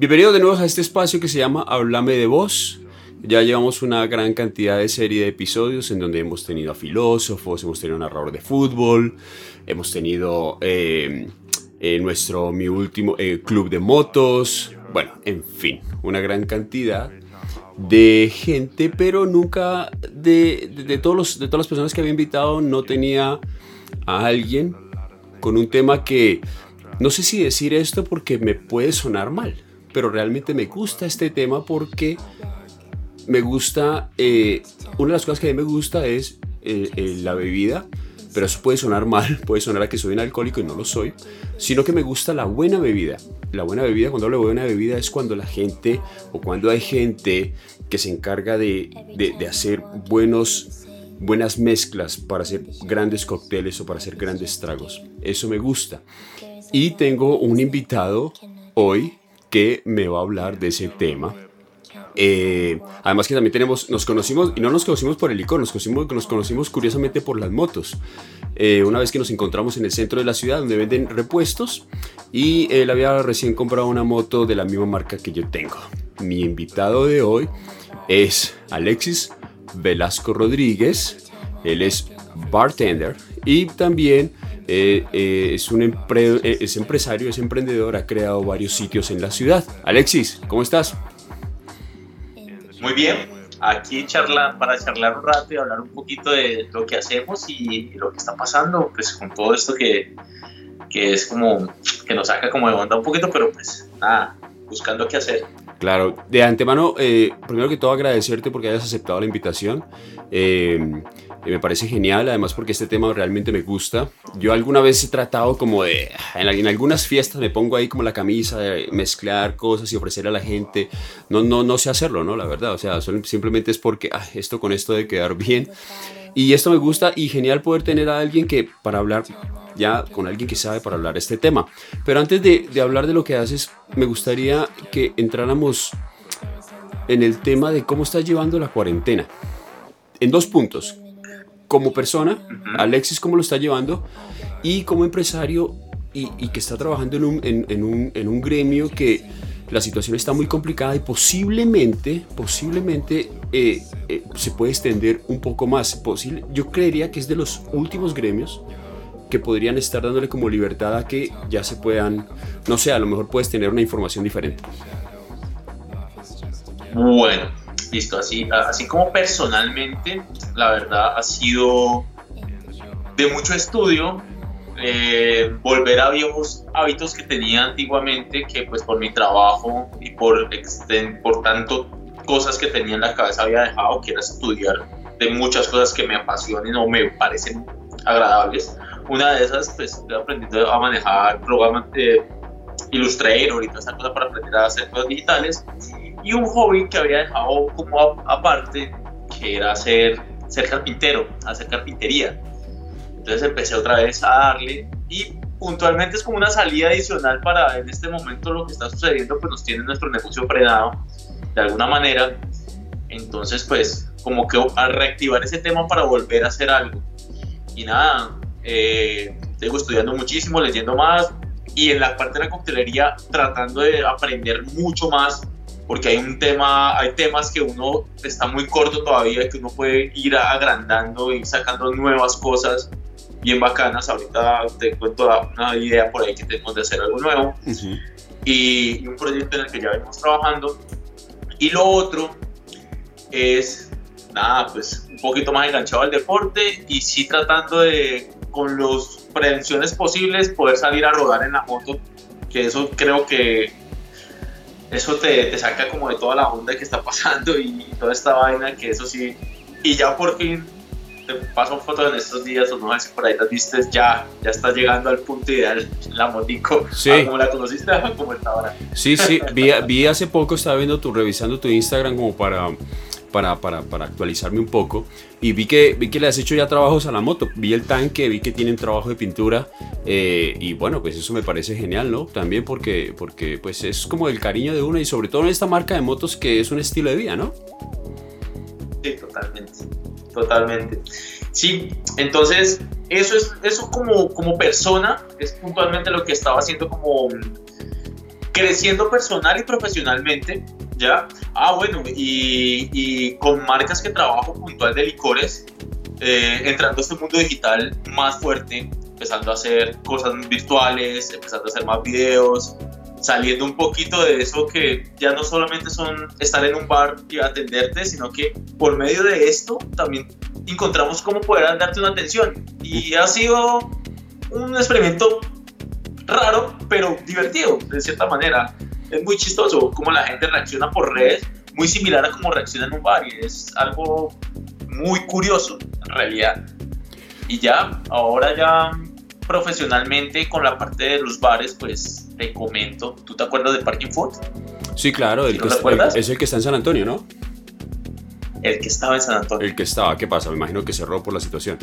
Bienvenidos de nuevo a este espacio que se llama Háblame de Voz. Ya llevamos una gran cantidad de serie de episodios en donde hemos tenido a filósofos, hemos tenido a narrador de fútbol, hemos tenido eh, eh, nuestro, mi último, eh, club de motos, bueno, en fin, una gran cantidad de gente, pero nunca de, de, todos los, de todas las personas que había invitado no tenía a alguien con un tema que no sé si decir esto porque me puede sonar mal, pero realmente me gusta este tema porque me gusta, eh, una de las cosas que a mí me gusta es eh, eh, la bebida, pero eso puede sonar mal, puede sonar a que soy un alcohólico y no lo soy, sino que me gusta la buena bebida. La buena bebida, cuando hablo de buena bebida, es cuando la gente o cuando hay gente que se encarga de, de, de hacer buenos, buenas mezclas para hacer grandes cócteles o para hacer grandes tragos. Eso me gusta. Y tengo un invitado hoy que me va a hablar de ese tema. Eh, además que también tenemos, nos conocimos, y no nos conocimos por el licor, nos conocimos, nos conocimos curiosamente por las motos. Eh, una vez que nos encontramos en el centro de la ciudad donde venden repuestos y él había recién comprado una moto de la misma marca que yo tengo. Mi invitado de hoy es Alexis Velasco Rodríguez, él es bartender y también eh, eh, es, un eh, es empresario, es emprendedor, ha creado varios sitios en la ciudad. Alexis, ¿cómo estás? Muy bien, aquí charla, para charlar un rato y hablar un poquito de lo que hacemos y, lo que está pasando, pues con todo esto que, que es como, que nos saca como de onda un poquito, pero pues nada, buscando qué hacer. Claro, de antemano, primero que todo agradecerte porque hayas aceptado la invitación. Eh, me parece genial, además porque este tema realmente me gusta. Yo alguna vez he tratado como de, en, algunas fiestas me pongo ahí como la camisa de mezclar cosas y ofrecer a la gente. No, no, no sé hacerlo, ¿no? La verdad, o sea, simplemente es porque ah, esto con esto de quedar bien. Y esto me gusta y genial poder tener a alguien que para hablar ya con alguien que sabe para hablar este tema. Pero antes de, de hablar de lo que haces, me gustaría que entráramos en el tema de cómo estás llevando la cuarentena. En dos puntos como persona, Alexis cómo lo está llevando, y como empresario y, que está trabajando en un, en, un, en un, gremio que la situación está muy complicada y posiblemente, posiblemente eh, eh, se puede extender un poco más. Posible, yo creería que es de los últimos gremios que podrían estar dándole como libertad a que ya se puedan, no sé, a lo mejor puedes tener una información diferente. Bueno, listo, así, así como personalmente, la verdad ha sido de mucho estudio, eh, volver a viejos hábitos que tenía antiguamente, que pues por mi trabajo y por, por tanto cosas que tenía en la cabeza había dejado, que era estudiar de muchas cosas que me apasionan o me parecen agradables. Una de esas, pues estoy aprendiendo a manejar programas de Illustrator y toda esa cosa para aprender a hacer cosas digitales y un hobby que había dejado como aparte, que era ser, ser carpintero, hacer carpintería. Entonces empecé otra vez a darle y puntualmente es como una salida adicional para en este momento lo que está sucediendo, pues nos tiene nuestro negocio frenado de alguna manera. Entonces, pues como que a reactivar ese tema para volver a hacer algo. Y nada, eh, sigo estudiando muchísimo, leyendo más y en la parte de la coctelería tratando de aprender mucho más porque hay un tema, hay temas que uno está muy corto todavía, que uno puede ir agrandando y sacando nuevas cosas bien bacanas. Ahorita te cuento una idea por ahí que tenemos de hacer algo nuevo y, un proyecto en el que ya venimos trabajando. Y lo otro es, nada, pues un poquito más enganchado al deporte y sí tratando de, con las prevenciones posibles, poder salir a rodar en la moto, que eso creo que eso te, te, saca como de toda la onda que está pasando y toda esta vaina, que eso sí, y ya por fin te paso fotos en estos días, o no sé si por ahí las viste, ya, ya está llegando al punto ideal, la motico, sí. Ah, como la conociste, como está ahora. Sí, sí, vi, vi hace poco, estaba viendo tu, revisando tu Instagram como para para, para, para, actualizarme un poco y vi que, vi que le has hecho ya trabajos a la moto. Vi el tanque, vi que tienen trabajo de pintura eh, y bueno, pues eso me parece genial, ¿no? También porque, porque pues es como el cariño de uno y sobre todo en esta marca de motos que es un estilo de vida, ¿no? Sí, totalmente, totalmente. Sí, entonces eso es eso como, como persona es puntualmente lo que estaba haciendo como creciendo personal y profesionalmente, ¿ya? Ah, bueno, y, y con marcas que trabajo puntual de licores, eh, entrando a este mundo digital más fuerte, empezando a hacer cosas virtuales, empezando a hacer más videos, saliendo un poquito de eso que ya no solamente son estar en un bar y atenderte, sino que por medio de esto también encontramos cómo poder darte una atención. Y ha sido un experimento raro, pero divertido, de cierta manera. Es muy chistoso cómo la gente reacciona por redes, muy similar a cómo reacciona en un bar, y es algo muy curioso, en realidad. Y ya, ahora ya profesionalmente con la parte de los bares, pues te comento. ¿Tú te acuerdas de Parking Food? Sí, claro, el que es el que está en San Antonio, ¿no? El que estaba en San Antonio. El que estaba, ¿qué pasa? Me imagino que cerró por la situación.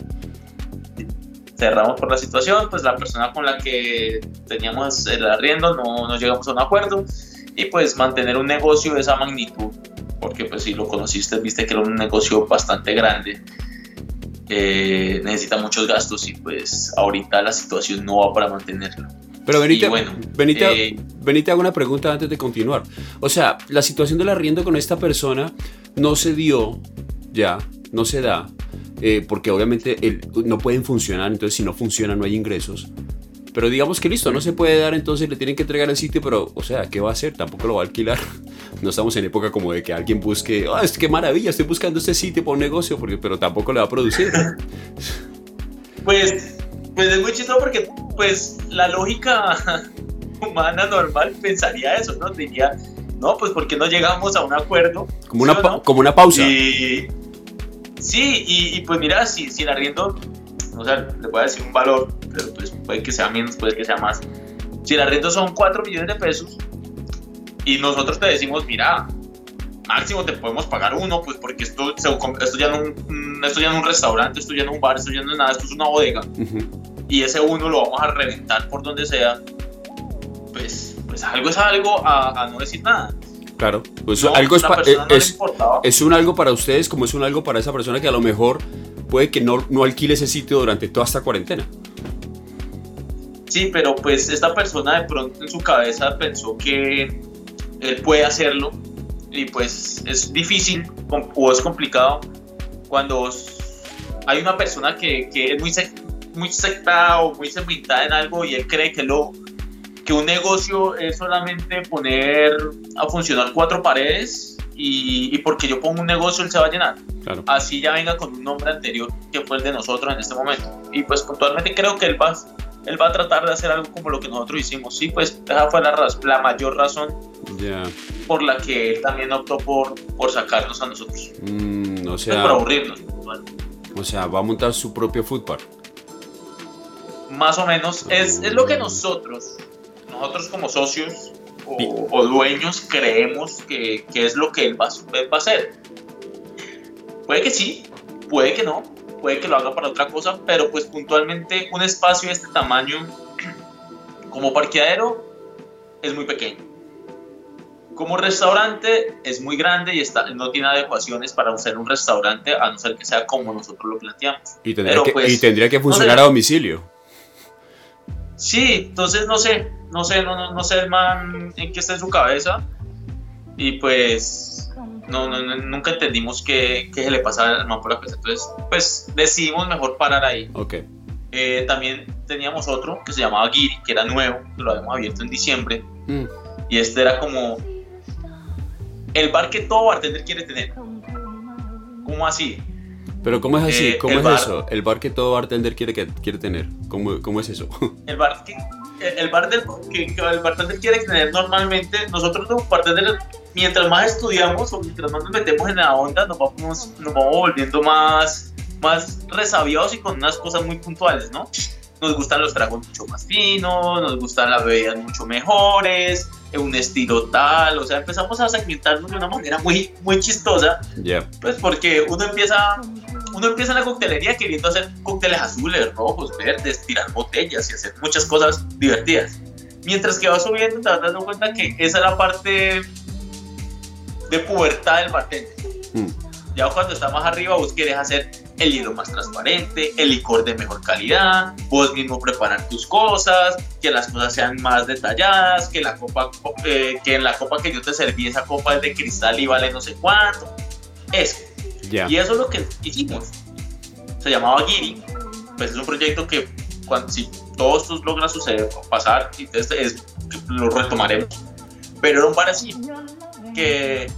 Cerramos por la situación, pues la persona con la que teníamos el arriendo no, no llegamos a un acuerdo y pues mantener un negocio de esa magnitud, porque pues si lo conociste, viste que era un negocio bastante grande eh, necesita muchos gastos y pues ahorita la situación no va para mantenerlo. Pero Benita, bueno, Benita, eh, hago una pregunta antes de continuar. O sea, la situación del arriendo con esta persona no se dio ya, no se da, eh, porque obviamente no pueden funcionar, entonces si no funciona no hay ingresos. Pero digamos que listo, no se puede dar, entonces le tienen que entregar el sitio, pero, o sea, ¿qué va a hacer? Tampoco lo va a alquilar. No estamos en época como de que alguien busque, ah, es que maravilla, estoy buscando este sitio para un negocio, porque, pero tampoco le va a producir. Pues, pues es muy chistoso porque, pues, la lógica humana normal pensaría eso, ¿no? Diría, no, pues, ¿por qué no llegamos a un acuerdo? Como una, como una pausa. Sí, y, pues mira, si, si el arriendo, o sea, le voy a decir un valor, pero pues puede que sea menos, puede que sea más. Si el arriendo son 4 millones de pesos, y nosotros te decimos, mira, máximo te podemos pagar uno, pues porque esto, esto, ya, no, esto ya no es un restaurante, esto ya no es un bar, esto ya no es nada, esto es una bodega. Y ese uno lo vamos a reventar por donde sea. Pues, pues algo es algo a, no decir nada. Claro, pues algo es, es, es, un algo para ustedes como es un algo para esa persona que a lo mejor puede que no, no alquile ese sitio durante toda esta cuarentena. Sí, pero pues esta persona de pronto en su cabeza pensó que él puede hacerlo y pues es difícil o es complicado cuando hay una persona que, que es muy, muy sectada o muy segmentada en algo y él cree que, lo, que un negocio es solamente poner a funcionar cuatro paredes y, y porque yo pongo un negocio él se va a llenar. Así ya venga con un nombre anterior que fue el de nosotros en este momento. Y pues puntualmente creo que él va, él va a tratar de hacer algo como lo que nosotros hicimos. Sí, pues esa fue la, la mayor razón por la que él también optó por, por sacarnos a nosotros. Mm, o sea, por aburrirnos. O sea, va a montar su propio footpark. Más o menos, es, es lo que nosotros, nosotros como socios o, dueños creemos que, que, es lo que él va, él va a hacer. Puede que sí, puede que no, puede que lo haga para otra cosa, pero pues puntualmente un espacio de este tamaño como parqueadero es muy pequeño. Como restaurante es muy grande y está, no tiene adecuaciones para ser un restaurante a no ser que sea como nosotros lo planteamos. Y tendría, que, pues, tendría que funcionar a domicilio. Sí, entonces no sé, no sé, no, no, sé el man en qué está en su cabeza. Y pues no, no, nunca entendimos qué, qué, se le pasa al man por la cabeza. Entonces, pues decidimos mejor parar ahí. Ok. Eh, también teníamos otro que se llamaba Giri, que era nuevo, que lo habíamos abierto en diciembre. Mm. Y este era como el bar que todo bartender quiere tener. ¿Cómo así? Pero ¿cómo es así? Eh, ¿Cómo es eso? El bar que todo bartender quiere, que, quiere tener. ¿Cómo, ¿Cómo, es eso? El bar, que, el bar del, que, el bartender quiere tener normalmente, nosotros los bartenders, mientras más estudiamos o mientras más nos metemos en la onda, nos vamos, nos vamos volviendo más, más resabiados y con unas cosas muy puntuales, ¿no? Nos gustan los tragos mucho más finos, nos gustan las bebidas mucho mejores, en un estilo tal, o sea, empezamos a segmentarnos de una manera muy, muy chistosa, pues porque uno empieza, uno empieza en la coctelería queriendo hacer cócteles azules, rojos, verdes, tirar botellas y hacer muchas cosas divertidas. Mientras que va subiendo te vas dando cuenta que esa es la parte de pubertad del bartender. Mm. Ya cuando está más arriba vos quieres hacer el hielo más transparente, el licor de mejor calidad, vos mismo preparar tus cosas, que las cosas sean más detalladas, que la copa, eh, que en la copa que yo te serví esa copa es de cristal y vale no sé cuánto. Eso. Y eso es lo que hicimos. Se llamaba Giri. Pues es un proyecto que cuando, si todo esto logra suceder pasar, entonces lo retomaremos. Pero era un bar así, que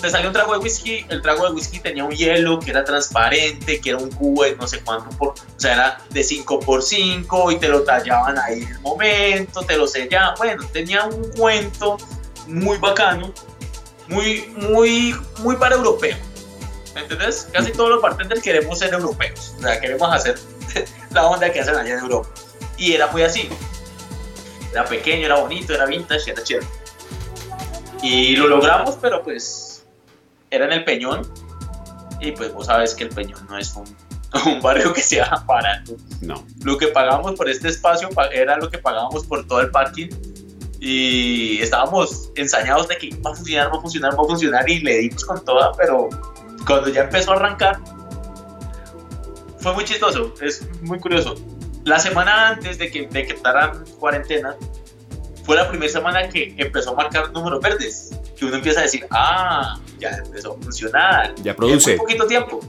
te salió un trago de whisky, el trago de whisky tenía un hielo que era transparente, que era un cubo de no sé cuánto por, o sea, era de 5 por 5 y te lo tallaban ahí en el momento, te lo sellaban, bueno, tenía un cuento muy bacano, muy, muy, muy para europeo. ¿Me entiendes? Casi todos los bartenders queremos ser europeos, o sea, queremos hacer la onda que hacen allá en Europa. Y era muy así. Era pequeño, era bonito, era vintage, era chévere. Y lo logramos, pero pues era en el Peñón. Y pues vos sabes que el Peñón no es un, un barrio que sea barato. No. Lo que pagábamos por este espacio era lo que pagábamos por todo el parking. Y estábamos ensañados de que va a funcionar, va a funcionar, va a funcionar. Y le dimos con toda, pero cuando ya empezó a arrancar, fue muy chistoso, es muy curioso. La semana antes de que decretaran cuarentena, fue la primera semana que empezó a marcar números verdes. Que uno empieza a decir, ah, ya empezó a funcionar. Ya produce. un poquito tiempo.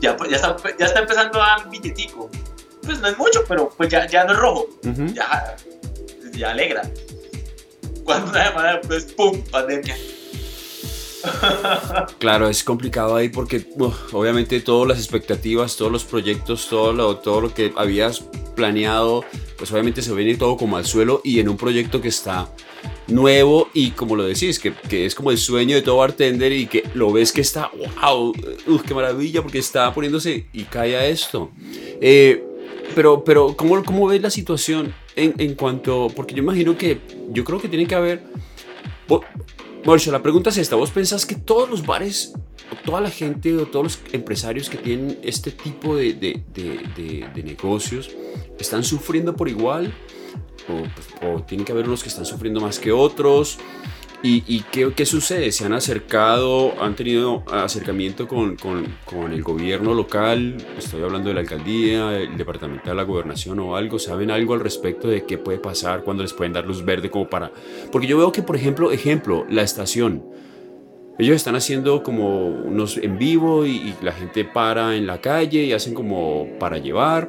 Ya, ya, está, ya está empezando a dar billetico. Pues no es mucho, pero pues ya, ya no es rojo. ya, ya alegra. Cuando una semana después, ¡pum! Pandemia. Claro, es complicado ahí porque obviamente todas las expectativas, todos los proyectos, todo lo, todo lo que habías planeado, pues obviamente se viene todo como al suelo y en un proyecto que está nuevo y como lo decís, que, que, es como el sueño de todo bartender y que lo ves que está, wow, qué maravilla porque está poniéndose y cae a esto. Eh, pero, pero ¿cómo, ¿cómo ves la situación en cuanto, porque yo imagino que yo creo que tiene que haber Mauricio, la pregunta es esta. ¿Vos pensás que todos los bares, o toda la gente, o todos los empresarios que tienen este tipo de, de, de, negocios, están sufriendo por igual? O, o, tiene que haber unos que están sufriendo más que otros? ¿Y, qué, qué, sucede? ¿Se han acercado, han tenido acercamiento con, con, con, el gobierno local? Estoy hablando de la alcaldía, el departamental, la gobernación o algo. ¿Saben algo al respecto de qué puede pasar cuando les pueden dar luz verde como para...? Porque yo veo que, por ejemplo, ejemplo, la estación. Ellos están haciendo como unos en vivo y, y la gente para en la calle y hacen como para llevar.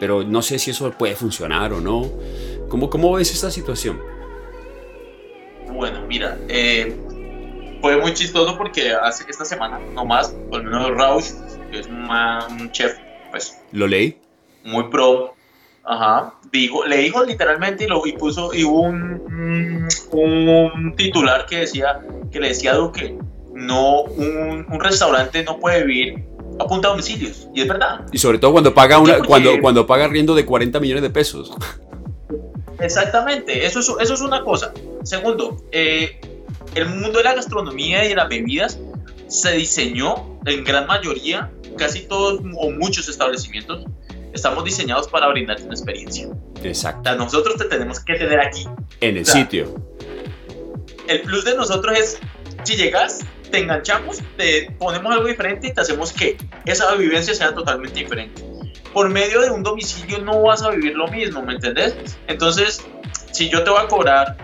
Pero no sé si eso puede funcionar o no. ¿Cómo, cómo ves esta situación? Bueno, mira, eh, fue muy chistoso porque hace esta semana, nomás, por lo menos Rausch, que es un chef, pues. ¿Lo leí? Muy pro. Ajá. Dijo, le dijo literalmente y, lo, y puso, y hubo un, un, titular que decía, que le decía a Duque, no, un, un restaurante no puede vivir a punta de domicilios. Y es verdad. Y sobre todo cuando paga, una, cuando, cuando paga riendo de 40 millones de pesos. Exactamente, eso es, eso es una cosa. Segundo, eh, el mundo de la gastronomía y de las bebidas se diseñó en gran mayoría, casi todos o muchos establecimientos, estamos diseñados para brindarte una experiencia. Exacto. nosotros te tenemos que tener aquí. En el sitio. El plus de nosotros es, si llegas, te enganchamos, te ponemos algo diferente y te hacemos que esa vivencia sea totalmente diferente por medio de un domicilio no vas a vivir lo mismo, ¿me entendés? Entonces, si yo te voy a cobrar,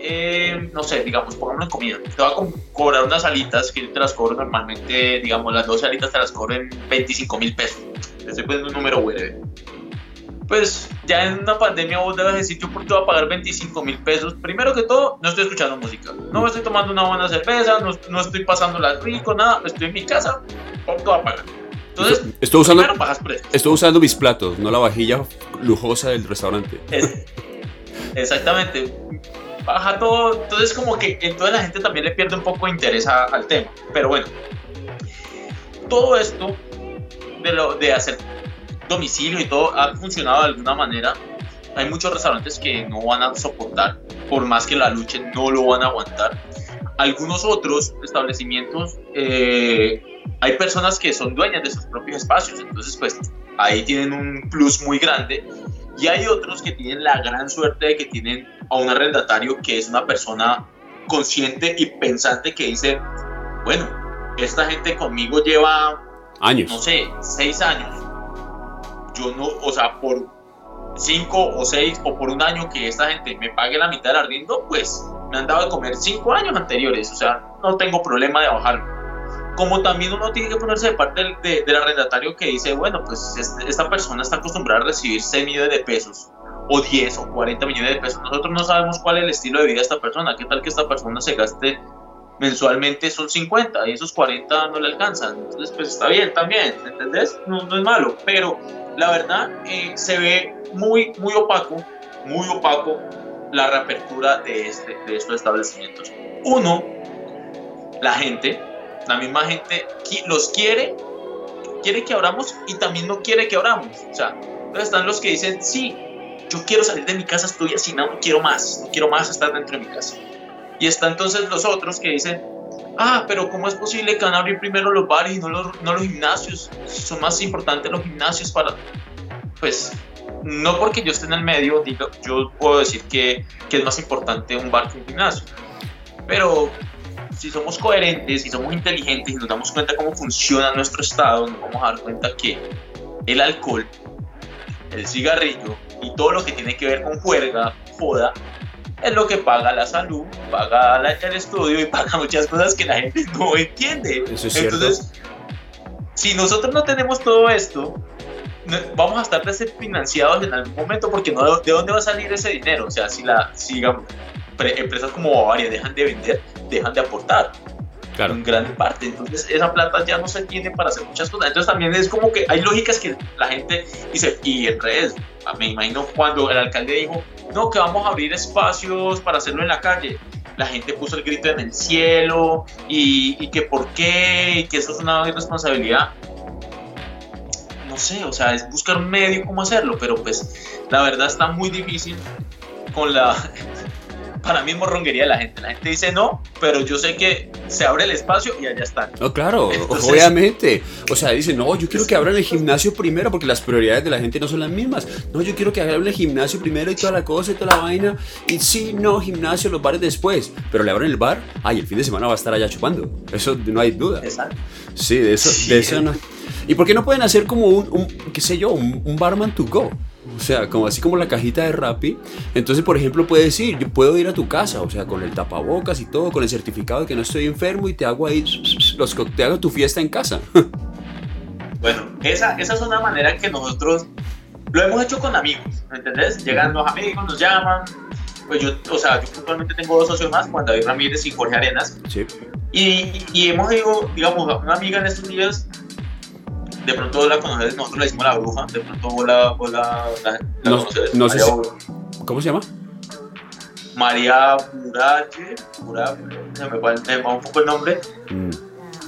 eh, no sé, digamos, pongamos en comida, te voy a cobrar unas alitas que te las cobro normalmente, digamos, las 12 alitas te las cobro en 25 mil pesos. Te estoy poniendo un número web. Pues ya en una pandemia vos debes decir, yo por qué voy a pagar 25 mil pesos. Primero que todo, no estoy escuchando música. No estoy tomando una buena cerveza, no, no estoy pasándola rico, nada. Estoy en mi casa, ¿por qué voy a pagar? Entonces, estoy usando, estoy usando mis platos, no la vajilla lujosa del restaurante. exactamente. Baja todo. Entonces, como que entonces la gente también le pierde un poco de interés al tema. Pero bueno, todo esto de, lo, de hacer domicilio y todo ha funcionado de alguna manera. Hay muchos restaurantes que no van a soportar, por más que la luchen, no lo van a aguantar. Algunos otros establecimientos eh, hay personas que son dueñas de sus propios espacios, entonces pues ahí tienen un plus muy grande. Y hay otros que tienen la gran suerte de que tienen a un arrendatario que es una persona consciente y pensante que dice, bueno, esta gente conmigo lleva Años. No sé, seis años. Yo no, o sea, por cinco o seis o por un año que esta gente me pague la mitad del arriendo, pues me han dado de comer cinco años anteriores. O sea, no tengo problema de bajarlo como también uno tiene que ponerse de parte del, del, arrendatario que dice, bueno, pues esta persona está acostumbrada a recibir 6 millones de pesos, o 10 o 40 millones de pesos. Nosotros no sabemos cuál es el estilo de vida de esta persona. ¿Qué tal que esta persona se gaste mensualmente son 50 y esos 40 no le alcanzan? Entonces, pues está bien también, ¿entendés? No, no es malo, pero la verdad eh, se ve muy, muy opaco, muy opaco la reapertura de, este, de estos establecimientos. Uno, la gente la misma gente los quiere, quiere que abramos y también no quiere que abramos. O sea, están los que dicen, sí, yo quiero salir de mi casa, estoy así, no, quiero más, no quiero más estar dentro de mi casa. Y están entonces los otros que dicen, ah, pero ¿cómo es posible que van a abrir primero los bares y no los, no los gimnasios? Son más importantes los gimnasios para... Pues no porque yo esté en el medio, digo, yo puedo decir que, que es más importante un bar que un gimnasio. Pero si somos coherentes, si somos inteligentes y nos damos cuenta cómo funciona nuestro estado, nos vamos a dar cuenta que el alcohol, el cigarrillo y todo lo que tiene que ver con juerga, joda, es lo que paga la salud, paga el estudio y paga muchas cosas que la gente no entiende. Eso es Entonces, si nosotros no tenemos todo esto, vamos a estar desfinanciados en algún momento porque no de dónde va a salir ese dinero. O sea, si la, si digamos, empresas como Bavaria dejan de vender, dejan de aportar. Claro. En gran parte. Entonces, esa plata ya no se tiene para hacer muchas cosas. Entonces, también es como que hay lógicas que la gente dice, y en redes, me imagino cuando el alcalde dijo, no, que vamos a abrir espacios para hacerlo en la calle. La gente puso el grito en el cielo y, y que por qué, y que eso es una irresponsabilidad no sé, o sea, es buscar un medio cómo hacerlo, pero pues la verdad está muy difícil con la para mí es morronguería la gente. La gente dice no, pero yo sé que se abre el espacio y allá están. No, claro, obviamente. O sea, dice, no, yo quiero que abran el gimnasio primero porque las prioridades de la gente no son las mismas. No, yo quiero que abran el gimnasio primero y toda la cosa y toda la vaina. Y sí, no, gimnasio, los bares después. Pero le abren el bar, ay, el fin de semana va a estar allá chupando. Eso no hay duda. Exacto. Sí, de eso, de eso no. ¿Y por qué no pueden hacer como un, un qué sé yo, un, un barman to go? O sea, como así como la cajita de Rappi. Entonces, por ejemplo, puedes ir, yo puedo ir a tu casa, o sea, con el tapabocas y todo, con el certificado de que no estoy enfermo y te hago ahí, los, te hago tu fiesta en casa. Bueno, esa, esa es una manera que nosotros lo hemos hecho con amigos, ¿me entendés? Llegan los amigos, nos llaman. Pues yo, o sea, yo puntualmente tengo dos socios más, Juan David Ramírez y Jorge Arenas. Sí. Y, y hemos ido, digamos, una amiga en estos días de pronto la conoces, nosotros le decimos la bruja, de pronto la, la, la, no, conoces. No sé ¿Cómo se llama? María Muralle, Muralle, se me va un poco el nombre. Mm,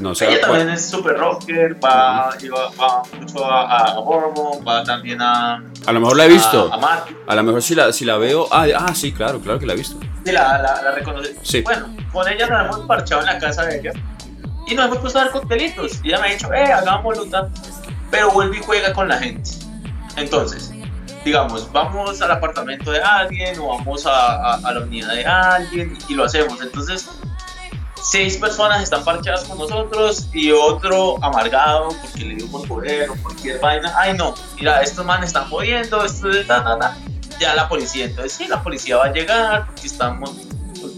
no sé. Ella también es super rocker, va, va, va mucho a, a va también a... A lo mejor la he visto. A, a, a lo mejor si la, si la veo... Ah, ah, sí, claro, claro que la he visto. Sí, la, la, la reconoces. Sí. Bueno, con ella nos hemos parchado en la casa de ella y nos hemos puesto a dar coctelitos. Y ella me ha dicho, eh, hagámoslo, pero vuelve y juega con la gente. Entonces, digamos, vamos al apartamento de alguien o vamos a, a, la unidad de alguien y, lo hacemos. Entonces, seis personas están parchadas con nosotros y otro amargado porque le dio por poder o cualquier vaina. Ay, no, mira, estos manes están jodiendo, esto de ta, ta, ta. Ya la policía, entonces sí, la policía va a llegar porque estamos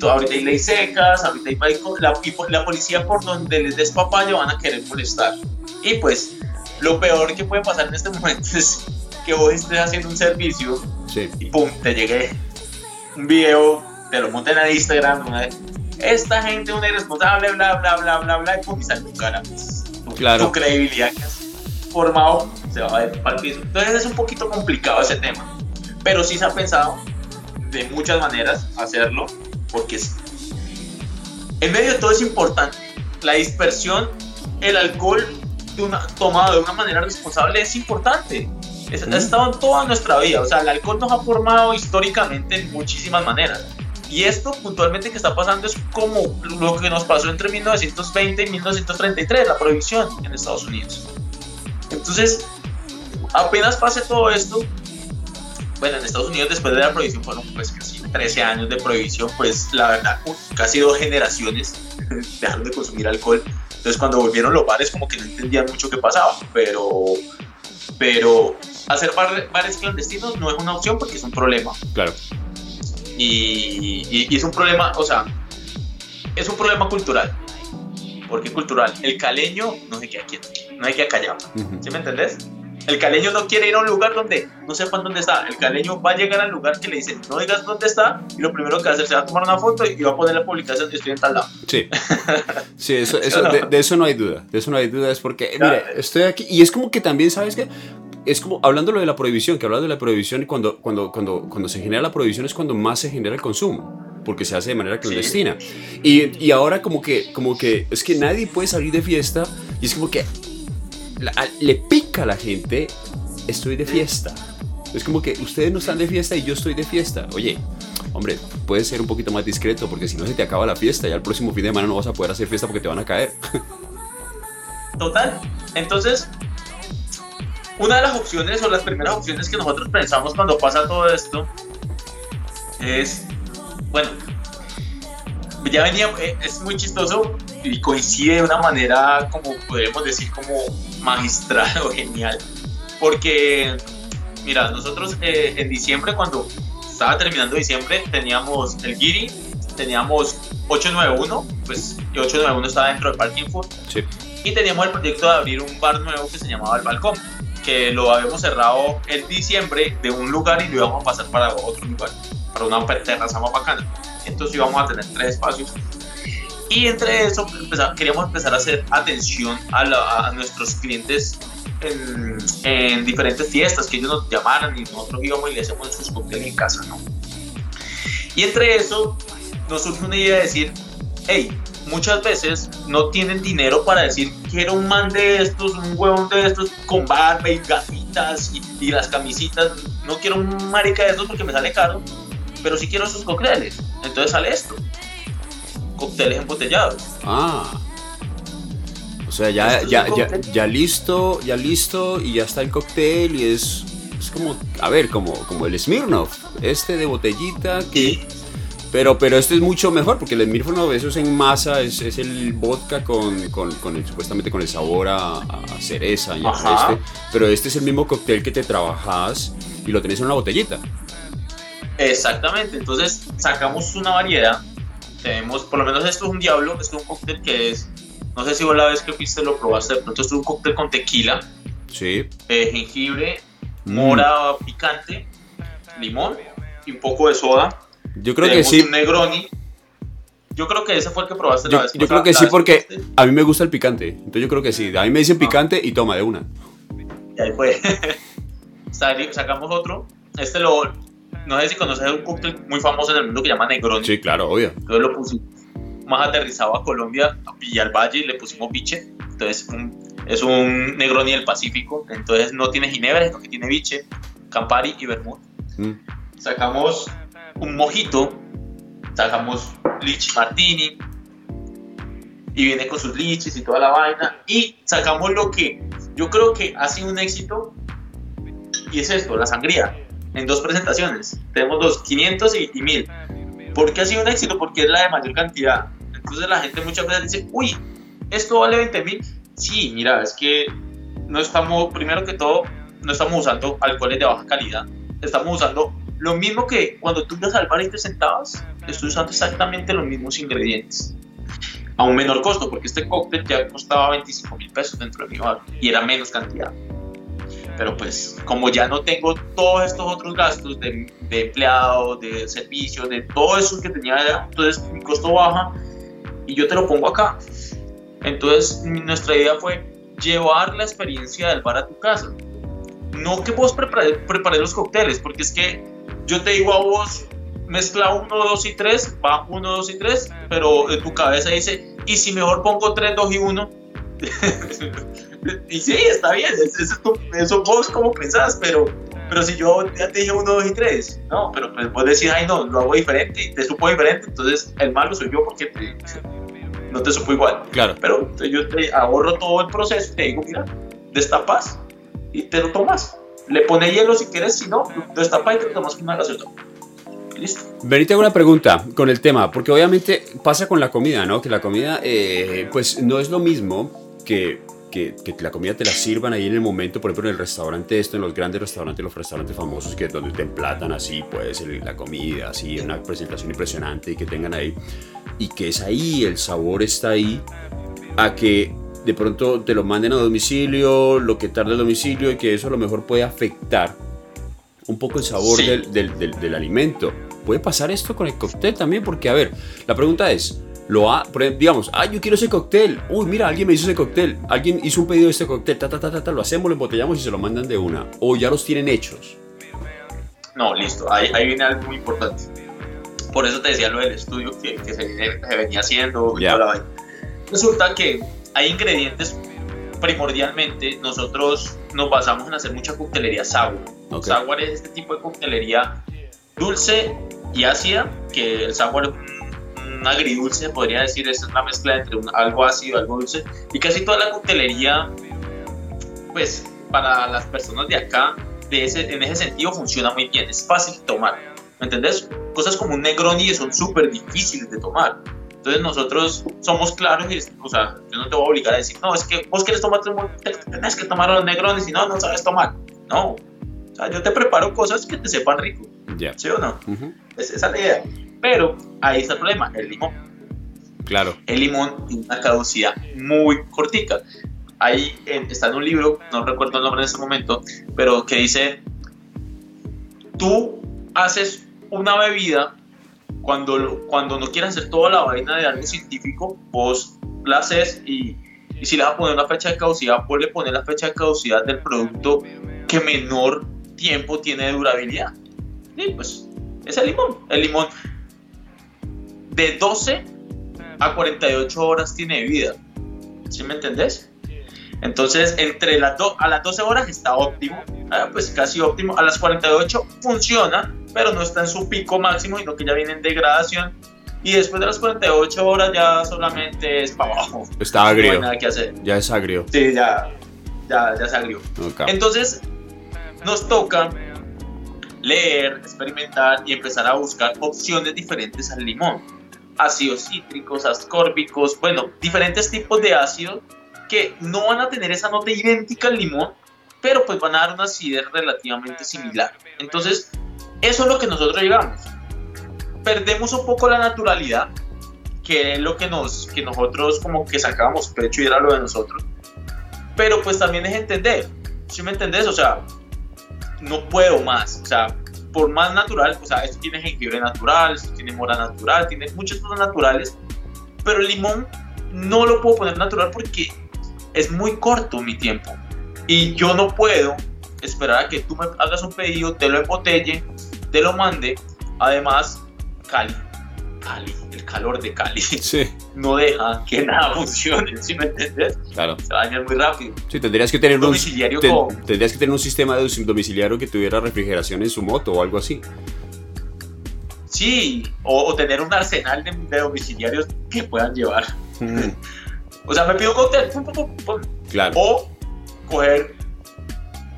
ahorita hay ley secas, ahorita hay la, la policía por donde les des papaya van a querer molestar. Y pues lo peor que puede pasar en este momento es que vos estés haciendo un servicio y pum, te llegue un video, te lo monten a Instagram, esta gente es una irresponsable, bla, bla, bla, bla, bla, y pum, y sale tu cara. Pues, tu, claro. tu credibilidad que has formado se va a ver para el piso. Entonces es un poquito complicado ese tema, pero sí se ha pensado de muchas maneras hacerlo porque en medio de todo es importante. La dispersión, el alcohol de una, tomado de una manera responsable es importante. Es, Ha estado en toda nuestra vida. O sea, el alcohol nos ha formado históricamente en muchísimas maneras. Y esto puntualmente que está pasando es como lo que nos pasó entre 1920 y 1933, la prohibición en Estados Unidos. Entonces, apenas pase todo esto, bueno, en Estados Unidos después de la prohibición fueron pues casi 13 años de prohibición, pues la verdad, casi dos generaciones dejaron de consumir alcohol. Entonces cuando volvieron los bares como que no entendían mucho qué pasaba, pero, pero hacer bares clandestinos no es una opción porque es un problema. Claro. Y, y, es un problema, o sea, es un problema cultural. ¿Por qué cultural? El caleño no se queda quieto, no hay que callar. ¿Sí me entendés? El caleño no quiere ir a un lugar donde no sepan dónde está. El caleño va a llegar al lugar que le dicen, no digas dónde está, y lo primero que va a hacer se va a tomar una foto y va a poner la publicación, estoy en tal lado. Sí, sí eso, de, eso no hay duda. De eso no hay duda, es porque, mire, estoy aquí, y es como que también, ¿sabes qué? Es como, hablando de la prohibición, que hablando de la prohibición, cuando, cuando, cuando, cuando se genera la prohibición es cuando más se genera el consumo porque se hace de manera clandestina. Y, y, ahora como que, como que es que nadie puede salir de fiesta y es como que le pica a la gente, estoy de fiesta. Es como que ustedes no están de fiesta y yo estoy de fiesta. Oye, hombre, puedes ser un poquito más discreto porque si no se te acaba la fiesta y al próximo fin de semana no vas a poder hacer fiesta porque te van a caer. Total. Entonces, una de las opciones o las primeras opciones que nosotros pensamos cuando pasa todo esto es, bueno, ya venía, eh, es muy chistoso y coincide de una manera como podemos decir como magistral o genial. Porque mira nosotros eh, en diciembre cuando estaba terminando diciembre teníamos el Giri teníamos 891 pues 891 estaba dentro del Parking Food. Sí. y teníamos el proyecto de abrir un bar nuevo que se llamaba El Balcón que lo habíamos cerrado en diciembre de un lugar y lo íbamos a pasar para otro lugar para una terraza más bacana. Entonces íbamos a tener tres espacios y entre eso queríamos empezar a hacer atención a, nuestros clientes en, diferentes fiestas que ellos nos llamaran y nosotros íbamos y le hacemos sus cócteles en casa, ¿no? Y entre eso nos surge una idea de decir, hey, muchas veces no tienen dinero para decir, quiero un man de estos, un huevón de estos con barba y gafitas y, y las camisitas, no quiero un marica de estos porque me sale caro, pero sí quiero sus cócteles. Entonces sale esto cócteles embotellados. Ah. O sea, ya, ya, ya, ya, listo, ya listo y ya está el cóctel y es, es como, a ver, como, como el Smirnoff, este de botellita que... Pero, pero este es mucho mejor porque el Smirnoff eso es en masa, es, es el vodka con, con, con el, supuestamente con el sabor a, a cereza. Y este, pero este es el mismo cóctel que te trabajas y lo tenés en una botellita. Exactamente, entonces sacamos una variedad tenemos, por lo menos esto es un diablo, esto es un cóctel que es, no sé si vos la vez que fuiste lo probaste, pero esto es un cóctel con tequila, sí. Eh, jengibre, mm. mora picante, limón y un poco de soda. Yo creo que sí. Un Negroni. Yo creo que ese fue el que probaste yo, la vez. Yo creo que sí, porque a mí me gusta el picante. Entonces yo creo que sí. A mí me dicen ah. picante y toma de una. Y ahí fue. Sacamos otro. Este lo, no sé si conoces un cóctel muy famoso en el mundo que se llama Negroni. Sí, claro, obvio. Entonces lo pusimos más aterrizado a Colombia, a Villalvalle, y le pusimos biche. Entonces es un Negroni del Pacífico. Entonces no tiene ginebra, sino que tiene biche, Campari y Vermouth. Mm. Sacamos un mojito, sacamos Lichi Martini, y viene con sus liches y toda la vaina. Y sacamos lo que yo creo que ha sido un éxito, y es esto, la sangría en dos presentaciones. Tenemos dos, 500 y, y 1000. ¿Por qué ha sido un éxito? Porque es la de mayor cantidad. Entonces la gente muchas veces dice, uy, esto vale 20 mil. Sí, mira, es que no estamos, primero que todo, no estamos usando alcoholes de baja calidad. Estamos usando lo mismo que cuando tú ibas al bar y te sentabas, estoy usando exactamente los mismos ingredientes. A un menor costo, porque este cóctel ya costaba 25 mil pesos dentro de mi bar y era menos cantidad pero pues como ya no tengo todos estos otros gastos de, de empleado, de servicio, de todo eso que tenía entonces mi costo baja y yo te lo pongo acá. Entonces nuestra idea fue llevar la experiencia del bar a tu casa. No que vos prepares, los cócteles, porque es que yo te digo a vos, mezcla 1, 2 y 3, va 1, 2 y 3, pero en tu cabeza dice, y si mejor pongo 3, 2 y 1. Y sí, está bien, eso, eso vos como pensás, pero, pero si yo ya te dije uno, dos y tres, no, pero pues vos decís, ay no, lo hago diferente y te supo diferente, entonces el malo soy yo porque no te supo igual. Claro. Pero yo te ahorro todo el proceso te digo, mira, destapas y te lo tomas. Le pone hielo si quieres, si no, lo destapa y te tomas una gaseosa. Listo. Benito, hago una pregunta con el tema, porque obviamente pasa con la comida, ¿no? Que la comida, eh, pues no es lo mismo que, que, que la comida te la sirvan ahí en el momento, por ejemplo, en el restaurante esto, en los grandes restaurantes, los restaurantes famosos, que es donde te emplatan así, pues, la comida, así, una presentación impresionante y que tengan ahí, y que es ahí, el sabor está ahí, a que de pronto te lo manden a domicilio, lo que tarda el domicilio y que eso a lo mejor puede afectar un poco el sabor Sí. del, del- del- del alimento. ¿Puede pasar esto con el cóctel también? Porque, a ver, la pregunta es, lo ha, digamos, ah, yo quiero ese cóctel. Uy, mira, alguien me hizo ese cóctel. Alguien hizo un pedido de este cóctel. Ta, ta, ta, ta, ta, lo hacemos, lo embotellamos y se lo mandan de una. O ya los tienen hechos. No, listo, ahí, ahí viene algo muy importante. Por eso te decía lo del estudio que, que se, se venía haciendo y Ya. toda la. Resulta que hay ingredientes, primordialmente, nosotros nos basamos en hacer mucha coctelería sour. Ok. Sour es este tipo de coctelería dulce y ácida, que el sour es un, agridulce, podría decir, es una mezcla entre un- algo ácido algo dulce. Y casi toda la coctelería, pues, para las personas de acá, de ese, en ese sentido funciona muy bien, es fácil tomar, ¿me entendés? Cosas como un Negroni son súper difíciles de tomar. Entonces nosotros somos claros y, o sea, yo no te voy a obligar a decir, no, es que vos quieres tomar, te- tenés que tomar los Negronis y no, no sabes tomar. No, o sea, yo te preparo cosas que te sepan rico, Ya. ¿sí o no? Ujú. Es, esa es la idea. Pero ahí está el problema, el limón. Claro. El limón tiene una caducidad muy cortica. Ahí está en un libro, no recuerdo el nombre en este momento, pero que dice, tú haces una bebida cuando, cuando no quieres hacer toda la vaina de algo científico, vos la haces y, y si le vas a poner una fecha de caducidad, vos le pones la fecha de caducidad del producto que menor tiempo tiene de durabilidad. Y pues es el limón. El limón de 12 a 48 horas tiene de vida. ¿Sí me entendés? Entonces, entre las do- a las 12 horas está óptimo, ah, pues casi óptimo. A las 48 funciona, pero no está en su pico máximo, sino que ya viene en degradación. Y después de las 48 horas ya solamente es para abajo. Está No hay agrio. nada que hacer. Ya es agrio. Sí, ya, ya, ya se agrió. Ok. Entonces, nos toca leer, experimentar y empezar a buscar opciones diferentes al limón. Ácidos cítricos, ascórbicos, bueno, diferentes tipos de ácidos que no van a tener esa nota idéntica al limón, pero pues van a dar una acidez relativamente similar. Entonces, eso es lo que nosotros llegamos. Perdemos un poco la naturalidad, que es lo que, nos, que nosotros como que sacábamos pecho y era lo de nosotros. Pero pues también es entender, ¿sí me entendés? O sea, no puedo más. O sea, por más natural, o sea, esto tiene jengibre natural, esto tiene mora natural, tiene muchas cosas naturales, pero el limón no lo puedo poner natural porque es muy corto mi tiempo. Y yo no puedo esperar a que tú me hagas un pedido, te lo embotelle, te lo mande. Además, Cali, Cali, el calor de Cali Sí, no deja que nada funcione, ¿sí me entiendes? claro. Se daña muy rápido. Sí, tendrías que tener un, Domiciliario ten- tendrías que tener un sistema de domiciliario que tuviera refrigeración en su moto o algo así. Sí, o, o tener un arsenal de, de domiciliarios que puedan llevar. Mm, O sea, me pido un cóctel, pum, pum, pum, pum. claro. o coger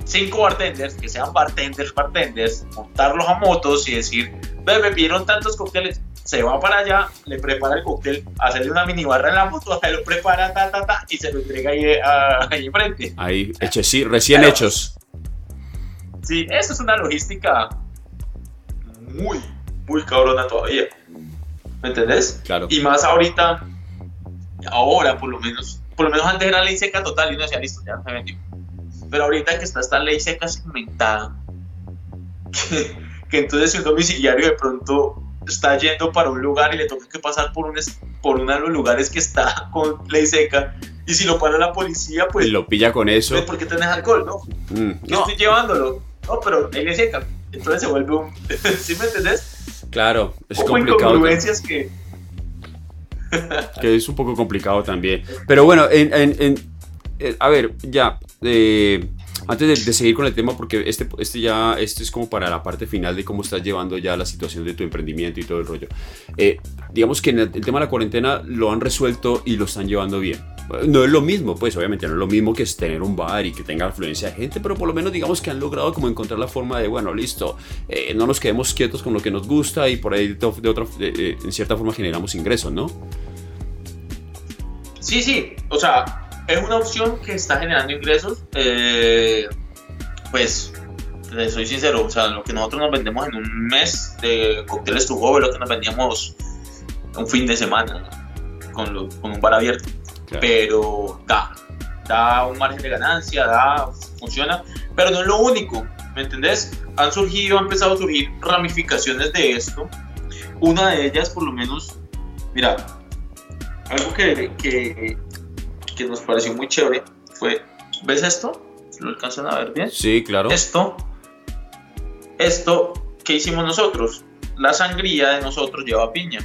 cinco bartenders, que sean bartenders, bartenders, montarlos a motos y decir, ve, me pidieron tantos cócteles, se va para allá, le prepara el cóctel, hacerle una mini barra en la moto, se lo prepara, ta, ta, ta, y se lo entrega ahí, ah, ahí enfrente. Ahí, heche- sí, recién Pero- hechos. Sí, eso es una logística muy, muy cabrona todavía. ¿Me entendés? Claro. Y más ahorita, ahora por lo menos, por lo menos antes era ley seca total y uno decía, listo, ya se vendió. Pero ahorita que está esta ley seca segmentada, que, que entonces si un domiciliario de pronto está yendo para un lugar y le toca que pasar por, un, por uno de los lugares que está con ley seca, y si lo para la policía, pues, Y lo pilla con eso. pues ¿por qué tenés alcohol, no? Mm, no, estoy llevándolo. No, pero ley seca. Entonces se vuelve un... ¿Sí me entendés? claro, es Como complicado. incongruencias que... que es un poco complicado también. Pero bueno, en, en- en- eh, a ver, ya, eh, antes de, de seguir con el tema, porque este, este ya, este es como para la parte final de cómo estás llevando ya la situación de tu emprendimiento y todo el rollo. Eh, digamos que en el, el tema de la cuarentena lo han resuelto y lo están llevando bien. No es lo mismo, pues obviamente no es lo mismo que tener un bar y que tenga afluencia de gente, pero por lo menos digamos que han logrado como encontrar la forma de, bueno, listo, eh, no nos quedemos quietos con lo que nos gusta y por ahí de, otra, eh, en cierta forma generamos ingresos, ¿no? Sí, sí, o sea, es una opción que está generando ingresos, eh, pues soy sincero, o sea, lo que nosotros nos vendemos en un mes de cócteles tu joven, lo que nos vendíamos un fin de semana con, con un bar abierto. Pero da, da un margen de ganancia, da, funciona, pero no es lo único, ¿me entendés? Han surgido, han empezado a surgir ramificaciones de esto. Una de ellas, por lo menos, mira, algo que, que, que nos pareció muy chévere fue, ¿ves esto? ¿Lo alcanzan a ver bien? Sí, claro. Esto, esto, ¿qué hicimos nosotros? La sangría de nosotros lleva piña.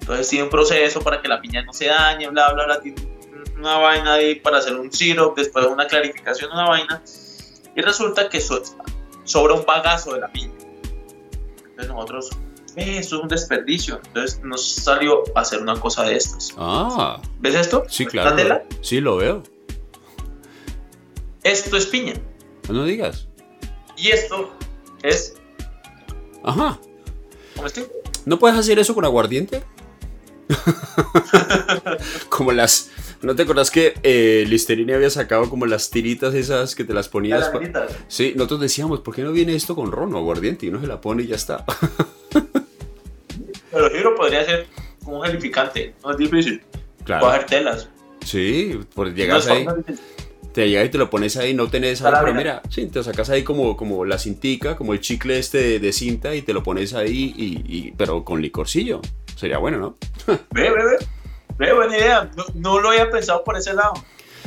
Entonces tiene un proceso para que la piña no se dañe, bla, bla, bla. Tiene una vaina ahí para hacer un syrup, después una clarificación, una vaina. Y resulta que sobra un bagazo de la piña. Entonces nosotros, esto es un desperdicio. Entonces nos salió a hacer una cosa de estas. Ah. ¿Ves esto? Sí, claro. Sí, lo veo. Esto es piña. No digas. Y esto es. Ajá. ¿Cómo estoy? ¿No puedes hacer eso con aguardiente? como las. ¿No te acuerdas que eh, Listerine había sacado como las tiritas esas que te las ponías? Las sí, nosotros decíamos, ¿por qué no viene esto con ron o aguardiente? Y uno se la pone y ya está. Pero el libro podría ser como un gelificante, no es difícil. Claro. Coger telas. Sí, por llegar ahí te llega y te lo pones ahí, no tenés ahí, pero mira, sí, te sacas ahí como, como la cintica, como el chicle este de, cinta y te lo pones ahí, y, pero con licorcillo. Sería bueno, ¿no? ve, ve, ve. Ve, buena idea. No, no lo había pensado por ese lado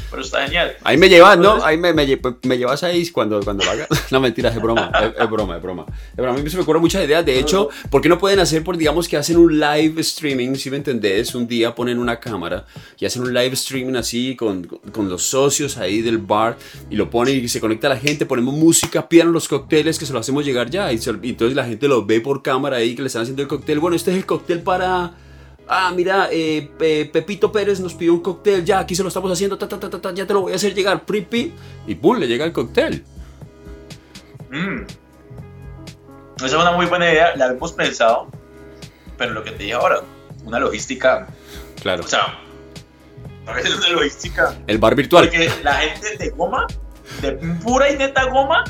pero está genial. Ahí me llevas, ¿no? Ahí me, me, me, llevas ahí cuando, cuando lo hagas. No, mentira, es broma, es, broma, es broma. A mí se me ocurren muchas ideas. De hecho, ¿por qué no pueden hacer, por digamos que hacen un live streaming, si me entendés? Un día ponen una cámara y hacen un live streaming así con, con los socios ahí del bar y lo ponen y se conecta la gente, ponemos música, pidan los cócteles que se lo hacemos llegar ya y, y entonces la gente lo ve por cámara ahí que le están haciendo el cóctel. Bueno, este es el cóctel para ah, mira, eh, Pepito Pérez nos pidió un cóctel, ya, aquí se lo estamos haciendo, ta, ta, ta, ya te lo voy a hacer llegar, pripi, y pum, le llega el cóctel. Mm. Esa es una muy buena idea, la hemos pensado, pero lo que te dije ahora, una logística. Claro. O sea, veces una logística. El bar virtual. Porque la gente de goma, de pura y neta goma,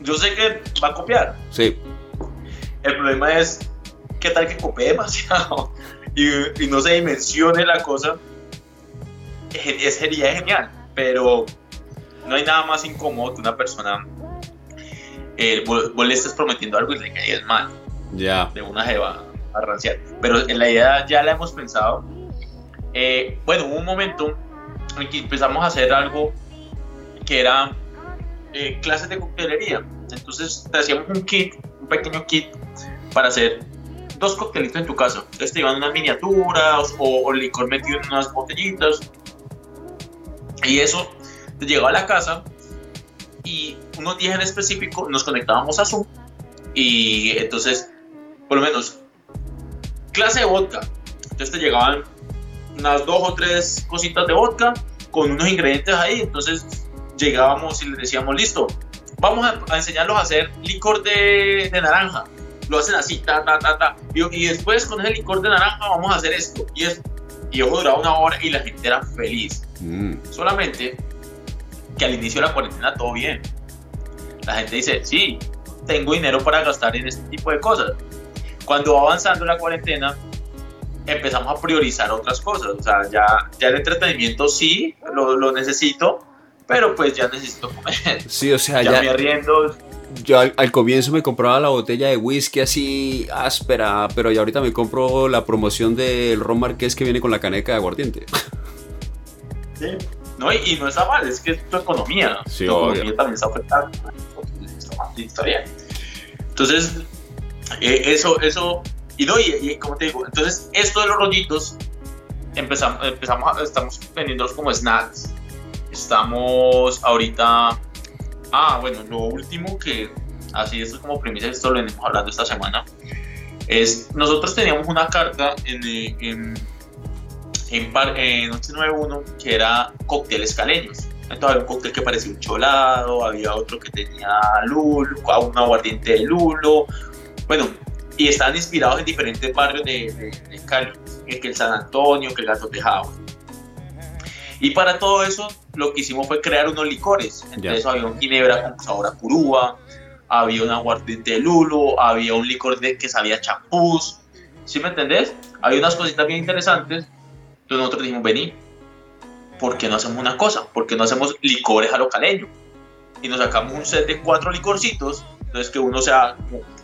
yo sé que va a copiar. Sí. El problema es qué tal que copie demasiado y, no se dimensione la cosa, sería genial, pero no hay nada más incómodo que una persona, eh, vos, le estés prometiendo algo y le caigas mal. Ya. De una jeva a ranciar. Pero en la idea ya la hemos pensado. Eh, bueno, hubo un momento en que empezamos a hacer algo que era eh, clases de coctelería. Entonces te hacíamos un kit, un pequeño kit para hacer dos coctelitos en tu casa. Entonces te iban unas miniaturas o, licor metido en unas botellitas. Y eso te llegaba a la casa y unos días en específico nos conectábamos a Zoom y entonces, por lo menos, clase de vodka. Entonces te llegaban unas dos o tres cositas de vodka con unos ingredientes ahí. Entonces llegábamos y les decíamos, listo, vamos a, enseñarlos a hacer licor de, de naranja lo hacen así, ta, ta, ta, ta. Y, después con ese licor de naranja vamos a hacer esto. Y, es, y yo duraba una hora y la gente era feliz. Mm. Solamente que al inicio de la cuarentena todo bien. La gente dice, sí, tengo dinero para gastar en este tipo de cosas. Cuando va avanzando la cuarentena, empezamos a priorizar otras cosas. O sea, ya, ya el entretenimiento sí, lo, lo necesito, pero pues ya necesito comer. Sí, o sea, ya, ya... me arriendo yo al, comienzo me compraba la botella de whisky así áspera, pero ya ahorita me compro la promoción del ron marqués que viene con la caneca de aguardiente. Sí, no, y, no está mal, es que es tu economía. Sí, tu economía también está afectada. Historia. Entonces, eh, eso, eso, y no, y, como te digo, entonces esto de los rollitos, empezamos, empezamos estamos vendiéndolos como snacks. Estamos ahorita Ah, bueno, lo último que, así esto es como premisa, esto lo venimos hablando esta semana, es, nosotros teníamos una carta en, en, en, en 891 que era cócteles caleños. Entonces había un cóctel que parecía un cholado, había otro que tenía lulo, un aguardiente de lulo. Bueno, y estaban inspirados en diferentes barrios de, Cali, que el San Antonio, que el Gato Tejado. Y para todo eso, lo que hicimos fue crear unos licores. Entonces había un ginebra con sabor a curúa, había un aguardiente de lulo, había un licor de, que sabía champús. ¿Sí me entendés? Había unas cositas bien interesantes. Entonces nosotros dijimos, vení, ¿por qué no hacemos una cosa? ¿Por qué no hacemos licores a lo caleño? Y nos sacamos un set de cuatro licorcitos. Entonces que uno sea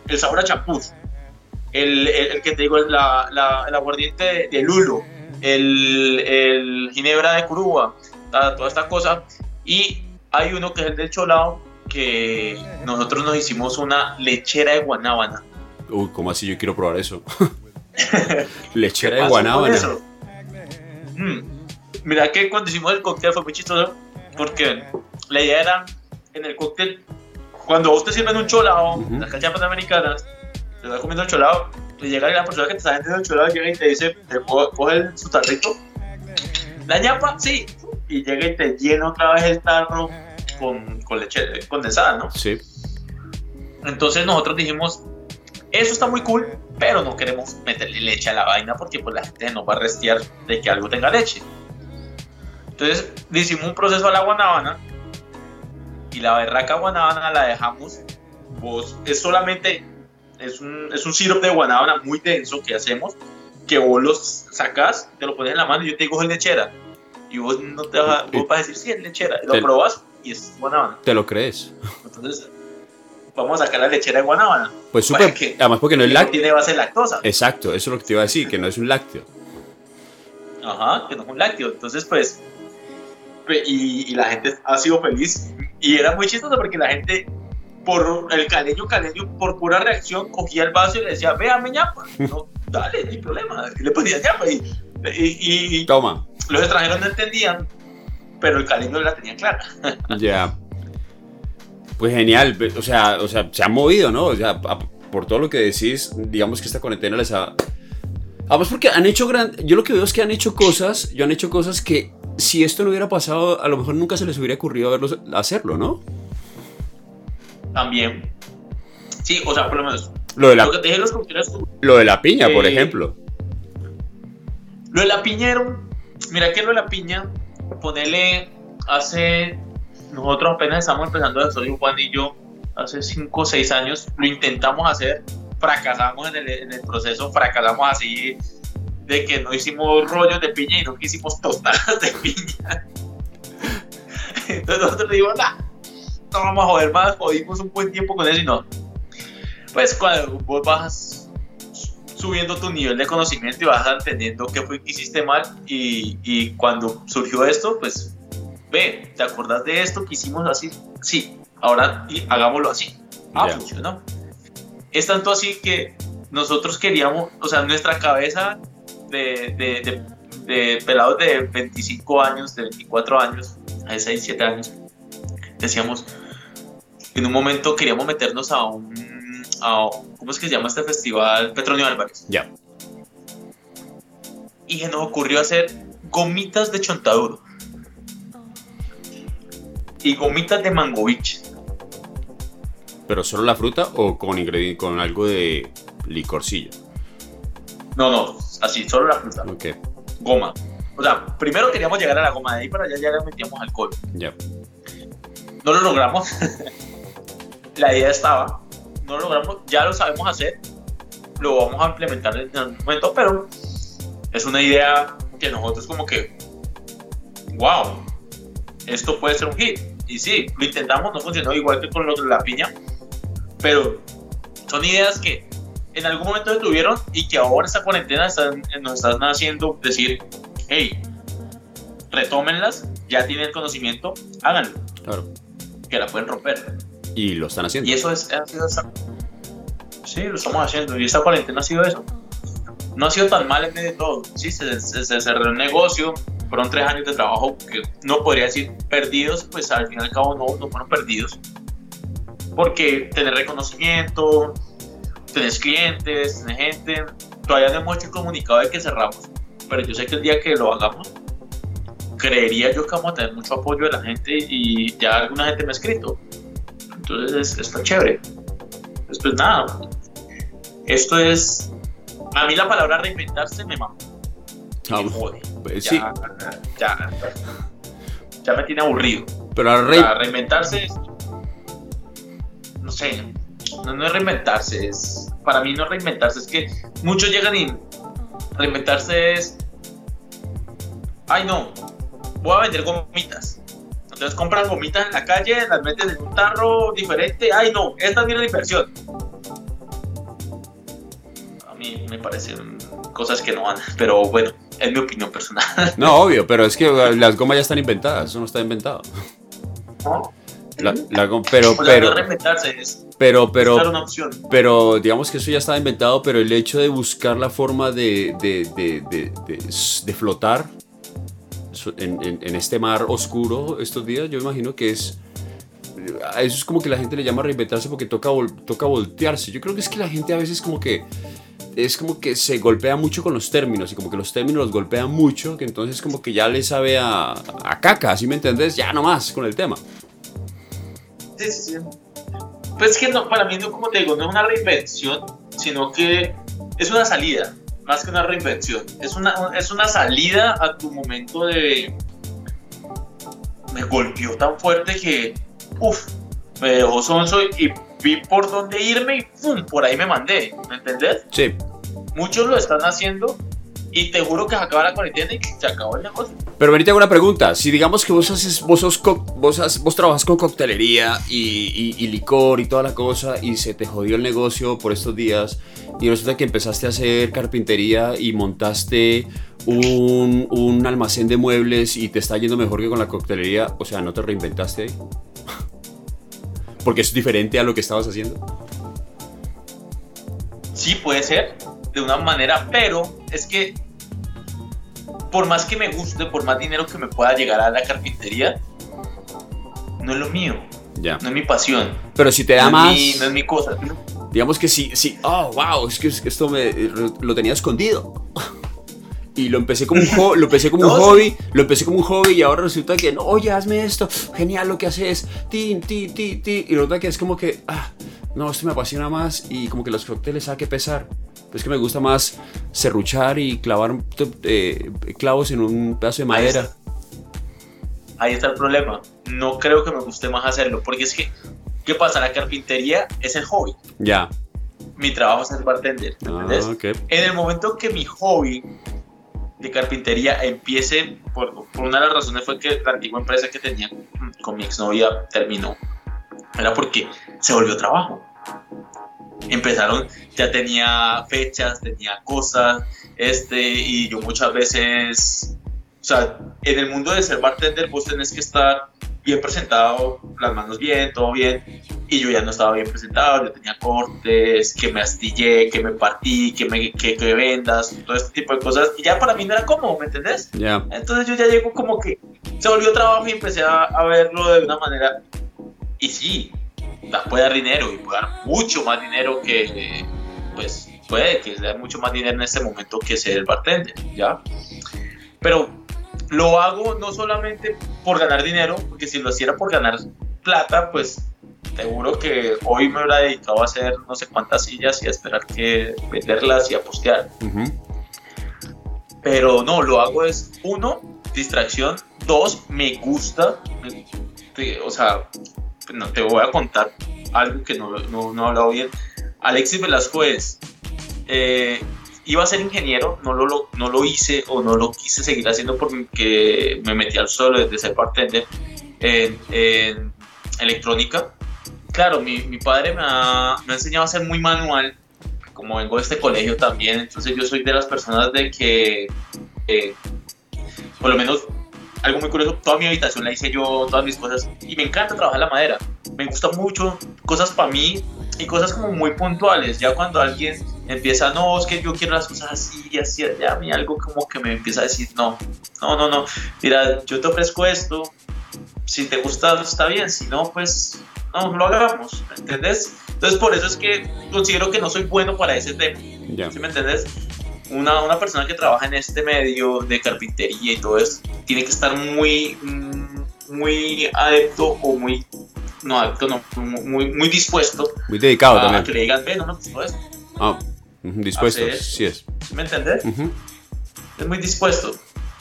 el sabor a champús, el, el, que te digo la, la, el aguardiente de, lulo, el, el, ginebra de curuba, toda esta cosa. Y hay uno que es el del cholao, que nosotros nos hicimos una lechera de guanábana. Uy, ¿cómo así? Yo quiero probar eso. lechera de guanábana. Mm. Mira que cuando hicimos el cóctel fue muy chistoso, porque la idea era en el cóctel, cuando vos te sirven un cholao, las cachapas americanas, te vas comiendo el cholado, y llega la persona que te está vendiendo cholado llega y te dice, te coge su tarrito, la ñapa, sí, y llega y te llena otra vez el tarro con, con leche condensada, ¿no? Sí. Entonces nosotros dijimos, eso está muy cool, pero no queremos meterle leche a la vaina porque pues la gente no va a restear de que algo tenga leche. Entonces hicimos un proceso a la guanábana y la berraca guanábana la dejamos, vos es solamente es un, es un sirope de guanábana muy denso que hacemos, que vos los sacas, te lo pones en la mano y yo te digo es lechera. Y vos no te vas, a decir, sí, es lechera. Lo probas y es guanábana. ¿Te lo crees? Entonces, vamos a sacar la lechera de guanábana. Pues súper, además porque no es lácteo. tiene base lactosa. Exacto, eso es lo que te iba a decir, que no es un lácteo. Ajá, que no es un lácteo. Entonces, pues, y, y la gente ha sido feliz. Y era muy chistoso porque la gente por el caleño, caleño, por pura reacción, cogía el vaso y le decía, véame ñapa. No, dale, no hay problema. Y le ponía ñapa. Y, y, Toma. Los extranjeros no entendían, pero el caleño la tenía clara. Ya. Pues genial. O sea, o sea, se han movido, ¿no? O sea, por todo lo que decís, digamos que esta cuarentena les ha. Además, porque han hecho gran. Yo lo que veo es que han hecho cosas. Yo han hecho cosas que si esto no hubiera pasado, a lo mejor nunca se les hubiera ocurrido hacerlo, ¿no? También. Sí, o sea, por lo menos. Lo de la, lo que los Lo de la piña, por eh, ejemplo. Lo de la piña Mira que lo de la piña, ponerle hace. Nosotros apenas estamos empezando a soy Juan y yo, hace 5 o 6 años, lo intentamos hacer, fracasamos en el, en el proceso, fracasamos así de que no hicimos rollos de piña y no hicimos tostadas de piña. Entonces nosotros dijimos, nada no vamos a joder más, jodimos un buen tiempo con eso y no. Pues cuando vos vas subiendo tu nivel de conocimiento y vas entendiendo qué fue que hiciste mal y, y cuando surgió esto, pues ve, ¿te acordás de esto que hicimos así? Sí, ahora hagámoslo así. Ah, funcionó. Es tanto así que nosotros queríamos, o sea, nuestra cabeza de, de, de, pelados de 25 años, de 24 años, a 6, 7 años, decíamos, en un momento queríamos meternos a un, ¿cómo es que se llama este festival? Petronio Álvarez. Ya. Y se nos ocurrió hacer gomitas de chontaduro. Y gomitas de mangovich. ¿Pero solo la fruta o con con algo de licorcillo? No, no, así, solo la fruta. Ok. Goma. O sea, primero queríamos llegar a la goma, de ahí para allá ya le metíamos alcohol. Ya. No lo logramos. la idea estaba, no lo logramos, ya lo sabemos hacer, lo vamos a implementar en algún momento, pero es una idea que nosotros como que, wow, esto puede ser un hit. Y sí, lo intentamos, no funcionó igual que con los de la piña, pero son ideas que en algún momento se tuvieron y que ahora esta cuarentena están, nos están haciendo decir, hey, retómenlas, ya tienen el conocimiento, háganlo. Claro. Que la pueden romper. Y lo están haciendo. Y eso es, ha sido Sí, lo estamos haciendo. Y esta cuarentena ha sido eso. No ha sido tan mal en medio de todo. Sí, se, se, cerró el negocio. Fueron tres años de trabajo que no podría decir perdidos, pues al fin y al cabo no, no fueron perdidos. Porque tener reconocimiento, tener clientes, tener gente, todavía no hemos hecho el comunicado de que cerramos. pero yo sé que el día que lo hagamos, creería yo que vamos a tener mucho apoyo de la gente y ya alguna gente me ha escrito. Entonces está chévere. Esto es nada. Esto es. A mí la palabra reinventarse me mama. Ah, me jode. pues Ya, sí. ya, ya me tiene aburrido. Pero al reinventarse es. No sé. No, no es reinventarse. Es, para mí no es reinventarse. Es que muchos llegan y. Reinventarse es. Ay, no. Voy a vender gomitas. Entonces compras gomitas en la calle, las metes en un tarro diferente. Ay, no. Esta es mi inversión. A mí me parecen cosas que no van. Pero bueno, es mi opinión personal. No, obvio, pero es que las gomas ya están inventadas, eso no está inventado. ¿no? La- la pero, pero, pero, pero, pero, digamos que eso ya estaba inventado, pero el hecho de buscar la forma de, de, de, de, flotar en, en- en este mar oscuro estos días, yo imagino que es... A eso es como que la gente le llama reinventarse porque toca, vol- toca voltearse. Yo creo que es que la gente a veces como que es como que se golpea mucho con los términos y como que los términos los golpean mucho, que entonces como que ya le sabe a, a caca, ¿sí me entendés? Ya nomás con el tema. Sí, sí, sí. Pues es que no, para mí no, como te digo, no es una reinvención, sino que es una salida, más que una reinvención. Es una, es una salida a tu momento de... Me golpeó tan fuerte que, uff, me dejó sonso y vi por dónde irme y ¡pum! por ahí me mandé, ¿me entendés? Sí, Muchos lo están haciendo y te juro que se acaba la cuarentena y se acabó el negocio. Pero ahorita hago una pregunta. Si digamos que vos haces, vos, sos co- vos, has- vos trabajas con coctelería y, y- y licor y toda la cosa y se te jodió el negocio por estos días y resulta que empezaste a hacer carpintería y montaste un, un almacén de muebles y te está yendo mejor que con la coctelería, o sea, ¿no te reinventaste ahí? Porque es diferente a lo que estabas haciendo. Sí, puede ser, de una manera, pero es que por más que me guste, por más dinero que me pueda llegar a la carpintería, no es lo mío, Ya. no es mi pasión, Pero si te da no, más... es mi, no es mi cosa. Digamos que sí, sí, oh, wow, es que esto me, lo tenía escondido. Y lo empecé como un, lo empecé como un No, sí. hobby, lo empecé como un hobby y ahora resulta que, no, oye, hazme esto, genial lo que haces, tin, ti, ti, ti. Y resulta que es como que, ah, no, esto me apasiona más y como que los cócteles, ¿a qué pesar? Es que me gusta más serruchar y clavar eh, clavos en un pedazo de Ahí madera. está. Ahí está el problema. No creo que me guste más hacerlo, porque es que, ¿qué pasa? La carpintería es el hobby. Ya. Mi trabajo es el bartender. ¿me Ah, ¿entendés? ok. En el momento que mi hobby de carpintería empiece, por, por una de las razones fue que la antigua empresa que tenía con mi exnovia terminó. Era porque se volvió trabajo. Empezaron, ya tenía fechas, tenía cosas, este, y yo muchas veces, o sea, en el mundo de ser bartender vos tenés que estar bien presentado, las manos bien, todo bien, y yo ya no estaba bien presentado, yo tenía cortes, que me astillé, que me partí, que me que, que vendas, todo este tipo de cosas, y ya para mí no era cómodo, ¿me entendés? Ya. Entonces yo ya llego como que se volvió trabajo y empecé a, a verlo de una manera, y sí, puede dar dinero, y puede dar mucho más dinero que, pues, puede que dar mucho más dinero en este momento que ser el bartender, ¿ya? Pero lo hago no solamente por ganar dinero, porque si lo hiciera por ganar plata, pues seguro que hoy me hubiera dedicado a hacer no sé cuántas sillas y a esperar que venderlas y a postear. Ujú. Pero no, lo hago es uno, distracción, dos, me gusta, o sea, no te voy a contar algo que no, no, no he hablado bien. Alexis Velasco es, eh, iba a ser ingeniero, no lo, no lo hice o no lo quise seguir haciendo porque me metí al suelo desde ser bartender en, en electrónica. Claro, mi, mi padre me ha, me ha enseñado a ser muy manual, como vengo de este colegio también, entonces yo soy de las personas de que, eh, por lo menos, algo muy curioso, toda mi habitación la hice yo, todas mis cosas, y me encanta trabajar la madera, me gusta mucho, cosas para mí y cosas como muy puntuales, ya cuando alguien empieza, no, es que yo quiero las cosas así, así, ya a mí algo como que me empieza a decir, no, no, no, no, mira, yo te ofrezco esto, si te gusta está bien, si no, pues no, lo hagamos, ¿me ¿entendés? Entonces por eso es que considero que no soy bueno para ese tema. Ya. ¿Sí me entendés? Una, una, persona que trabaja en este medio de carpintería y todo eso tiene que estar muy, mm, muy adepto o muy, no adepto, no, muy, muy dispuesto. Muy dedicado a, también. que le digan, ve, no gustó esto. Ah, dispuesto, sí es. ¿Me entendés? Es muy dispuesto.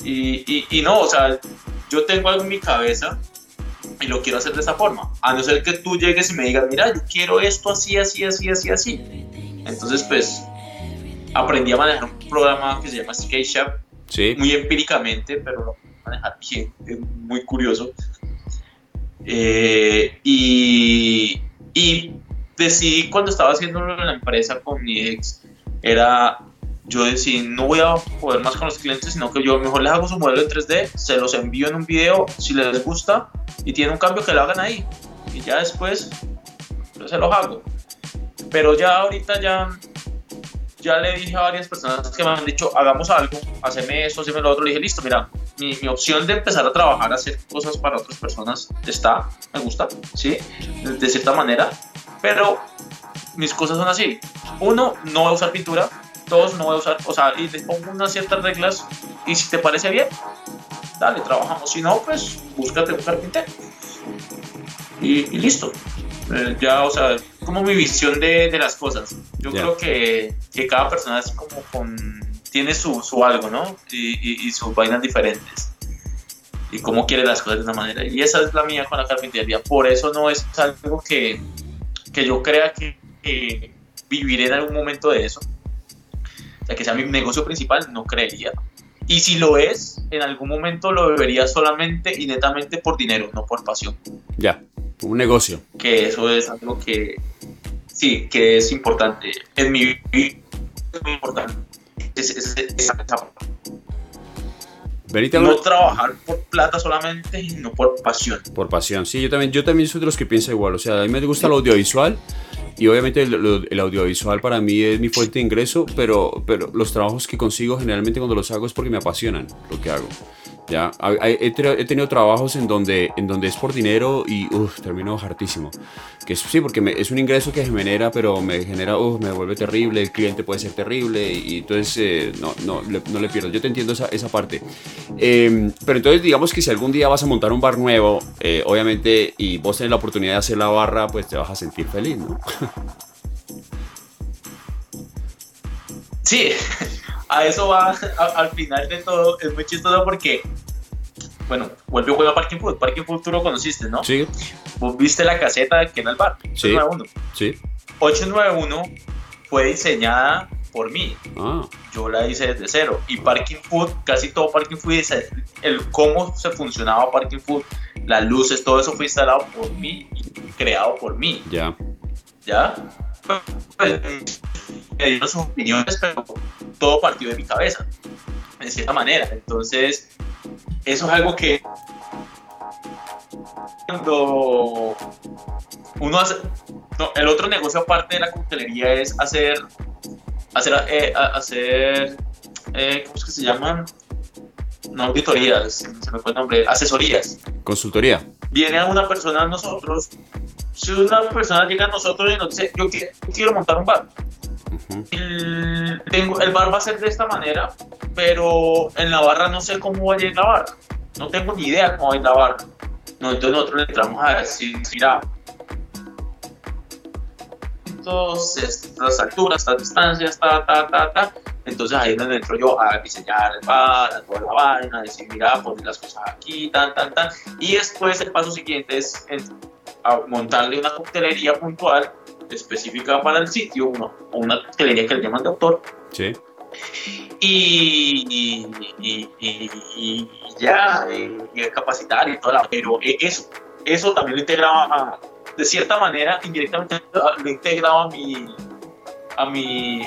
Y, y, y no, o sea, yo tengo algo en mi cabeza y lo quiero hacer de esa forma. A no ser que tú llegues y me digas, mira, yo quiero esto así, así, así, así, así. Entonces, pues, aprendí a manejar un programa que se llama SketchUp. Sí. Muy empíricamente, pero lo manejar bien, es muy curioso. Eh, y, y decidí cuando estaba haciéndolo en la empresa con mi ex, era yo decidí no voy a poder más con los clientes, sino que yo mejor les hago su modelo en 3D, se los envío en un video, si les gusta y tiene un cambio que lo hagan ahí y ya después yo se los hago. Pero ya ahorita ya ya le dije a varias personas que me han dicho, hagamos algo, haceme eso, haceme lo otro. Le dije, listo, mira, mi, mi, opción de empezar a trabajar, hacer cosas para otras personas está, me gusta, ¿sí? De, cierta manera, pero mis cosas son así. Uno, no voy a usar pintura. Dos, no voy a usar, o sea, y pongo unas ciertas reglas y si te parece bien, dale, trabajamos. Si no, pues búscate un carpintero. Y, y listo. Eh, ya, o sea, como mi visión de, de las cosas. Yo creo que, que cada persona es como con, tiene su, su algo, ¿no? Y, y, y sus vainas diferentes. Y cómo quiere las cosas de una manera. Y esa es la mía con la carpintería. Por eso no es algo que, que yo crea que, que viviré en algún momento de eso. O sea, que sea mi negocio principal, no creería. Y si lo es, en algún momento lo vería solamente y netamente por dinero, no por pasión Ya, un negocio. que eso es algo que sí, que es importante. En mi vida es muy importante. Es, es- es- no trabajar por plata solamente y no por pasión. por pasión. Sí, yo también, yo también soy de los que piensa igual. O sea, a mí me gusta el audiovisual y obviamente el, el audiovisual para mí es mi fuente de ingreso, pero, pero los trabajos que consigo generalmente cuando los hago es porque me apasionan lo que hago. Ya, he, tenido trabajos en donde, en donde es por dinero y uf, termino hartísimo. Que es, sí, porque me- es un ingreso que genera, pero me genera, uf, me vuelve terrible, el cliente puede ser terrible y, y entonces eh, no, no, le, no le pierdo. Yo te entiendo esa, esa parte. Eh, pero entonces digamos que si algún día vas a montar un bar nuevo, eh, obviamente, y vos tenés la oportunidad de hacer la barra, pues te vas a sentir feliz, ¿no? Sí, a eso va a- al final de todo. Es muy chistoso porque, bueno, vuelve a jugar a Parking Food. Parking Food tú lo conociste, ¿no? Sí, Vos viste la caseta que era el bar. Sí. 891. sí. 891 fue diseñada por mí. Ah, yo la hice desde cero. Y Parking Food, casi todo Parking Food, es el cómo se funcionaba Parking Food, las luces, todo eso fue instalado por mí y creado por mí, ya. ¿ya? Pues, me dieron sus opiniones, pero todo partió de mi cabeza, de cierta manera. Entonces, eso es algo que cuando uno hace... no, el otro negocio aparte de la coctelería es hacer hacer, eh, hacer eh, ¿cómo es que se llaman? No auditorías, se me fue el nombre, asesorías. Consultoría. Viene una persona a nosotros, si una persona llega a nosotros y nos dice, yo quiero, yo quiero montar un bar, Ujú. el, el bar va a ser de esta manera, pero en la barra no sé cómo va a ir la barra, no tengo ni idea cómo va a ir la barra. No, entonces nosotros le entramos a decir, mira, entonces, estas alturas, estas distancias, ta, ta, ta, ta. Entonces ahí es donde entro yo a diseñar el bar, a toda la vaina, a decir, mira, poner las cosas aquí, tan, tan, tan. Y después el paso siguiente es a montarle una coctelería puntual específica para el sitio, uno, o una coctelería que le llaman de autor, Sí. y, y, y- y- ya, y, capacitar y toda la... Pero e- eso, eso también lo integraba, a- de cierta manera, indirectamente lo integraba a mi, a mi,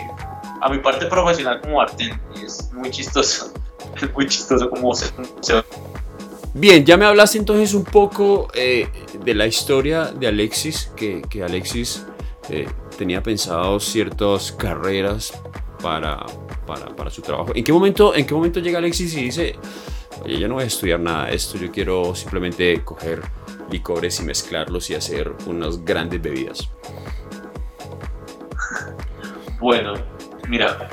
a mi parte profesional como arte. Es muy chistoso, es muy chistoso como se, se Bien, ya me hablaste entonces un poco eh, de la historia de Alexis, que, que Alexis eh, tenía pensado ciertas carreras para, para, para su trabajo. ¿En qué, momento, ¿En qué momento llega Alexis y dice, oye, yo no voy a estudiar nada de esto, yo quiero simplemente coger licores y mezclarlos y hacer unas grandes bebidas? Bueno, mira,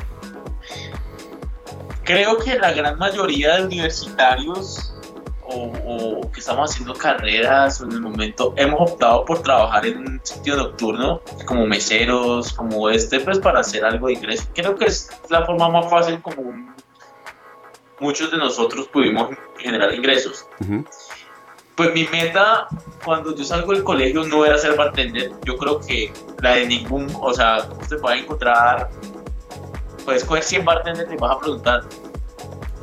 creo que la gran mayoría de universitarios o, que estamos haciendo carreras o en el momento hemos optado por trabajar en un sitio nocturno como meseros, como este, pues para hacer algo de ingreso. Creo que es la forma más fácil como muchos de nosotros pudimos generar ingresos. Pues mi meta cuando yo salgo del colegio no era ser bartender. Yo creo que la de ningún, o sea, usted puede encontrar, puedes coger 100 bartenders y vas a preguntar,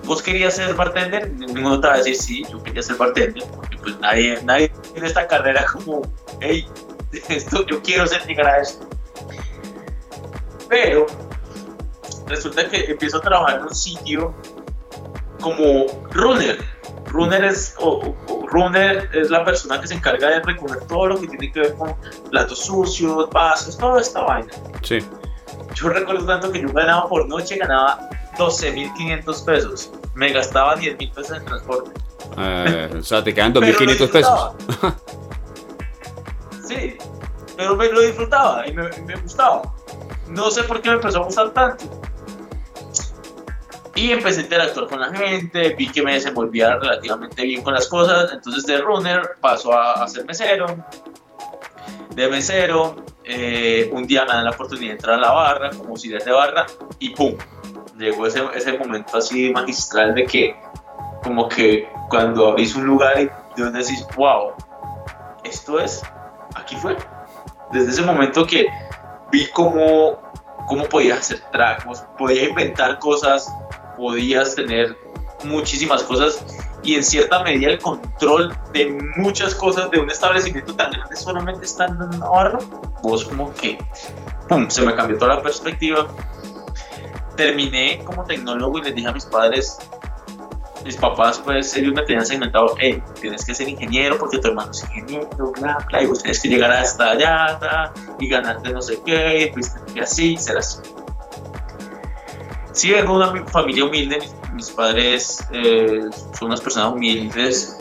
¿vos querías ser bartender? Ninguno te va a decir, sí, yo quería ser bartender, porque pues nadie, nadie en esta carrera como, hey, esto, yo quiero ser llegar a eso. Pero resulta que empiezo a trabajar en un sitio como runner Runner es, runner es la persona que se encarga de recoger todo lo que tiene que ver con platos sucios, vasos, toda esta vaina. Sí. Yo recuerdo tanto que yo ganaba por noche, ganaba 12.500 pesos. Me gastaba 10.000 pesos en transporte. Eh, o sea, te quedan 2.500 pesos. sí, pero me lo disfrutaba y me, me gustaba. No sé por qué me empezó a gustar tanto y empecé a interactuar con la gente, vi que me desenvolvía relativamente bien con las cosas, entonces de runner paso a, ser mesero, de mesero, eh, un día me dan la oportunidad de entrar a la barra como auxiliar de barra y ¡pum! Llegó ese, ese momento así magistral de que como que cuando abrís un lugar y de donde decís, wow, esto es, aquí fue. Desde ese momento que vi cómo, cómo podías hacer tragos, podías inventar cosas, podías tener muchísimas cosas y en cierta medida el control de muchas cosas de un establecimiento tan grande solamente estando en Navarra, vos como que ¡pum! se me cambió toda la perspectiva. Terminé como tecnólogo y les dije a mis padres, mis papás pues ellos me tenían segmentado, hey, tienes que ser ingeniero porque tu hermano es ingeniero, bla, bla, y vos tienes que llegar hasta allá y ganarte no sé qué, y así, ser así. Sí, vengo de una familia humilde, mis, padres eh, son unas personas humildes.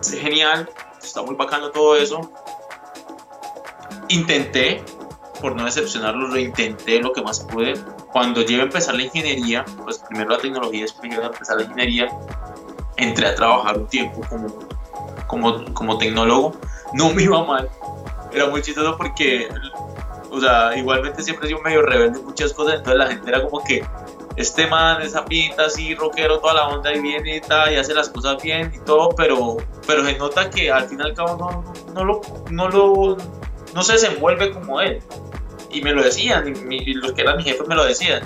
Es genial, está muy bacano todo eso. Intenté, por no decepcionarlos, lo intenté lo que más pude. Cuando llegué a empezar la ingeniería, pues primero la tecnología, después llegué a empezar la ingeniería, entré a trabajar un tiempo como, como, como tecnólogo. No me iba mal, era muy chistoso porque o sea, igualmente siempre he sido medio rebelde en muchas cosas, entonces la gente era como que este man, esa pinta así, rockero, toda la onda y viene y tal, y hace las cosas bien y todo, pero, pero se nota que al fin y al cabo no, no, lo, no, lo, no se desenvuelve como él. Y me lo decían, y, los que eran mi jefe me lo decían.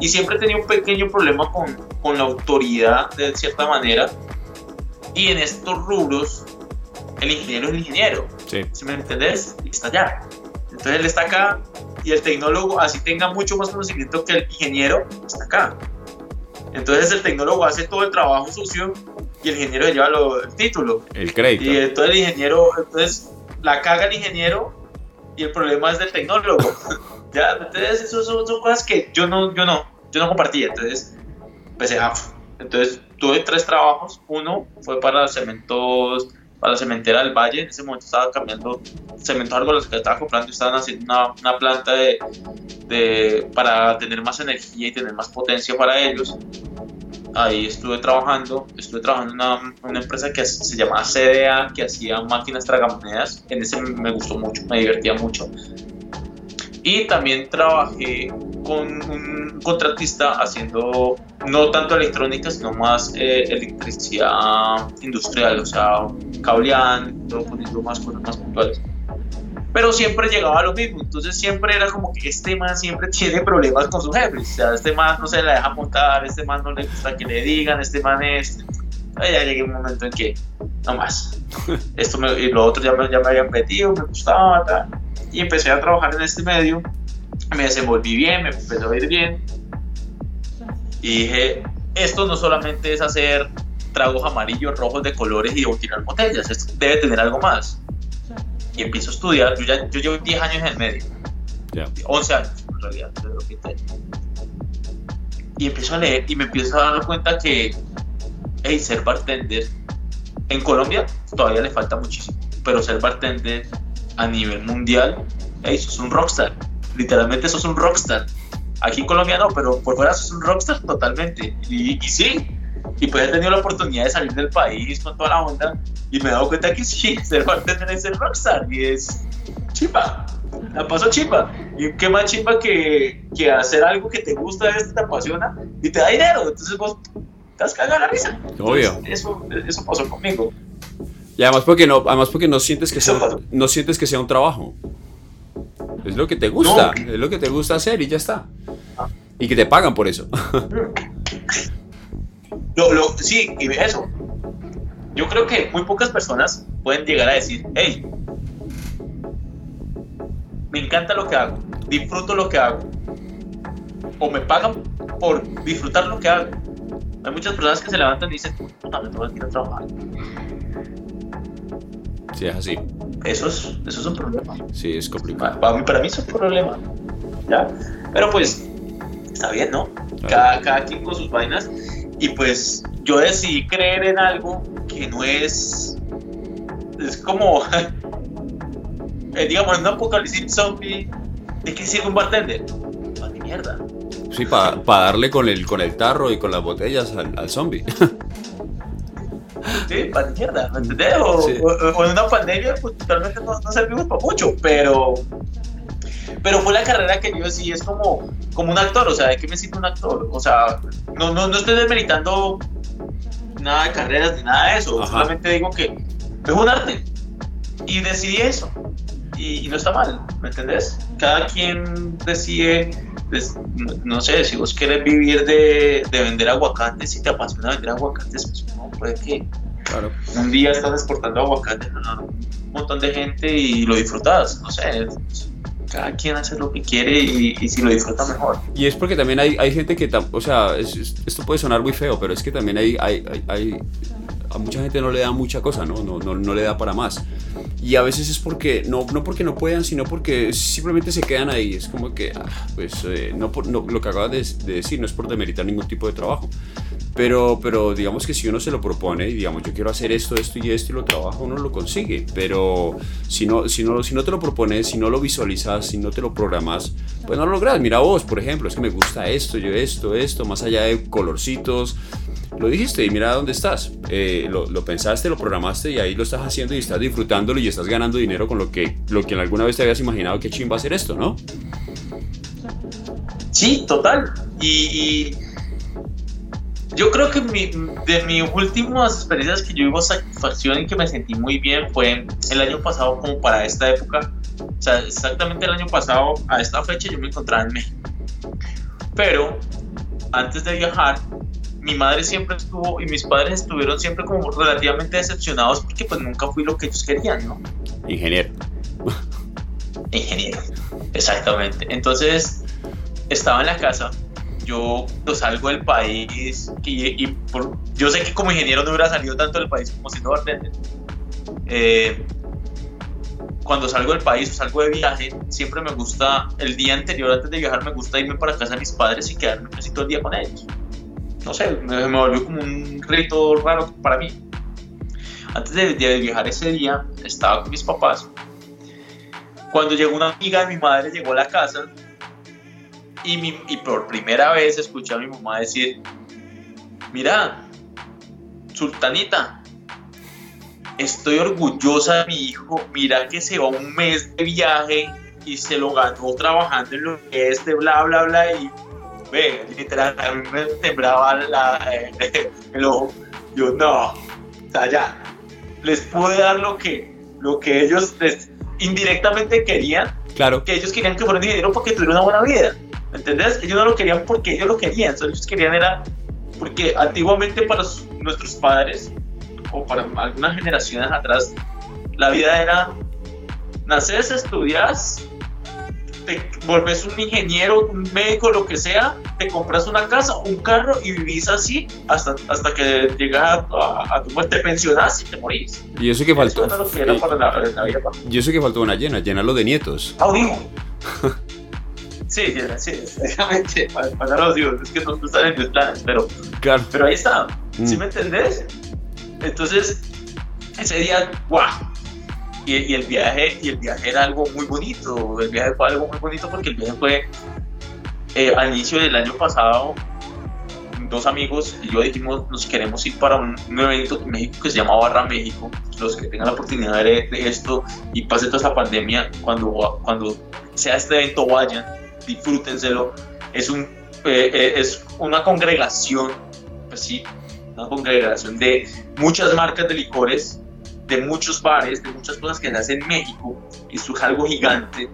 Y siempre tenía un pequeño problema con, con la autoridad, de cierta manera. Y en estos rubros, el ingeniero es el ingeniero. Sí. ¿Sí me entendés? Y está allá. Entonces él está acá y el tecnólogo, así tenga mucho más conocimiento que el ingeniero, está acá. Entonces el tecnólogo hace todo el trabajo sucio y el ingeniero lleva el título. El crédito. Y entonces el ingeniero, entonces la caga el ingeniero y el problema es del tecnólogo. ya, entonces eso son, cosas que yo no, yo no, yo no compartía. Entonces empecé a... Entonces tuve tres trabajos. Uno fue para cementos para la cementera del Valle. En ese momento estaba cambiando cemento algo los que estaba comprando estaban haciendo una, una planta de, de, para tener más energía y tener más potencia para ellos. Ahí estuve trabajando, estuve trabajando en una, una, empresa que se llamaba CDA, que hacía máquinas tragamonedas. En ese me gustó mucho, me divertía mucho. Y también trabajé con un contratista haciendo no tanto electrónica, sino más eh, electricidad industrial, o sea, cableando, poniendo más cosas más puntuales. Pero siempre llegaba a lo mismo, entonces siempre era como que este man siempre tiene problemas con sus jefes, o sea, este man no se la deja montar, este man no le gusta que le digan, este man es... Ya llegué un momento en que, no más, esto me, y lo otro ya me, ya me habían metido, me gustaba, tal, y empecé a trabajar en este medio, me desenvolví bien, me empezó a ir bien, y dije, esto no solamente es hacer tragos amarillos, rojos de colores y tirar botellas, esto debe tener algo más. Y empiezo a estudiar, yo, ya, yo llevo 10 años en el medio, 11 años en realidad, desde lo que Y empiezo a leer y me empiezo a dar cuenta que hey, ser bartender en Colombia todavía le falta muchísimo, pero ser bartender a nivel mundial, hey, sos un rockstar, literalmente sos un rockstar. Aquí en Colombia no, pero por fuera sos un rockstar totalmente. Y, y sí, y pues he tenido la oportunidad de salir del país con toda la onda y me he dado cuenta que sí, ser bartender es ser rockstar y es chimba, la paso chimba. Y qué más chimba que, que hacer algo que te gusta, esto te apasiona y te da dinero. Entonces vos te has cagado la risa. Obvio. eso, eso pasó conmigo. Y además porque no, además porque no sientes que sea, no sientes que sea un trabajo. Es lo que te gusta, es lo que te gusta hacer y ya está. Y que te pagan por eso. Lo, lo, sí, y eso. Yo creo que muy pocas personas pueden llegar a decir, hey, me encanta lo que hago, disfruto lo que hago, o me pagan por disfrutar lo que hago. Hay muchas personas que se levantan y dicen, puta, me tengo que ir a trabajar. Sí, es así. Eso es, eso es un problema. Sí, es complicado. Para mí, para mí es un problema. ¿Ya? Pero pues, está bien, ¿no? Cada, cada quien con sus vainas. Y pues yo decidí creer en algo que no es. Es como. eh, digamos, en un apocalipsis zombie. ¿De qué sirve un bartender? Para mierda. Sí, para darle con el, con el tarro y con las botellas al, al zombie. Sí, para mierda, ¿me entendés? O, Sí. o- o en una pandemia, pues totalmente no, no servimos para mucho, pero. Pero fue la carrera que yo sí es como, como un actor, o sea, ¿de qué me sirve un actor? O sea, no, no, no estoy desmeritando nada de carreras ni nada de eso, Ajá. solamente digo que es un arte y decidí eso y, y no está mal, ¿me entendés? Cada quien decide, des- no- no sé, si vos quieres vivir de, de vender aguacates, si te apasiona vender aguacates, pues no, puede que Claro. un día estás exportando aguacates a un montón de gente y lo disfrutas, no sé, cada quien hace lo que quiere y, y si lo disfruta mejor. Y es porque también hay, hay gente que, o sea, es- es- esto puede sonar muy feo, pero es que también hay, hay, hay- a mucha gente no le da mucha cosa, ¿no? No, no, no le da para más. Y a veces es porque, no, no porque no puedan, sino porque simplemente se quedan ahí. Es como que, ah, pues, eh, no, no- lo que acabas de, de decir no es por demeritar ningún tipo de trabajo. Pero, pero digamos que si uno se lo propone y digamos yo quiero hacer esto, esto y esto y lo trabaja, uno lo consigue. Pero si no, si no, si no te lo propones, si no lo visualizas, si no te lo programas, pues no lo logras. Mira vos, por ejemplo, es que me gusta esto, yo esto, esto, más allá de colorcitos. Lo dijiste y mira dónde estás. Eh, lo, lo pensaste, lo programaste y ahí lo estás haciendo y estás disfrutándolo y estás ganando dinero con lo que, lo que alguna vez te habías imaginado que chimba hacer esto, ¿no? Sí, total. Y yo creo que mi- de mis últimas experiencias que yo vivo satisfacción y que me sentí muy bien fue el año pasado como para esta época. O sea, exactamente el año pasado, a esta fecha, yo me encontraba en México. Pero antes de viajar, mi madre siempre estuvo y mis padres estuvieron siempre como relativamente decepcionados porque pues nunca fui lo que ellos querían, ¿no? Ingeniero. ingeniero. Exactamente. Entonces, estaba en la casa. Yo cuando salgo del país y, y por- yo sé que como ingeniero no hubiera salido tanto del país como siendo bartender. Eh, cuando salgo del país o salgo de viaje, siempre me gusta, el día anterior antes de viajar, me gusta irme para casa de mis padres y quedarme casi todo el día con ellos. No sé, me, me volvió como un rito raro para mí. Antes de, de viajar ese día, estaba con mis papás cuando llegó una amiga de mi madre, llegó a la casa y, mi- y por primera vez escuché a mi mamá decir, mira, Sultanita, estoy orgullosa de mi hijo, mira que se va un mes de viaje y se lo ganó trabajando en lo que es de bla, bla, bla y ve, literal, a mí me temblaba la, el ojo. Yo, no, o sea, ya, les pude dar lo que, lo que ellos les- indirectamente querían, Claro. que ellos querían que fuera un ingeniero porque tuviera una buena vida. ¿Me entendés? Ellos no lo querían porque ellos lo querían, solo ellos querían era porque antiguamente para nuestros padres o para algunas generaciones atrás, la vida era naces, estudias, te volves un ingeniero, un médico, lo que sea, te compras una casa, un carro y vivís así hasta, hasta que llegas a, a, tu muerte, te pensionás y te morís. Y eso que faltó. Eso era lo que era para la, la vida. Y eso que faltó una llena, llenarlo de nietos. Ah. Sí, sí, sí, exactamente. Los hijos, es que no están en mis planes, pero, Claro. pero ahí está. ¿Sí Mm. me entendés? Entonces, ese día, ¡guau! Y, y el viaje, y el viaje era algo muy bonito. El viaje fue algo muy bonito porque el viaje fue eh, al inicio del año pasado, dos amigos y yo dijimos, nos queremos ir para un, evento en México que se llama Barra México. Los que tengan la oportunidad de, de esto y pase toda esta pandemia, cuando, cuando sea este evento, vayan, disfrútenselo. Es, un, eh, eh, es una congregación, pues sí, una congregación de muchas marcas de licores, de muchos bares, de muchas cosas que se hacen en México. Esto es algo gigante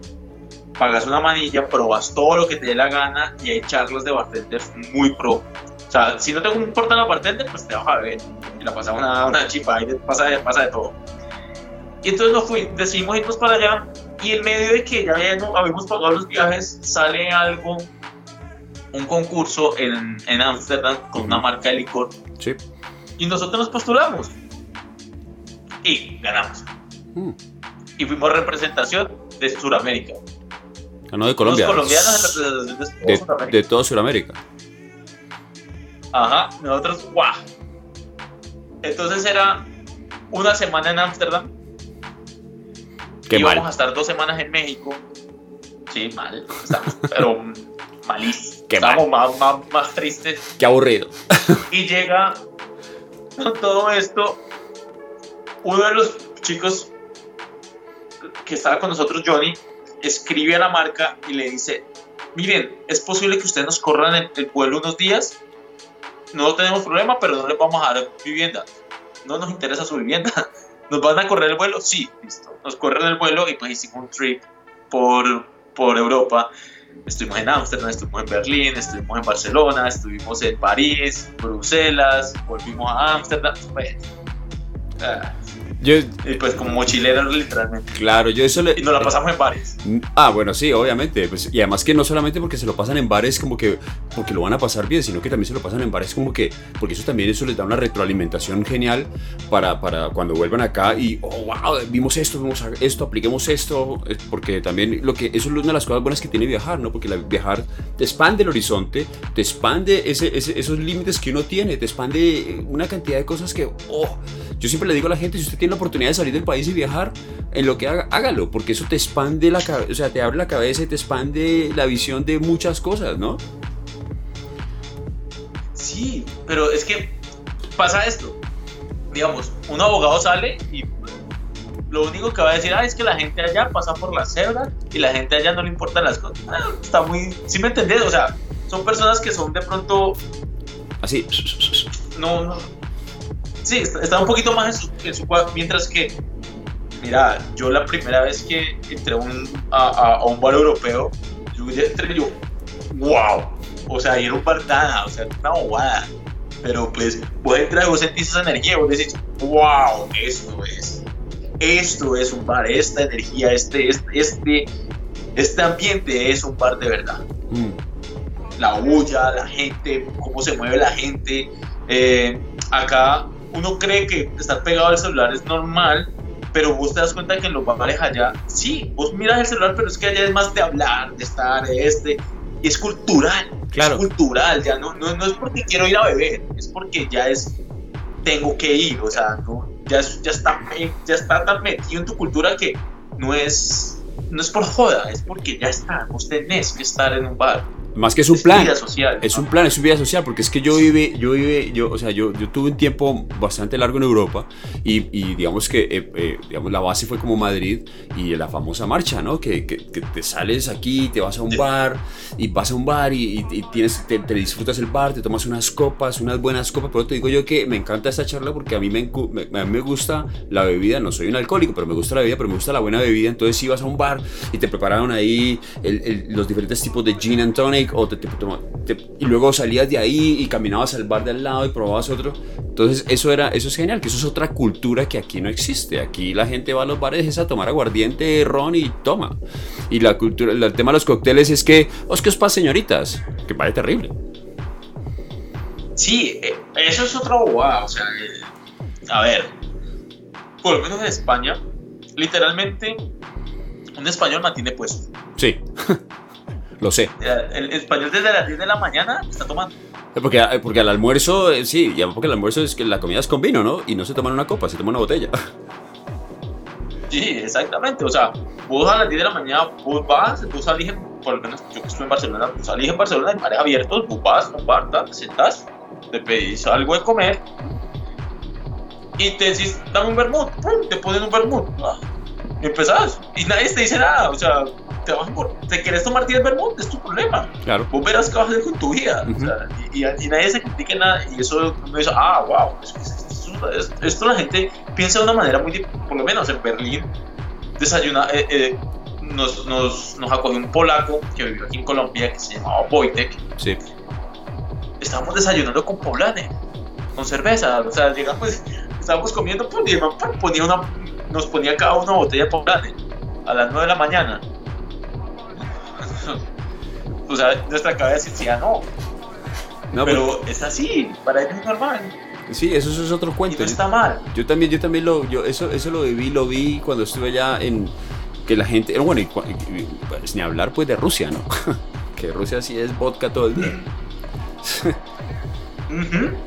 pagas una manilla, probas todo lo que te dé la gana y hay charlas de bartenders muy pro. O sea, si no te importa la bartender, pues te vas a ver y la pasa una, una chipa y pasa, pasa de todo. Y entonces nos fuimos, decidimos irnos para allá y en medio de que ya habíamos pagado los viajes, sale algo, un concurso en Ámsterdam con una marca de licor. Sí. Y nosotros nos postulamos y ganamos. Mm. Y fuimos representación de Sudamérica. Ah, no de Colombia. Los colombianos en de, de, toda Sudamérica. Ajá, nosotros, guau. Entonces era una semana en Ámsterdam. Qué Íbamos a estar dos semanas en México. Sí, mal. pero malísimo. Qué Estamos más, más, más tristes. Qué aburrido. y llega con todo esto uno de los chicos que estaba con nosotros, Johnny, escribe a la marca y le dice, miren, es posible que ustedes nos corran el, el vuelo unos días, no tenemos problema, pero no les vamos a dar vivienda. No nos interesa su vivienda. ¿Nos van a correr el vuelo? Sí, listo. Nos corren el vuelo y pues hicimos un trip por, por Europa. Estuvimos en Ámsterdam, estuvimos en Berlín, estuvimos en Barcelona, estuvimos en París, Bruselas, volvimos a Ámsterdam. Pues, ah, yo, y pues como mochilero literalmente. Claro, yo eso le... Y nos la pasamos en bares. Ah, bueno, sí, obviamente. Pues, y además que no solamente porque se lo pasan en bares como que porque lo van a pasar bien, sino que también se lo pasan en bares como que... Porque eso también eso les da una retroalimentación genial para, para cuando vuelvan acá y, oh, wow, vimos esto, vimos esto, apliquemos esto. Porque también lo que... Eso es una de las cosas buenas que tiene viajar, ¿no? Porque la, viajar te expande el horizonte, te expande ese, esos límites que uno tiene, te expande una cantidad de cosas que, oh, yo siempre le digo a la gente, si usted tiene la oportunidad de salir del país y viajar, en lo que haga, hágalo, porque eso te expande la cabeza, o sea, te abre la cabeza y te expande la visión de muchas cosas, ¿no? Sí, pero es que pasa esto. Digamos, un abogado sale y lo único que va a decir ah, es que la gente allá pasa por la cebra y la gente allá no le importan las cosas. Ah, está muy. ¿Sí me entendés? O sea, son personas que son de pronto. Así. No, no Sí, está, un poquito más en su, mientras que, mira, yo la primera vez que entré a, un bar europeo, yo entré yo, wow, o sea, era un bar nada, o sea, una bobada, pero pues vos entras y vos sentís esa energía, vos decís, wow, esto es, esto es un bar, esta energía, este, este, este, este ambiente es un bar de verdad. Mm. La bulla, la gente, cómo se mueve la gente. Eh, acá uno cree que estar pegado al celular es normal, pero vos te das cuenta que en los bares allá, sí, vos miras el celular, pero es que allá es más de hablar, de estar, de este, y es cultural, claro. es cultural, ya no, no, no, es porque quiero ir a beber, es porque ya es, tengo que ir, o sea, no, ya, ya, está, ya está tan metido en tu cultura que no es, no es por joda, es porque ya está, vos tenés que estar en un bar. Más que es un plan. Vida social, es un plan, es una vida social, porque es que yo vive, yo vive, yo, o sea, yo, yo tuve un tiempo bastante largo en Europa y, y digamos que, eh, eh, digamos, la base fue como Madrid y la famosa marcha, ¿no? Que, que, te sales aquí, te vas a un bar y vas a un bar y, y tienes, te, disfrutas el bar, te tomas unas copas, unas buenas copas, pero te digo yo que me encanta esta charla porque a mí me, me, me gusta la bebida, no soy un alcohólico, pero me gusta la bebida, pero me gusta la buena bebida, entonces si vas a un bar y te prepararon ahí los diferentes tipos de gin and tonic, o y luego salías de ahí y caminabas al bar de al lado y probabas otro. Entonces eso era eso es genial, que eso es otra cultura que aquí no existe. Aquí la gente va a los bares a tomar aguardiente, ron y toma. Y la cultura, el tema de los cócteles es que, os que os pasa señoritas, que parece terrible. Sí, eh, eso es otra bobada, o sea, eh, a ver, por lo menos en España, literalmente un español mantiene puesto. Sí. Lo sé. El español desde las 10 de la mañana está tomando. Eh, porque, eh, porque al almuerzo, eh, sí, ya porque el almuerzo es que la comida es con vino, ¿no? Y no se toman una copa, se toma una botella. Sí, exactamente. O sea, vos a las 10 de la mañana, vos vas, vos salís por lo menos yo que estuve en Barcelona, pues salí en Barcelona en bares abiertos, vos vas, compartas, te sentás, te pedís algo de comer y te decís, dame un vermut, te ponen un vermut. Ah, empezás, y nadie te dice nada, o sea, te, vas por, te quieres tomar 10 vermut, es tu problema. Claro. Vos verás qué vas a hacer con tu vida. o sea, y, y, y, nadie se critique nada, y eso uno dice, ah, wow, esto, esto, la gente piensa de una manera muy, por lo menos en Berlín, desayuna, eh, eh, nos, nos, nos acogió un polaco que vivió aquí en Colombia que se llamaba Wojtek. Sí. Estábamos desayunando con poblane, con cerveza, o sea, llegamos, estábamos comiendo, pues, ponía una, nos ponía cada uno una botella de poblane a las 9 de la mañana. o sea, nuestra cabeza decía no. No, pero es así, para ellos es normal. Sí, eso, eso, es otro cuento. Y no está mal. Yo también, yo también lo, yo eso, eso lo viví, lo vi cuando estuve allá en que la gente, bueno, y, pues, ni hablar pues de Rusia, ¿no? que Rusia sí es vodka todo el día.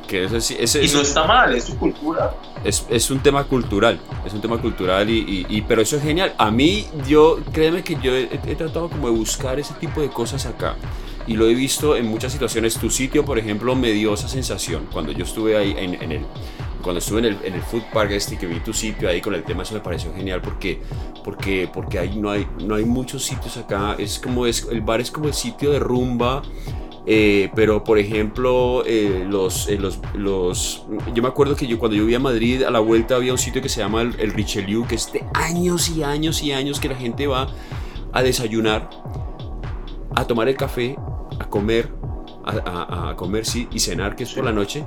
que eso sí, y no está mal, es su cultura. Es, es, un tema cultural, es un tema cultural y, y, pero eso es genial. A mí, yo, créeme que yo he, he, tratado como de buscar ese tipo de cosas acá y lo he visto en muchas situaciones. Tu sitio, por ejemplo, me dio esa sensación cuando yo estuve ahí en, en el cuando estuve en el, en el food park este que vi tu sitio ahí con el tema eso me pareció genial porque porque porque ahí no hay no hay muchos sitios acá es como es el bar es como el sitio de rumba eh, pero por ejemplo eh, los, eh, los, los yo me acuerdo que yo cuando yo vivía a Madrid a la vuelta había un sitio que se llama el, el Richelieu que es de años y años y años que la gente va a desayunar a tomar el café a comer a, a, comer sí y cenar que es por la noche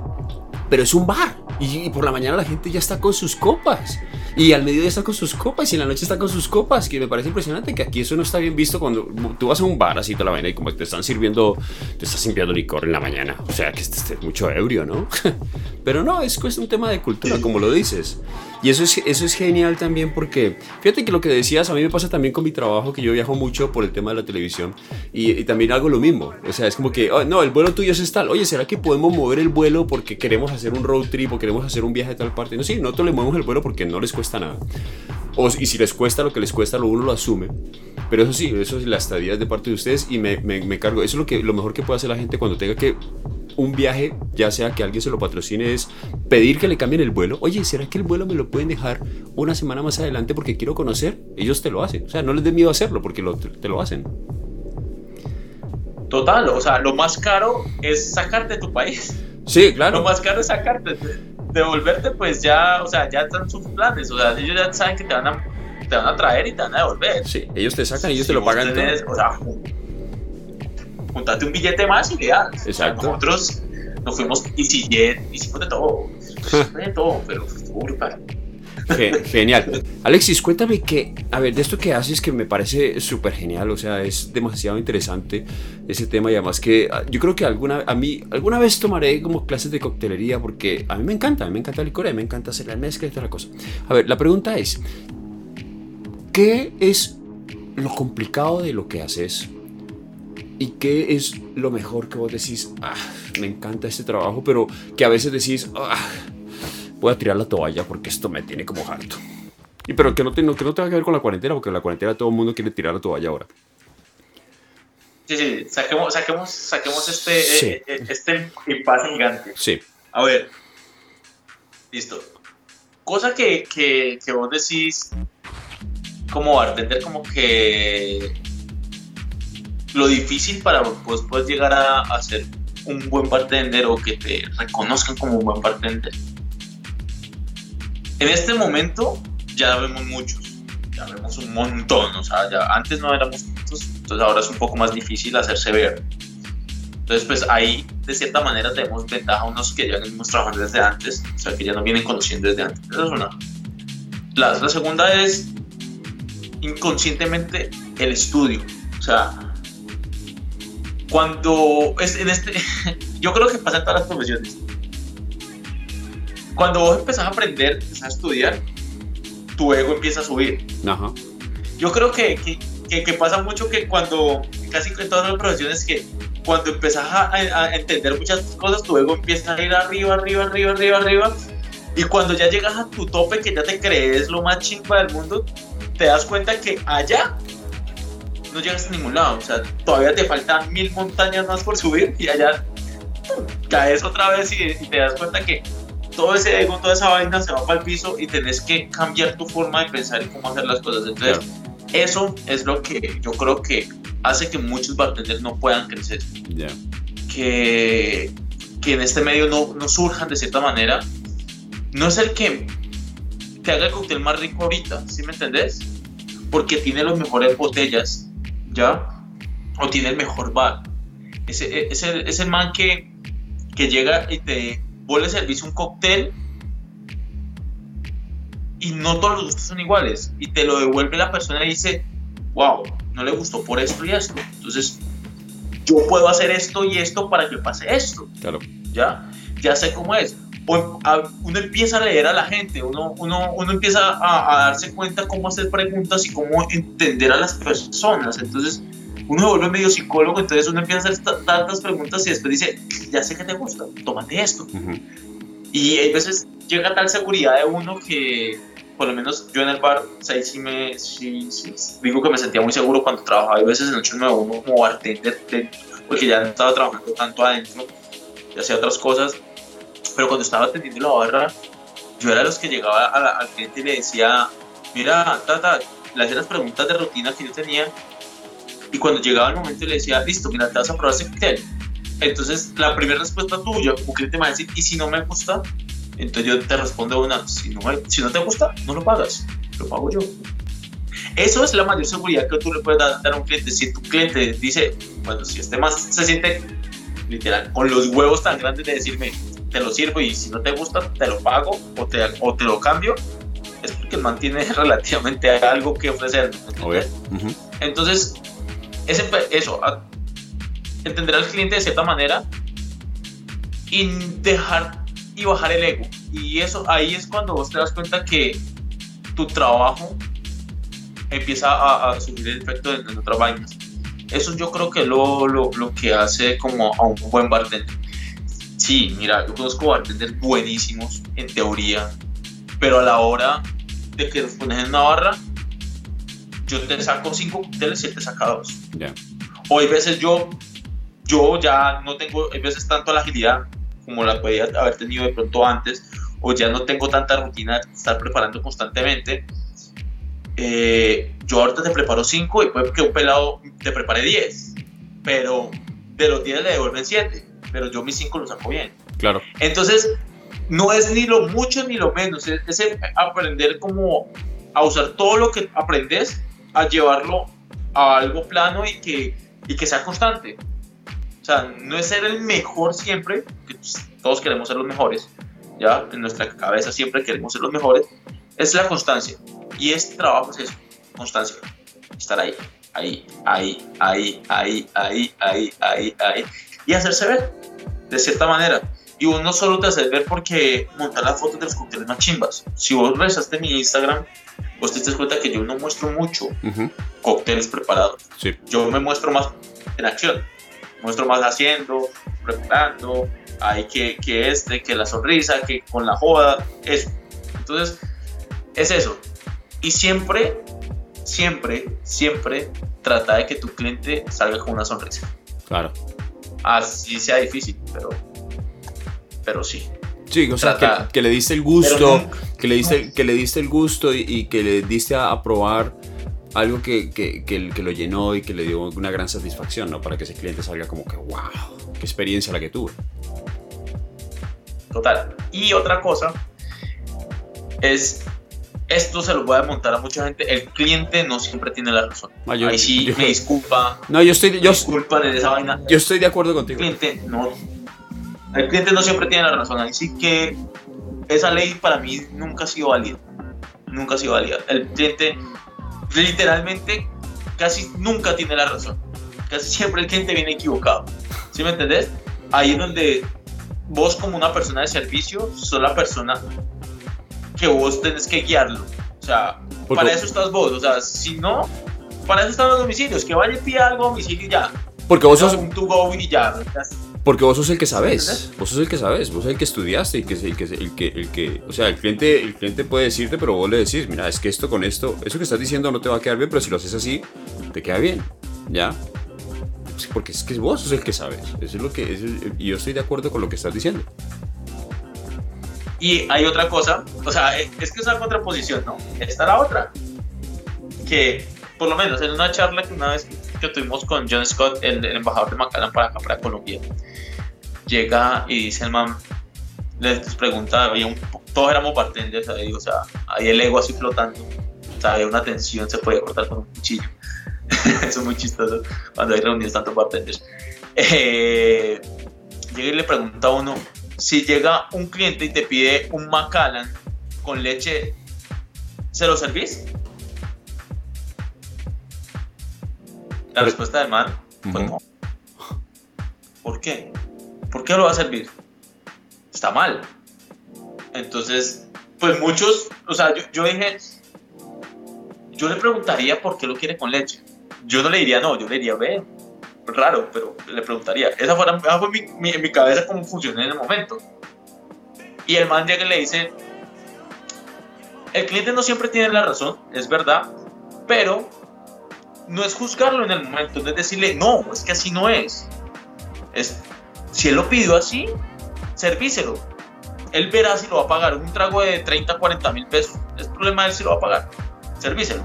pero es un bar. Y, por la mañana la gente ya está con sus copas. Y al mediodía está con sus copas. Y en la noche está con sus copas. Que me parece impresionante que aquí eso no está bien visto cuando tú vas a un bar así toda la vaina y como te están sirviendo, te estás sirviendo licor en la mañana. O sea que este, es mucho ebrio, ¿no? Pero no, es, un tema de cultura, como lo dices. Y eso es, eso es genial también porque, fíjate que lo que decías, a mí me pasa también con mi trabajo, que yo viajo mucho por el tema de la televisión y, también hago lo mismo. O sea, es como que, oh, no, el vuelo tuyo es tal. Oye, ¿será que podemos mover el vuelo porque queremos hacer un road trip o queremos hacer un viaje de tal parte? No, sí, nosotros le movemos el vuelo porque no les cuesta nada. O, y si les cuesta lo que les cuesta, lo uno lo asume. Pero eso sí, eso es la estadía de parte de ustedes y me, me, me cargo. Eso es lo, que, lo mejor que puede hacer la gente cuando tenga que un viaje, ya sea que alguien se lo patrocine, es pedir que le cambien el vuelo. Oye, ¿será que el vuelo me lo pueden dejar una semana más adelante porque quiero conocer? Ellos te lo hacen. O sea, no les dé miedo hacerlo porque te lo hacen. Total, o sea, lo más caro es sacarte de tu país. Sí, claro. Lo más caro es sacarte, devolverte, pues ya, o sea, ya están sus planes, o sea, ellos ya saben que te van a, te van a traer y te van a devolver. Sí, ellos te sacan y ellos te lo pagan. o sea, juntate un billete más y le Exacto. nosotros nos fuimos EasyJet, hicimos de todo, de todo, pero. Genial. Alexis, cuéntame que, a ver, de esto que haces que me parece súper genial, o sea, es demasiado interesante ese tema y además que ah, yo creo que alguna, a mí, alguna vez tomaré como clases de coctelería porque a mí me encanta, a mí me encanta el licor, a mí me encanta hacer la mezcla y toda la cosa. A ver, la pregunta es, ¿qué es lo complicado de lo que haces ¿Y qué es lo mejor que vos decís? Ah, me encanta este trabajo, pero que a veces decís, ah, voy a tirar la toalla porque esto me tiene como harto. Y pero que no, que no tenga que ver con la cuarentena, porque en la cuarentena todo el mundo quiere tirar la toalla ahora. Sí, sí, saquemos, saquemos, saquemos este, eh, eh, este impasse gigante. Sí. A ver, listo. Cosa que, que, que vos decís como bartender, como que lo difícil para vos puedes llegar a, a, ser un buen bartender o que te reconozcan como un buen bartender. En este momento ya vemos muchos, ya vemos un montón, o sea, ya antes no éramos muchos, entonces ahora es un poco más difícil hacerse ver. Entonces, pues ahí de cierta manera tenemos ventaja unos que ya venimos trabajando desde antes, o sea, que ya nos vienen conociendo desde antes. Esa es una. La, la segunda es inconscientemente el estudio, o sea, cuando es en este, yo creo que pasa en todas las profesiones. Cuando vos empezás a aprender, empezás a estudiar, tu ego empieza a subir. Ajá. Yo creo que, que, que, pasa mucho que cuando, casi en todas las profesiones, que cuando empezás a, a, entender muchas cosas, tu ego empieza a ir arriba, arriba, arriba, arriba, arriba. Y cuando ya llegas a tu tope, que ya te crees lo más chingua del mundo, te das cuenta que allá no llegas a ningún lado. O sea, todavía te faltan mil montañas más por subir y allá caes otra vez y, te das cuenta que todo ese ego, toda esa vaina se va para el piso y tenés que cambiar tu forma de pensar y cómo hacer las cosas. Entonces, eso es lo que yo creo que hace que muchos bartenders no puedan crecer. Que, que en este medio no, no surjan de cierta manera. No es el que te haga el cóctel más rico ahorita, ¿sí me entendés? Porque tiene las mejores botellas, ¿ya? O tiene el mejor bar. Es, es, el, es el man que, que llega y te vuelve a servir un cóctel y no todos los gustos son iguales. Y te lo devuelve la persona y dice, wow, no le gustó por esto y esto. Entonces, yo puedo hacer esto y esto para que pase esto. Claro. ¿Ya? Ya sé cómo es uno empieza a leer a la gente, uno, uno, uno empieza a, darse cuenta cómo hacer preguntas y cómo entender a las personas. Entonces, uno se vuelve medio psicólogo, entonces uno empieza a hacer tantas preguntas y después dice, ya sé que te gusta, tómate esto. Y hay veces llega tal seguridad de uno que, por lo menos yo en el bar, o sea, sí me, sí, digo que me sentía muy seguro cuando trabajaba, hay veces en el 891 como bartender, porque ya no estaba trabajando tanto adentro y hacía otras cosas pero cuando estaba atendiendo la barra, yo era de los que llegaba al cliente y le decía, mira, tata, le hacía las preguntas de rutina que yo tenía y cuando llegaba el momento le decía, listo, mira, te vas a probar ese cóctel. Entonces, la primera respuesta tuya, un cliente me va a decir, ¿y si no me gusta? Entonces yo te respondo una, si no, si no te gusta, no lo pagas, lo pago yo. Eso es la mayor seguridad que tú le puedes dar, a un cliente. Si tu cliente dice, bueno, si este más se siente literal con los huevos tan grandes de decirme, te lo sirvo y si no te gusta, te lo pago o te, o te lo cambio, es porque mantiene relativamente algo que ofrecer. Entonces, ese, eso, entender al cliente de cierta manera y dejar y bajar el ego. Y eso ahí es cuando vos te das cuenta que tu trabajo empieza a, a subir el efecto en, otras vainas. Eso yo creo que lo, lo, lo que hace como a un buen bartender. Sí, mira, yo conozco bartenders buenísimos en teoría, pero a la hora de que los pones en una barra, yo te saco cinco cócteles y él te saca dos. O hay veces yo, yo ya no tengo, hay veces tanto la agilidad como la podía haber tenido de pronto antes, o ya no tengo tanta rutina de estar preparando constantemente. Eh, yo ahorita te preparo cinco y puede que un pelado te prepare diez, pero de los diez le devuelven siete pero yo mis cinco los saco bien. Claro. Entonces, no es ni lo mucho ni lo menos, es, aprender como a usar todo lo que aprendes, a llevarlo a algo plano y que, y que sea constante. O sea, no es ser el mejor siempre, que todos queremos ser los mejores, ya en nuestra cabeza siempre queremos ser los mejores, es la constancia. Y este trabajo es eso, constancia, estar ahí, ahí, ahí, ahí, ahí, ahí, ahí, ahí, ahí, y hacerse ver de cierta manera. Y uno solo te hace ver porque montar las fotos de los cócteles más chimbas. Si vos revisaste mi Instagram, vos te das cuenta que yo no muestro mucho cócteles preparados. Yo me muestro más en acción. Muestro más haciendo, preparando, hay que, que este, que la sonrisa, que con la joda, eso. Entonces, es eso. Y siempre, siempre, siempre trata de que tu cliente salga con una sonrisa. Claro así sea difícil, pero, pero sí. Sí, o sea, que, le diste el gusto, que, le diste, que le diste el gusto y, que le diste a, probar algo que, que, que, lo llenó y que le dio una gran satisfacción, ¿no? Para que ese cliente salga como que, wow, qué experiencia la que tuve. Total. Y otra cosa es esto se lo voy a montar a mucha gente. El cliente no siempre tiene la razón. Ah, Ahí sí me disculpa. No, yo estoy. Yo, disculpan en esa vaina. Yo estoy de acuerdo contigo. El cliente no. El cliente no siempre tiene la razón. Ahí sí que esa ley para mí nunca ha sido válida. Nunca ha sido válida. El cliente literalmente casi nunca tiene la razón. Casi siempre el cliente viene equivocado. ¿Sí me entendés? Ahí es donde vos como una persona de servicio sos la persona que vos tenés que guiarlo. O sea, para eso estás vos. O sea, si no, para eso están los domicilios. Que vaya y pida algo a domicilio y ya. Porque vos sos. Un to go y ya. Porque vos sos el que sabes, vos sos el que sabes, vos sos el que estudiaste y que, el que, el que, el que, o sea, el cliente, el cliente puede decirte, pero vos le decís, mira, es que esto con esto, eso que estás diciendo no te va a quedar bien, pero si lo haces así, te queda bien. ¿Ya? Porque es que vos sos el que sabes. Eso es lo que. y yo estoy de acuerdo con lo que estás diciendo. Y hay otra cosa, o sea, es que es una contraposición, ¿no? Está la otra. Que, por lo menos en una charla que una vez que tuvimos con John Scott, el, embajador de Macallan para acá, para Colombia, llega y dice el man, les pregunta, había un, todos éramos bartenders ahí, o sea, hay el ego así flotando, o sea, había una tensión, se podía cortar con un cuchillo. Eso es muy chistoso cuando hay reuniones tanto bartenders. Eh, llega y le pregunta a uno, si llega un cliente y te pide un Macallan con leche, ¿se lo servís? La respuesta del man fue no. ¿Por qué? ¿Por qué lo va a servir? Está mal. Entonces, pues muchos, o sea, yo, dije, yo le preguntaría por qué lo quiere con leche. Yo no le diría no, yo le diría, ve, raro, pero le preguntaría. Esa fue, mi, en mi cabeza cómo funcionó en el momento. Y el man llega y le dice, el cliente no siempre tiene la razón, es verdad, pero no es juzgarlo en el momento, no es decirle, no, es que así no es. es si él lo pidió así, servíselo. Él verá si lo va a pagar. Un trago de 30, 40 mil pesos. Es problema de él si lo va a pagar. Servíselo.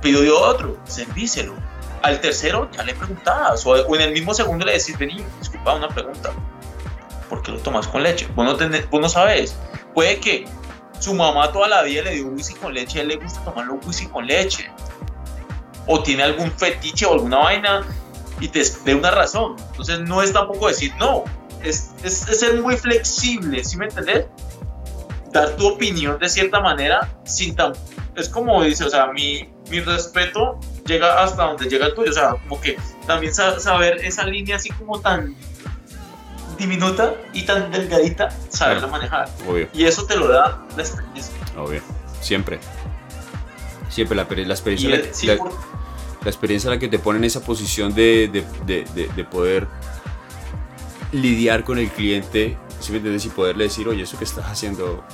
Pidió otro, servíselo. Al tercero ya le preguntabas. O en el mismo segundo le decís, vení, disculpa, una pregunta. ¿Por qué lo tomas con leche? Vos no, tenés, no sabes. Puede que su mamá toda la vida le dio whisky con leche, a él le gusta tomarlo whisky con leche o tiene algún fetiche o alguna vaina y te dé una razón. Entonces no es tampoco decir no, es, es, ser muy flexible, ¿sí me entendés? Dar tu opinión de cierta manera sin tan... Es como dice, o sea, mi, mi respeto llega hasta donde llega el tuyo, o sea, como que también saber esa línea así como tan diminuta y tan delgadita, saberla manejar. Obvio. Y eso te lo da la experiencia. Obvio, siempre. Siempre la, la experiencia... La, la experiencia en la que te pone en esa posición de, de, de, de poder lidiar con el cliente, si me entiendes? Y poderle decir, oye, eso que estás haciendo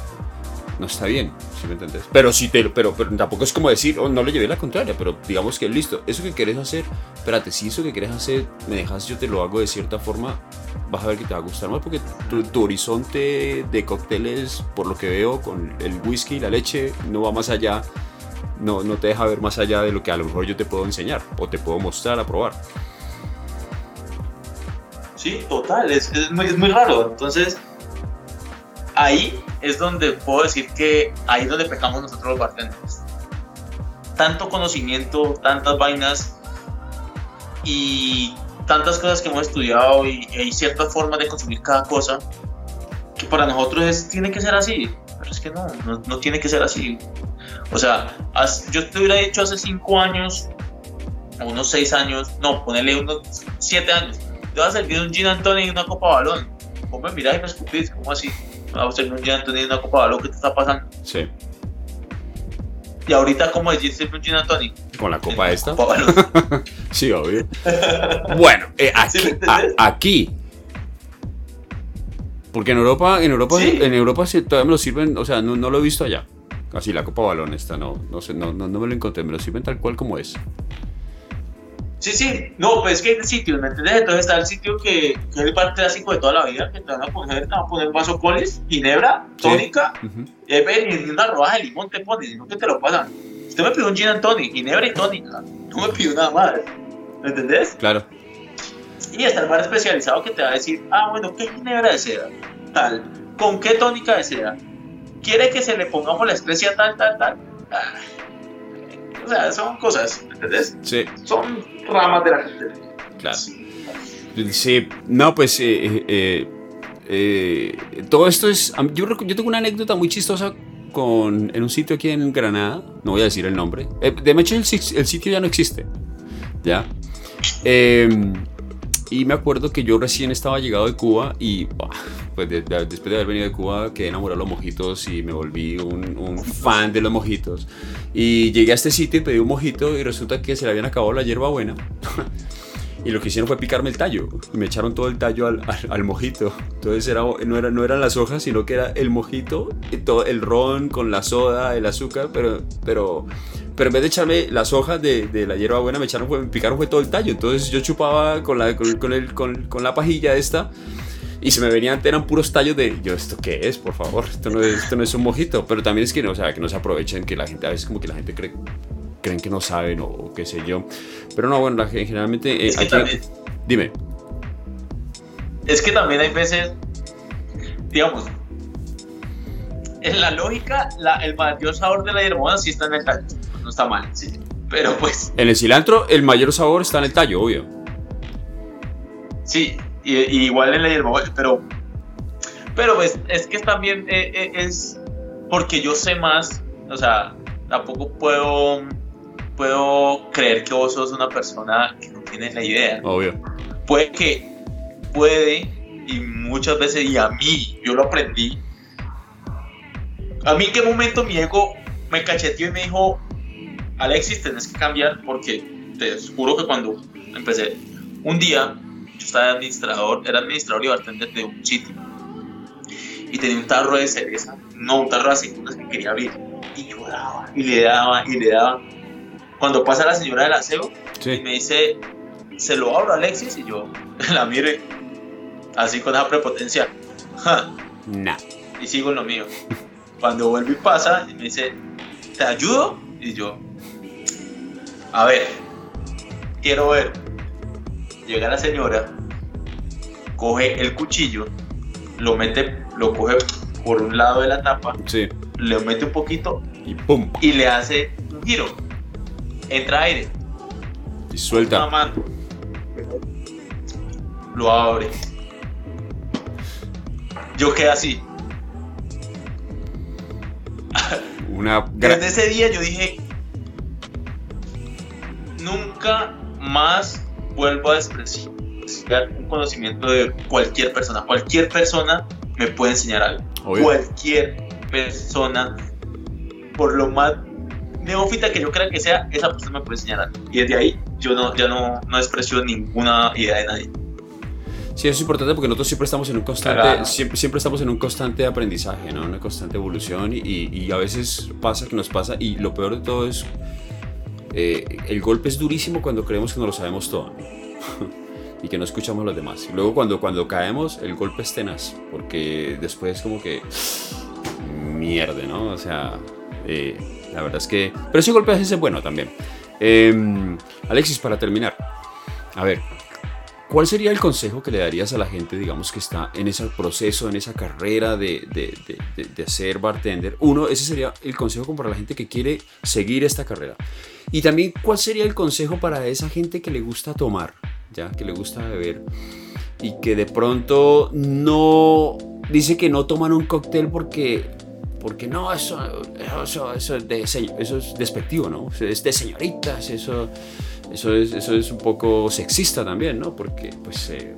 no está bien, si me entiendes? Pero, sí te, pero, pero tampoco es como decir, oh, no le llevé la contraria, pero digamos que listo, eso que querés hacer, espérate, si eso que querés hacer me dejas, yo te lo hago de cierta forma, vas a ver que te va a gustar más porque tu, horizonte de cócteles, por lo que veo, con el whisky y la leche, no va más allá no, no te deja ver más allá de lo que a lo mejor yo te puedo enseñar o te puedo mostrar a probar. Sí, total, es, muy, es muy raro. Entonces, ahí es donde puedo decir que ahí es donde pecamos nosotros los bartenders. Tanto conocimiento, tantas vainas y tantas cosas que hemos estudiado y, hay ciertas formas de consumir cada cosa que para nosotros es, tiene que ser así. Pero es que no, no, no tiene que ser así. O sea, yo te hubiera dicho hace 5 años, o unos 6 años, no, ponele unos 7 años, te vas a servir un gin Antonio y una copa balón. ¿Cómo me miras y me escupís? ¿Cómo así? Vas a servir un gin Antonio y una copa balón, ¿qué te está pasando? Sí. Y ahorita, ¿cómo decís un gin Antonio? ¿Con la copa esta? Copa sí, obvio. bueno, eh, aquí, aquí porque en Europa, en Europa, en Europa todavía me lo sirven, o sea, no, no, lo he visto allá. Así la copa balón esta, no, no sé, no, no, me lo encontré, me lo sirven tal cual como es. Sí, sí, no, pues es que hay sitios, ¿me entiendes? Entonces está el sitio que, que es el bar clásico de toda la vida, que te van a poner, te van a poner vaso coles, ginebra, tónica, y y una rodaja de limón te pones, no que te lo pasan. Usted me pidió un gin and tonic, ginebra y tónica, no me pidió nada más, ¿me entendés? Claro. Y está el bar especializado que te va a decir, ah, bueno, ¿qué ginebra desea? Tal, ¿con qué tónica desea? quiere que se le pongamos la especia tal, tal, tal. Ah, o sea, son cosas, ¿entendés? Sí. Son ramas de la gente. Claro. Sí, no, pues eh, eh, eh, todo esto es. Yo, yo tengo una anécdota muy chistosa con, en un sitio aquí en Granada, no voy a decir el nombre. de hecho, el, el, sitio ya no existe. ¿Ya? Em, y me acuerdo que yo recién estaba llegado de Cuba y pues después de haber venido de Cuba quedé enamorado de los mojitos y me volví un, un, fan de los mojitos. Y llegué a este sitio y pedí un mojito y resulta que se le habían acabado la hierba buena. y lo que hicieron fue picarme el tallo. Y me echaron todo el tallo al, al, mojito. Entonces era, no, era, no eran las hojas, sino que era el mojito, y todo, el ron con la soda, el azúcar, pero, pero pero en vez de echarme las hojas de, de la hierba buena, me echaron, me picaron fue todo el tallo. Entonces yo chupaba con la, con, con el, con, con la pajilla esta y se me venían, eran puros tallos de, yo, ¿esto qué es? Por favor, esto no es, esto no es un mojito. Pero también es que no, o sea, que no se aprovechen, que la gente, a veces como que la gente cree, creen que no saben o, o qué sé yo. Pero no, bueno, la, gen- generalmente... eh, Es que aquí- también- Dime. Es que también hay veces, digamos, en la lógica, la- el mayor sabor de la hierbabuena sí está en el tallo. No está mal, sí. Pero pues, En el cilantro, el mayor sabor está en el tallo, obvio. sí, y, y igual en la hierbabuena, pero, pero pues, es que también eh, eh, es porque yo sé más, o sea, tampoco puedo, puedo creer que vos sos una persona que no tiene la idea. Obvio. puede que puede y muchas veces y a mí yo lo aprendí a mí en qué momento mi ego me cacheteó y me dijo Alexis tenés que cambiar porque te juro que cuando empecé un día yo estaba administrador era administrador y bartender de un sitio y tenía un tarro de cereza no un tarro de aceitunas que quería abrir y yo daba y le daba y le daba cuando pasa la señora del aseo y me dice, se lo abro a Alexis y yo la mire así con esa prepotencia ja, Nah. y sigo en lo mío. Cuando vuelve y pasa y me dice, ¿te ayudo? Y yo, a ver, quiero ver. Llega la señora, coge el cuchillo, lo mete, lo coge por un lado de la tapa, Sí. le mete un poquito Y pum. y le hace un giro. Entra aire. Y una suelta. mano. Lo abre. Yo quedé así. Una. Desde ese día yo dije, nunca más vuelvo a despreciar un conocimiento de cualquier persona. Cualquier persona me puede enseñar algo. Obvio. Cualquier persona, por lo más neófita que yo crea que sea, esa persona me puede enseñar algo. Y desde ahí yo no, ya no, no desprecio ninguna idea de nadie. Sí, eso es importante porque nosotros siempre estamos en un constante, Claro. siempre, siempre estamos en un constante aprendizaje, ¿no? Una constante evolución y, y- y a veces pasa que nos pasa y lo peor de todo es eh, el golpe es durísimo cuando creemos que no lo sabemos todo y que no escuchamos a los demás. Y luego cuando, cuando caemos el golpe es tenaz porque después como que mierde, ¿no? O sea, eh, la verdad es que... Pero ese golpe a veces es bueno también. Eh, Alexis, para terminar, a ver, ¿Cuál sería el consejo que le darías a la gente, digamos, que está en ese proceso, en esa carrera de, de, de, de- ser bartender? Uno, ese sería el consejo como para la gente que quiere seguir esta carrera. Y también, ¿cuál sería el consejo para esa gente que le gusta tomar, ya, que le gusta beber y que de pronto no dice que no toman un cóctel porque porque no, eso, eso, eso, es de eso es despectivo, ¿no? Es de señoritas, eso, eso, es, eso es un poco sexista también, ¿no? Porque pues eh,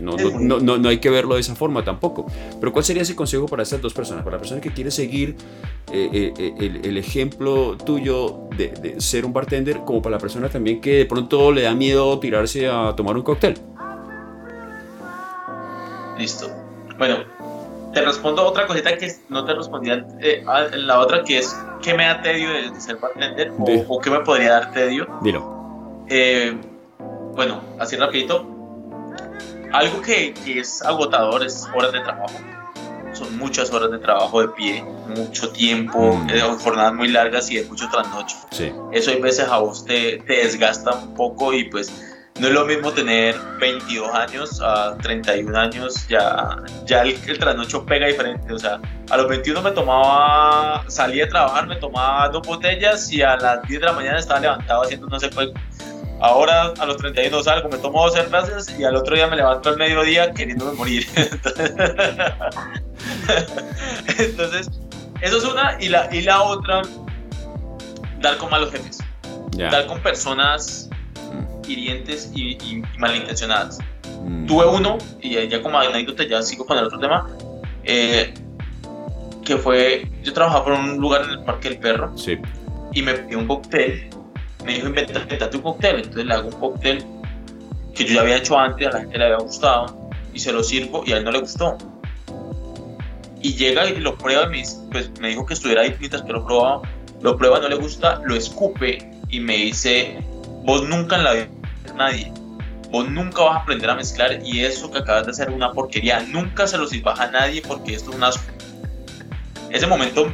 no, no, no, no- no hay que verlo de esa forma tampoco. Pero ¿cuál sería ese consejo para estas dos personas? Para la persona que quiere seguir eh, eh, eh, el, el ejemplo tuyo de, de ser un bartender, como para la persona también que de pronto le da miedo tirarse a tomar un cóctel. Listo. Bueno, te respondo otra cosita que no te respondía eh, a- la otra que es ¿qué me da tedio de ser bartender? O, o qué me podría dar tedio? Dilo. Eh, bueno, así rapidito. Algo que, que es agotador es horas de trabajo. Son muchas horas de trabajo de pie, mucho tiempo, Mm. eh, jornadas muy largas y de mucho trasnocho. Sí. Eso hay veces a vos te, te desgasta un poco y pues no es lo mismo tener 22 años a 31 años, ya, ya el, el trasnocho pega diferente. O sea, a los 21 me tomaba, salía a trabajar, me tomaba dos botellas y a las 10 de la mañana estaba levantado haciendo no sé qué. Ahora a los 31 salgo, me tomo dos cervezas y al otro día me levanto al mediodía queriéndome morir. Entonces, eso es una. Y la, y la otra, dar con malos jefes Ya. dar con personas hirientes y, y malintencionadas. Mm. Tuve uno, y ya- ya como anécdota, ya sigo con el otro tema, eh, que fue, yo trabajaba por un lugar en el Parque del Perro Sí. y me pidió un cóctel, me dijo, "Inventa- inventate un cóctel, entonces le hago un cóctel que yo ya había hecho antes, a la gente le había gustado, y se lo sirvo y a él no le gustó. Y llega y lo prueba y me, pues, me dijo que estuviera ahí mientras que lo probaba, lo prueba, no le gusta, lo escupe y me dice, vos nunca en la vida nadie, vos nunca vas a aprender a mezclar y eso que acabas de hacer es una porquería, nunca se lo sirvas a nadie porque esto es un asco. Ese momento,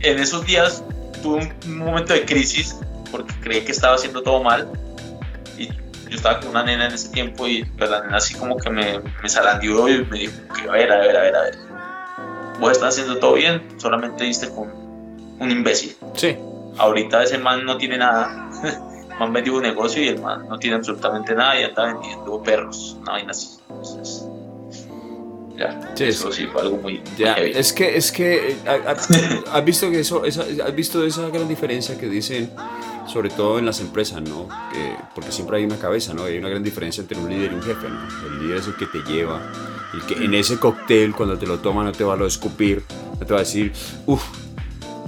en esos días, tuve un, momento de crisis porque creí que estaba haciendo todo mal y yo estaba con una nena en ese tiempo y pues, la nena así como que me, me zarandió y me dijo que a ver, a ver, a ver, a ver, vos estás haciendo todo bien, solamente diste con un imbécil. Sí. Ahorita ese man no tiene nada. man vendió un negocio y el man no tiene absolutamente nada y está vendiendo perros, una vaina así. Entonces, ya, sí, eso sí fue algo muy, ya, es que es que has visto que eso esa, has visto esa gran diferencia que dicen sobre todo en las empresas, ¿no? porque siempre hay una cabeza, ¿no? Hay una gran diferencia entre un líder y un jefe, ¿no? El líder es el que te lleva, y que en ese cóctel cuando te lo toma no te va a lo escupir, no te va a decir, uff,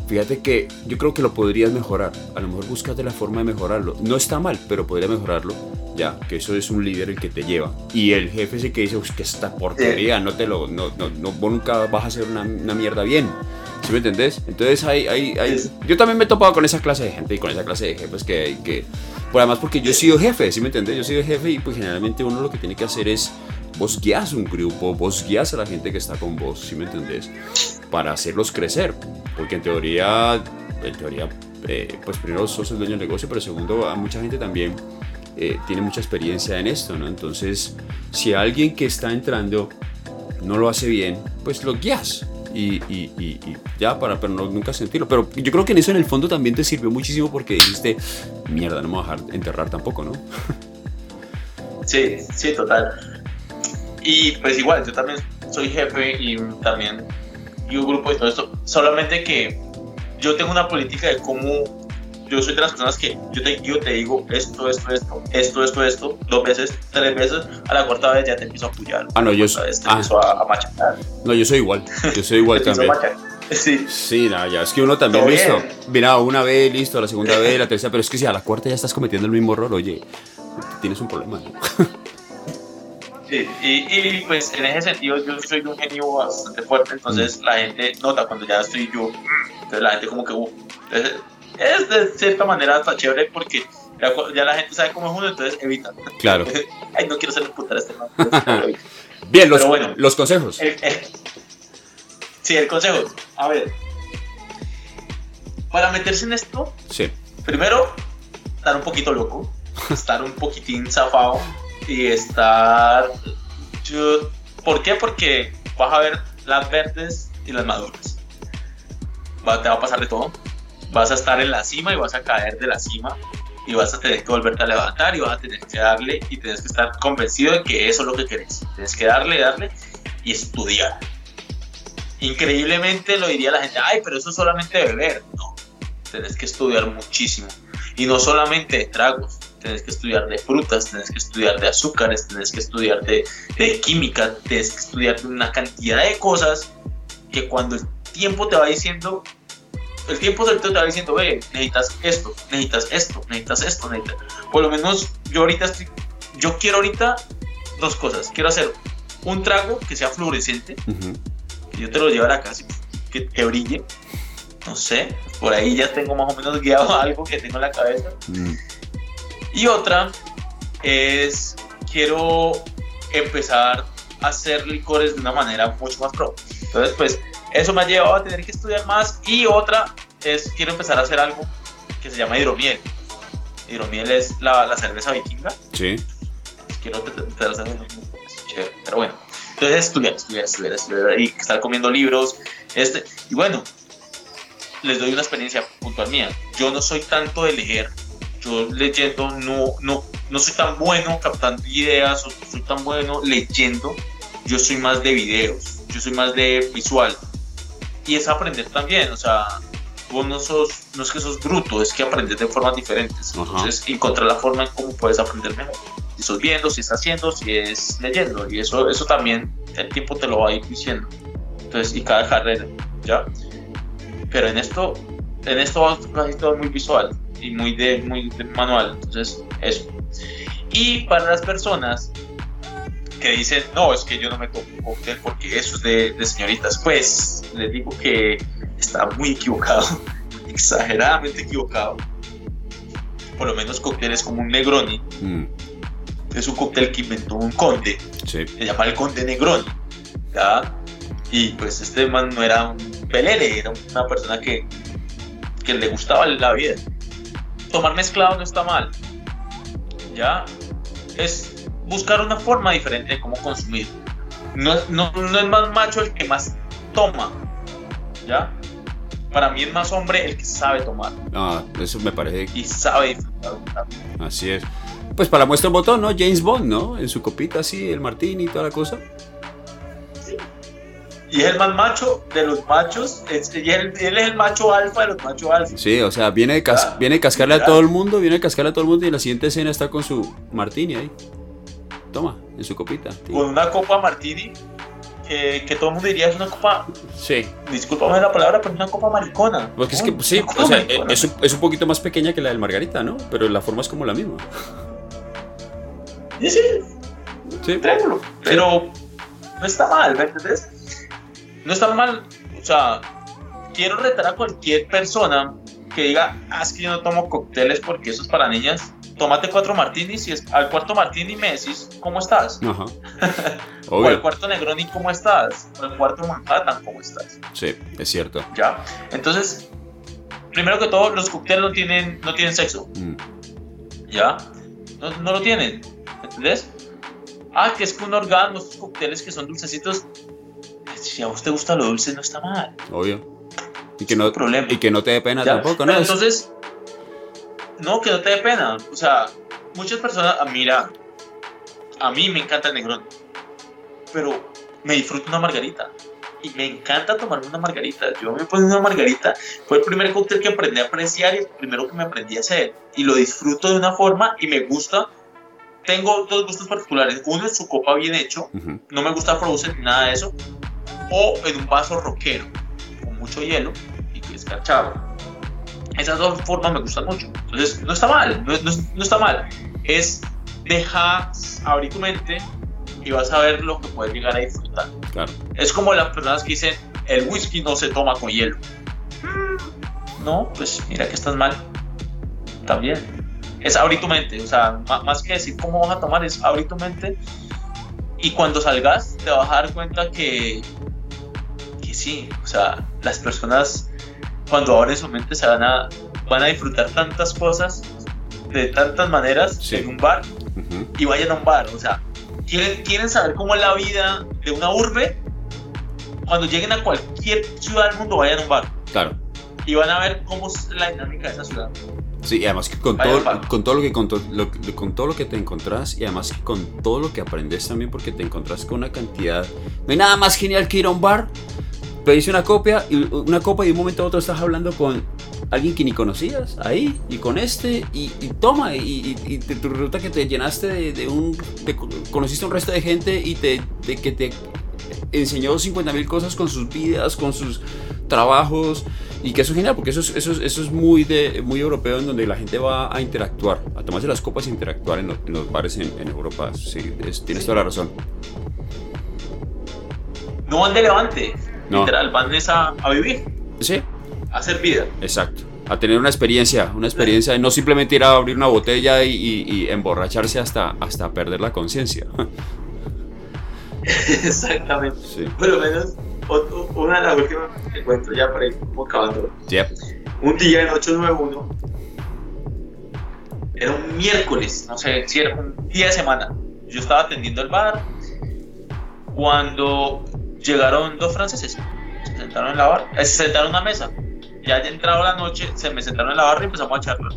Fíjate que yo creo que lo podrías mejorar. A lo mejor búscate la forma de mejorarlo. No está mal, pero podría mejorarlo. Ya, que eso es un líder el que te lleva. Y el jefe sí que dice, que esta porquería, no te lo, no, no, no, vos nunca vas a hacer una, una mierda bien. ¿Sí me entendés? Entonces hay, hay, hay, yo también me he topado con esa clase de gente y con esa clase de jefes que hay que... Por además porque yo he sido jefe, ¿sí me entendés? Yo he sido jefe y pues generalmente uno lo que tiene que hacer es vos guías un grupo, vos guías a la gente que está con vos, ¿sí me entendés? Para hacerlos crecer, porque en teoría, en teoría, eh, pues primero sos el dueño del negocio, pero segundo, a mucha gente también eh, tiene mucha experiencia en esto, ¿no? Entonces, si alguien que está entrando no lo hace bien, pues lo guías. Y, y, y, ya para pero no, nunca sentirlo pero yo creo que en eso en el fondo también te sirvió muchísimo porque dijiste mierda no me voy a dejar enterrar tampoco no sí sí total. Y pues igual, yo también soy jefe y también y un grupo y todo esto. Solamente que yo tengo una política de cómo yo soy de las personas que yo te, yo te digo esto, esto, esto, esto, esto, esto, dos veces, tres veces, a la cuarta vez ya te empiezo a apoyar. Ah, no, yo soy. Te ah. empiezo a, machacar. No, yo soy igual. Yo soy igual también. Sí. Sí, nada, ya es que uno también, listo. Mira, una vez, listo, la segunda vez, la tercera, pero es que si a la cuarta ya estás cometiendo el mismo error, oye, tienes un problema. ¿no? y, pues en ese sentido yo soy un genio bastante fuerte, entonces mm. la gente nota cuando ya estoy yo, entonces la gente como que, uh, es de cierta manera hasta chévere porque ya, la gente sabe cómo es uno, entonces evita. Claro. Ay, no quiero ser putar este man. Bien, los, bueno, los consejos. sí, el consejo. A ver, para meterse en esto, sí. primero, estar un poquito loco, estar un poquitín zafado y estar... ¿Por qué? Porque vas a ver las verdes y las maduras. te va a pasar de todo. Vas a estar en la cima y vas a caer de la cima y vas a tener que volverte a levantar y vas a tener que darle y tienes que estar convencido de que eso es lo que querés. Tienes que darle, darle y estudiar. Increíblemente lo diría la gente, ay, pero eso es solamente beber. No, tienes que estudiar muchísimo. Y no solamente de tragos, tenés que estudiar de frutas, tenés que estudiar de azúcares, tenés que estudiar de, de química, tenés que estudiar una cantidad de cosas que cuando el tiempo te va diciendo, el tiempo te va diciendo, ve, necesitas esto, necesitas esto, necesitas esto, necesitas... Por lo menos yo ahorita estoy, yo quiero ahorita dos cosas. Quiero hacer un trago que sea fluorescente, que yo te lo llevara acá, que, que brille. No sé, por ahí ya tengo más o menos guiado algo que tengo en la cabeza. Mm. Y otra es, quiero empezar a hacer licores de una manera mucho más pro. Entonces, pues eso me ha llevado a tener que estudiar más. Y otra es, quiero empezar a hacer algo que se llama hidromiel. Hidromiel es la, la cerveza vikinga. Sí. Quiero empezar a hacer Pero bueno, entonces estudiar, estudiar, estudiar, estudiar y estar comiendo libros. Este, y bueno, les doy una experiencia puntual mía. Yo no soy tanto de leer yo leyendo no, no, no soy tan bueno captando ideas o no soy tan bueno leyendo, yo soy más de videos, yo soy más de visual. Y es aprender también, o sea, vos no, sos, no es que sos bruto, es que aprendes de formas diferentes. Entonces, encontrar la forma en cómo puedes aprender mejor. Si estás viendo, si estás haciendo, si es leyendo. Y eso, eso también el tiempo te lo va a ir diciendo. Entonces, y cada carrera, ¿ya? Pero en esto, en esto casi todo muy visual y muy de, muy manual. Entonces, eso. Y para las personas que dicen, no, es que yo no me tomo un cóctel porque eso es de, de señoritas, pues les digo que está muy equivocado. exageradamente equivocado. Por lo menos cócteles como un Negroni. Mm, Es un cóctel que inventó un conde. sí. Se llama el conde Negroni. ¿ya? Y pues este man no era un pelele, era una persona que, que le gustaba la vida. Tomar mezclado no está mal. ¿Ya? Es buscar una forma diferente de cómo consumir. No, no, no es más macho el que más toma. ¿Ya? Para mí es más hombre el que sabe tomar Ah, eso me parece. y sabe disfrutar. Así es. Pues para muestra un botón, ¿no? James Bond, ¿no? En su copita así, el martini y toda la cosa. Y es el más macho de los machos. es- y él, él es el macho alfa de los machos alfa. Sí, o sea, viene de, cas- Ah, viene de cascarle a todo el mundo, viene de cascarle a todo el mundo y en la siguiente escena está con su martini ahí. Toma, en su copita. tío. con una copa martini que, que todo el mundo diría es una copa, Sí. discúlpame la palabra, pero es una copa maricona. Porque es que, sí, o sea, maricona. es, un- es un poquito más pequeña que la del Margarita, ¿no? Pero la forma es como la misma. Sí, sí, Sí. triángulo. Pero no está mal, ¿me entendés? No está mal, o sea, quiero retar a cualquier persona que diga, ah, es que yo no tomo cócteles porque eso es para niñas. Tómate cuatro martinis y es- al cuarto martini me decís, ¿cómo estás? Ajá. O al cuarto Negroni, ¿cómo estás? O al cuarto Manhattan, ¿cómo estás? Sí, es cierto. ¿Ya? Entonces, primero que todo, los cócteles no tienen, no tienen sexo, Mm, ¿ya? No, no lo tienen, ¿entendés? Ah, que es que un orgasmo, estos cócteles que son dulcecitos, si a vos te gusta lo dulce, no está mal. obvio. Y que no, problema. y que no te dé pena ¿ya? tampoco, ¿no? Pero Es- entonces, no, que no te dé pena. O sea, muchas personas, ah, mira, a mí me encanta el negrón, pero me disfruto una margarita. Y me encanta tomarme una margarita. Yo me pongo una margarita. Fue el primer cóctel que aprendí a apreciar y el primero que me aprendí a hacer. Y lo disfruto de una forma y me gusta. Tengo dos gustos particulares. Uno es su copa bien hecho. No me gusta frozen, nada de eso. O en un vaso rockero, con mucho hielo y que escarchado. Esas dos formas me gustan mucho. Entonces, no está mal, no, no- no está mal. Es dejar abrir tu mente y vas a ver lo que puedes llegar a disfrutar. Claro. Es como las personas que dicen, el whisky no se toma con hielo. No, pues mira que estás mal. También. Es abrir tu mente, o sea, más que decir cómo vas a tomar, es abrir tu mente. Y cuando salgas, te vas a dar cuenta que, que sí, o sea, las personas cuando abren su mente se van a, van a disfrutar tantas cosas de tantas maneras Sí. en un bar Ujú, y vayan a un bar. O sea, quieren, quieren saber cómo es la vida de una urbe. Cuando lleguen a cualquier ciudad del mundo, vayan a un bar Claro. y van a ver cómo es la dinámica de esa ciudad. Sí, y además que con Vaya todo, con todo lo que con, to- lo- con todo lo que te encontrás y además que con todo lo que aprendes también porque te encontrás con una cantidad no hay nada más genial que ir a un bar pedís una copia y una copa y de un momento a otro estás hablando con alguien que ni conocías ahí y con este y, toma y, y- y te, te resulta que te llenaste de, un de- conociste un resto de gente y te de que te enseñó 50 mil cosas con sus vidas con sus trabajos y que eso es genial porque eso es, eso es, eso es muy, de, muy europeo en donde la gente va a interactuar, a tomarse las copas e interactuar en, lo- en los bares en, Europa. Sí, es- tienes toda la razón. No van de levante, No. literal, van es a, a vivir, Sí, a hacer vida. exacto. A tener una experiencia, una experiencia de no simplemente ir a abrir una botella y, y- y emborracharse hasta, hasta perder la conciencia. Exactamente. Sí. Por lo menos, otro- una de las últimas que encuentro ya para ir como acabando. Yep. Un día en 891, era un miércoles, no sé si era un día de semana. Yo estaba atendiendo el bar cuando llegaron dos franceses. Se sentaron en la barra, eh, se sentaron en una mesa. Ya haya entrado la noche, se me sentaron en la barra y empezamos a charlar.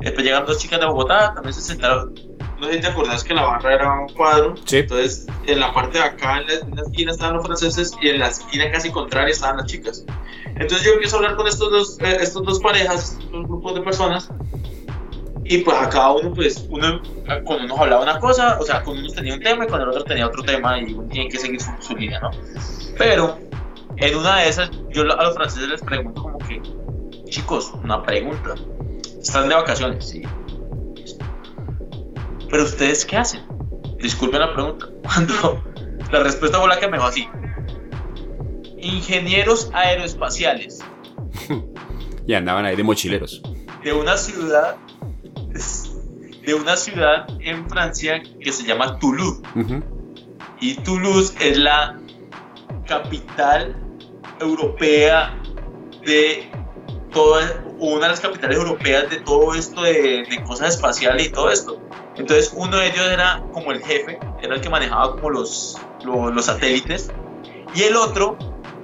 Después llegaron dos chicas de Bogotá, también se sentaron. No sé si te acordás que la barra era un cuadro. Sí. Entonces, en la parte de acá, en la, en la esquina estaban los franceses y en la esquina casi contraria estaban las chicas. Entonces yo empiezo a hablar con estos dos, eh, estos dos parejas, estos dos grupos de personas. Y pues a cada uno, pues, uno, con unos hablaba una cosa, o sea, con unos tenía un tema y con el otro tenía otro tema y uno tiene que seguir su, su línea, ¿no? Pero en una de esas, yo a los franceses les pregunto como que, chicos, una pregunta. ¿Están de vacaciones? Sí. ¿Pero ustedes qué hacen? Disculpen la pregunta. Cuando la respuesta fue la que me dejó así. Ingenieros aeroespaciales. Y andaban ahí de mochileros. De una ciudad. De una ciudad en Francia que se llama Toulouse. Y Toulouse es la capital europea de toda, una de las capitales europeas de todo esto de, de, cosas espaciales y todo esto. Entonces uno de ellos era como el jefe, era el que manejaba como los, los, los satélites, y el otro,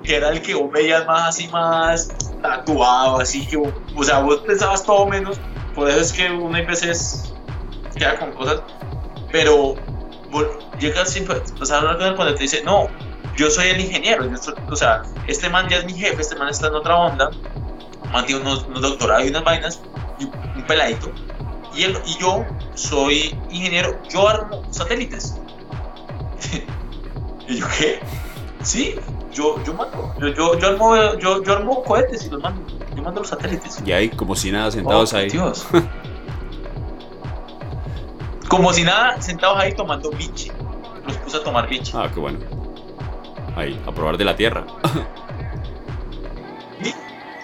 que era el que vos veías más así, más tatuado, así que, o sea, vos pensabas todo menos, por eso es que uno a veces queda con cosas, pero llegas siempre, o sea, cuando te dice, no, yo soy el ingeniero, o sea, este man ya es mi jefe, este man está en otra onda, man tiene unos, unos doctorados y unas vainas, y un peladito, y, él, y yo soy ingeniero, yo armo satélites. ¿Y yo qué? Sí, yo, yo mando, yo, yo, yo, armo, yo, yo armo cohetes y los mando, yo mando los satélites. Y ahí, como si nada, sentados Oh, ahí. Dios. Como si nada, sentados ahí tomando biche. Los puse a tomar biche. Ah, qué bueno. Ahí, a probar de la tierra.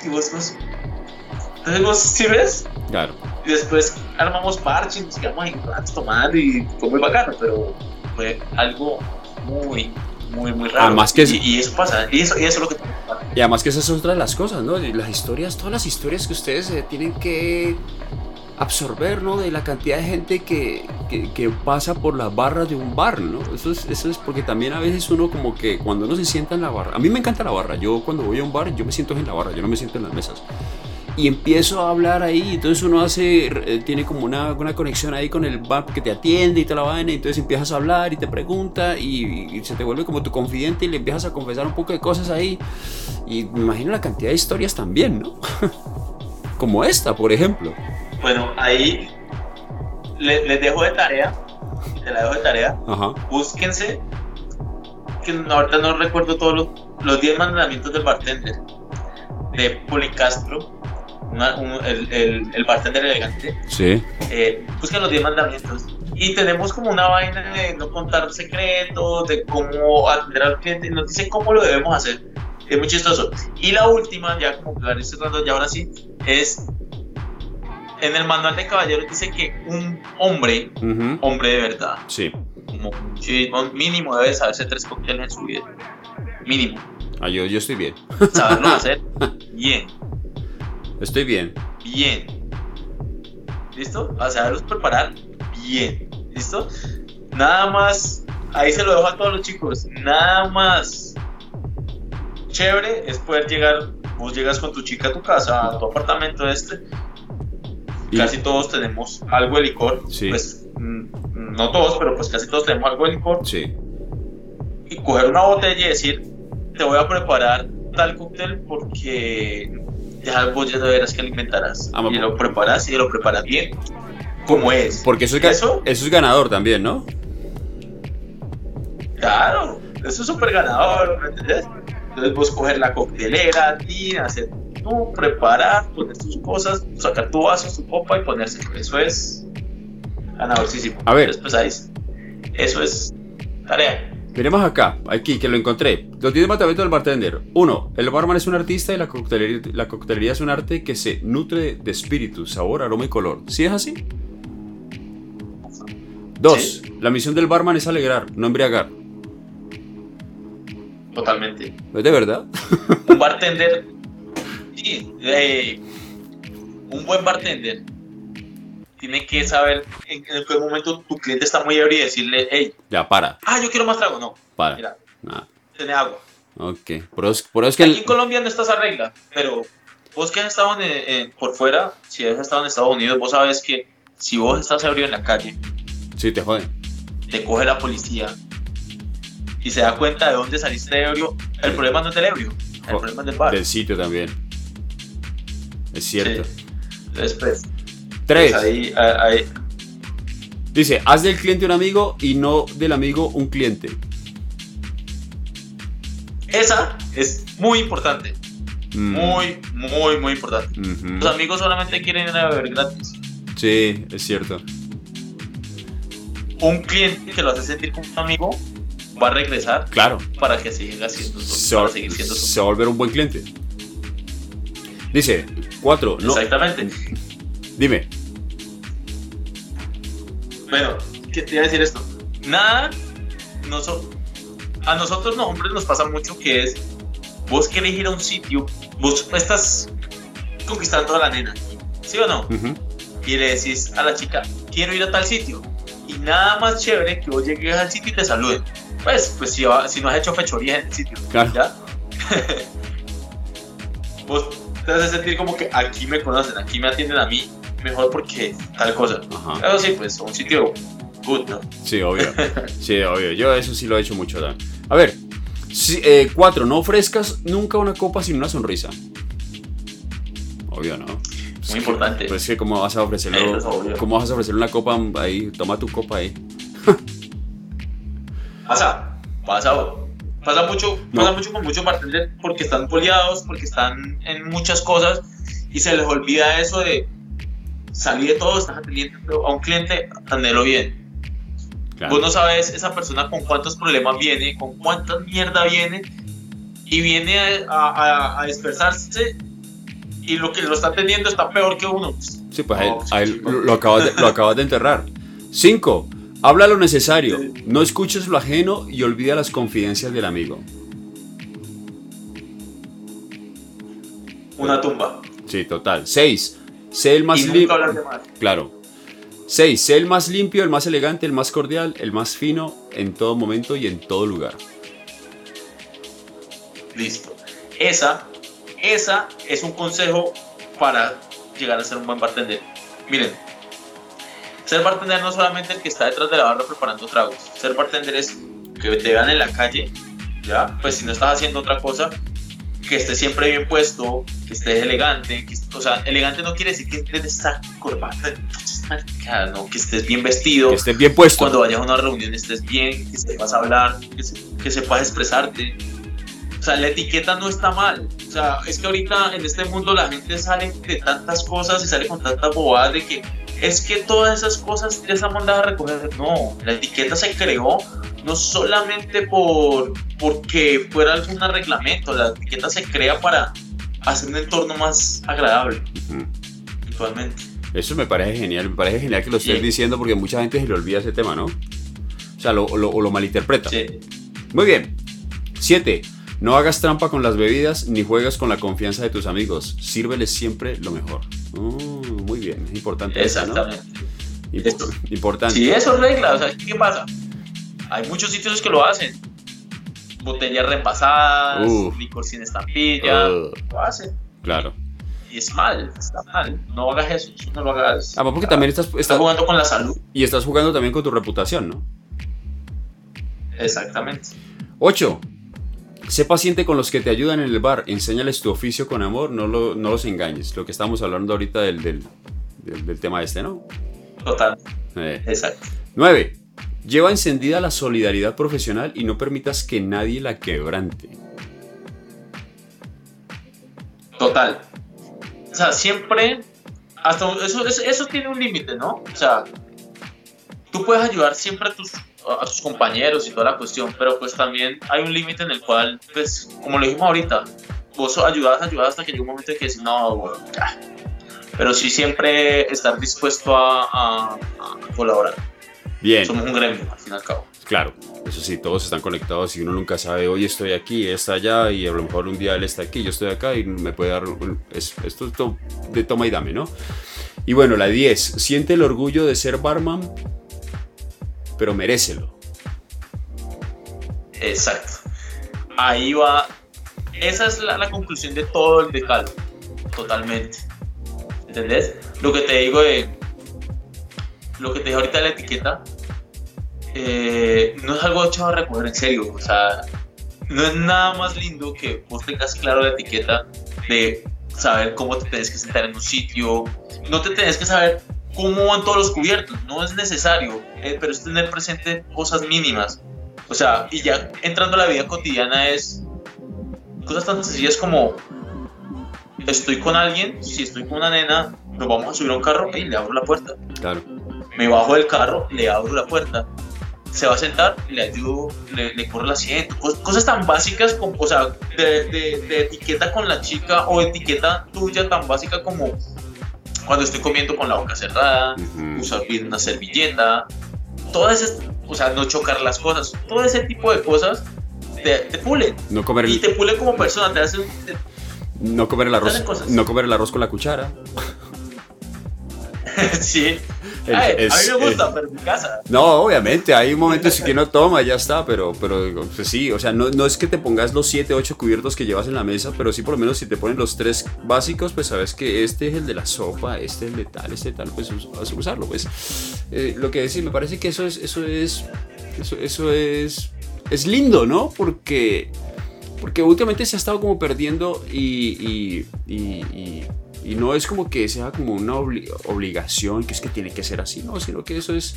Y vos, vos. Entonces vos sí ves. Claro. Y después armamos parches, nos quedamos ahí tomando y fue muy bacano, pero fue algo muy, muy, muy raro. Además que es- y, y eso pasa, y eso, y eso es lo que. Y además que esas son otras de las cosas, ¿no? Las historias, todas las historias que ustedes eh, tienen que absorber, ¿no? De la cantidad de gente que, que, que pasa por las barras de un bar, ¿no? Eso es, eso es porque también a veces uno como que cuando uno se sienta en la barra, a mí me encanta la barra, yo cuando voy a un bar yo me siento en la barra, yo no me siento en las mesas. Y empiezo a hablar ahí, entonces uno hace, eh, tiene como una, una conexión ahí con el bar que te atiende y toda la vaina, y entonces empiezas a hablar y te pregunta y, y se te vuelve como tu confidente y le empiezas a confesar un poco de cosas ahí. Y me imagino la cantidad de historias también, ¿no? como esta, por ejemplo. Bueno, ahí le- les dejo de tarea, te la dejo de tarea, Ajá. búsquense, que ahorita no recuerdo todos los, los 10 mandamientos del bartender, de Policastro, una- un- el, el, el bartender elegante, Sí. eh, busquen los 10 mandamientos. Y tenemos como una vaina de no contar secretos, de cómo atender al cliente, nos dice cómo lo debemos hacer. Es muy chistoso. Y la última, ya como que la estoy cerrando, ya ahora sí, es en el manual de caballeros dice que un hombre, Ujú. hombre de verdad, Sí. como mínimo debe saberse tres cócteles en su vida. Mínimo. Ah, yo, yo estoy bien. Saberlo hacer bien, Estoy bien. bien. ¿Listo? A saberlos preparar bien. ¿Listo? Nada más, ahí se lo dejo a todos los chicos. Nada más chévere es poder llegar. Vos llegas con tu chica a tu casa, a tu apartamento este. Y- Casi todos tenemos algo de licor. Sí. Pues mm, no todos, pero pues casi todos tenemos algo de licor. Sí. y coger una botella y decir, te voy a preparar tal cóctel porque ya vos ya verás que alimentarás. Ah, y lo preparas y lo preparas bien, como es. Porque eso es, ¿Eso? eso es ganador también, ¿no? Claro, eso es súper ganador, ¿me entendés? Entonces vos coger la coctelera, ti, hacer tú, preparar, poner tus cosas, sacar tu vaso, tu copa y ponerse. Eso es ganadorísimo. A ver. Después ahí, eso es tarea. Miremos acá, aquí, que lo encontré. Los 10 mandamientos del bartender. Uno, el barman es un artista y la coctelería, la coctelería es un arte que se nutre de espíritu, sabor, aroma y color. ¿Sí es así? Dos, Sí. la misión del barman es alegrar, no embriagar. Totalmente. ¿Es de verdad? un bartender, sí, eh, un buen bartender tiene que saber en, en qué momento tu cliente está muy ebrio y decirle, hey, Ya, para, ah, yo quiero más trago. No, para. mira, Nada. tiene agua. Ok, por eso, por eso es que... Aquí en Colombia no está esa regla, pero vos que has estado en- en- por fuera, si has estado en Estados Unidos, vos sabes que si vos estás ebrio en la calle, Sí, te joden. te coge la policía y se da cuenta de dónde saliste ebrio, el problema no es del ebrio, el problema es del bar. Del sitio también. Es cierto. Sí. Pues, Tres. pues ahí, ahí, Dice, haz del cliente un amigo y no del amigo un cliente. Esa es muy importante. Mm. Muy, muy, muy importante. Los amigos solamente quieren ir a beber gratis. Sí, es cierto. Un cliente que lo hace sentir como un amigo va a regresar Claro. para que siga siendo Se, para seguir siendo se va a volver un buen cliente. Dice, Cuatro, no. Exactamente. Dime. Bueno, ¿qué te iba a decir esto? Nada, a nosotros los hombres nos pasa mucho que es, vos querés ir a un sitio, vos estás conquistando a la nena, ¿sí o no? Y le decís a la chica, quiero ir a tal sitio. Y nada más chévere que vos llegues al sitio y te saluden. Pues, pues si, si no has hecho fechoría en el sitio, claro. ¿ya? vos te a sentir como que aquí me conocen, aquí me atienden a mí mejor porque tal cosa. Eso sí, pues un sitio good, ¿no? Sí, obvio. sí, obvio. Yo eso sí lo he hecho mucho también. A ver, eh, cuatro, no ofrezcas nunca una copa sin una sonrisa. Obvio, ¿no? Muy importante. Pues que cómo vas a ofrecerlo, cómo vas a ofrecer una copa ahí, toma tu copa ahí. pasa, pasa, pasa mucho, pasa mucho con muchos bartenders porque están poliados, porque están en muchas cosas y se les olvida eso de salir de todo, estás atendiendo a un cliente, atenderlo bien. Vos no sabes esa persona con cuántos problemas viene, con cuánta mierda viene y viene a, a, dispersarse y lo que lo está teniendo está peor que uno. Sí, pues lo, acabas de, lo acabas de enterrar. Cinco, habla lo necesario, no escuches lo ajeno y olvida las confidencias del amigo. Una tumba. Sí, total. Seis, sé el más limpio. Claro. 6. Sé el más limpio, el más elegante, el más cordial, el más fino en todo momento y en todo lugar. Listo. Esa, esa es un consejo para llegar a ser un buen bartender. Miren, ser bartender no es solamente el que está detrás de la barra preparando tragos. Ser bartender es que te vean en la calle, ¿ya? Pues si no estás haciendo otra cosa, que esté siempre bien puesto, que estés elegante, que, o sea, elegante no quiere decir que estés esa corbata, no, que estés bien vestido, que estés bien puesto. Cuando vayas a una reunión estés bien, que sepas hablar, que, que sepas expresarte. O sea, la etiqueta no está mal. O sea, es que ahorita en este mundo la gente sale de tantas cosas y sale con tantas bobadas de que es que todas esas cosas ya están mandadas a recoger. No, la etiqueta se creó no solamente por porque fuera algún reglamento, la etiqueta se crea para hacer un entorno más agradable. Actualmente. Eso me parece genial, me parece genial que lo estés diciendo porque mucha gente se le olvida ese tema, ¿no? O sea, lo, lo, lo malinterpreta. Sí. Muy bien. Siete. No hagas trampa con las bebidas ni juegas con la confianza de tus amigos. Sírveles siempre lo mejor. Uh, muy bien, es importante. Exactamente. importante. Sí, eso es regla. O sea, ¿qué pasa? Hay muchos sitios que lo hacen. Botellas repasadas, licor sin estampilla. lo hacen. Claro. Y es mal, está mal. No hagas eso, no lo hagas. Ah, porque también estás, estás jugando con la salud. Y estás jugando también con tu reputación, ¿no? Exactamente. 8. Sé paciente con los que te ayudan en el bar, enséñales tu oficio con amor, no, lo, no los engañes. Lo que estamos hablando ahorita del, del, del, tema este, ¿no? Total. Eh. Exacto. 9. Lleva encendida la solidaridad profesional y no permitas que nadie la quebrante. Total. O sea, siempre, hasta eso, eso, tiene un límite, ¿no? O sea, tú puedes ayudar siempre a tus, compañeros y toda la cuestión, pero pues también hay un límite en el cual, pues, como lo dijimos ahorita, vos ayudas, ayudas hasta que llega un momento en que dices, no, bueno, ya. Pero sí siempre estar dispuesto a colaborar. Bien. Somos un gremio, al fin y al cabo. Claro, eso sí, todos están conectados y uno nunca sabe, hoy estoy aquí, está allá y a lo mejor un día él está aquí, yo estoy acá y me puede dar, esto es de toma y dame, ¿no? Y bueno, la 10, siente el orgullo de ser barman, pero merécelo. Exacto. Ahí va, esa es la, la conclusión de todo el decalo, totalmente. ¿Entendés? Lo que te digo de lo que te dije ahorita de la etiqueta, eh, no es algo hecho a recoger en serio. O sea, no es nada más lindo que vos tengas claro la etiqueta de saber cómo te tienes que sentar en un sitio. No te tienes que saber cómo van todos los cubiertos. No es necesario, eh, pero es tener presente cosas mínimas. O sea, y ya entrando a la vida cotidiana es cosas tan sencillas como estoy con alguien, si estoy con una nena, nos vamos a subir a un carro y le abro la puerta. Claro me bajo del carro, le abro la puerta. Se va a sentar, le ayudo, le, le corro el asiento, cosas tan básicas como, o sea, de, de, etiqueta con la chica o etiqueta tuya tan básica como cuando estoy comiendo con la boca cerrada, usar bien una servilleta, todas esas, o sea, no chocar las cosas, todo ese tipo de cosas te, te pulen. No comer Y te pulen como persona, te hacen... no comer el arroz, no comer el arroz con la cuchara. sí. A mí me gusta, pero en mi casa. No, obviamente, hay momentos en que no toma, ya está, pero, pero pues sí, o sea, no, no es que te pongas los 7, 8 cubiertos que llevas en la mesa, pero sí por lo menos si te ponen los tres básicos, pues sabes que este es el de la sopa, este es el de tal, este tal, pues vas a usarlo, pues. Eh, lo que decir, me parece que eso es, eso es, eso, eso es, es lindo, ¿no? Porque, porque últimamente se ha estado como perdiendo y, y y no es como que sea como una obligación, que es que tiene que ser así, no, sino que eso es,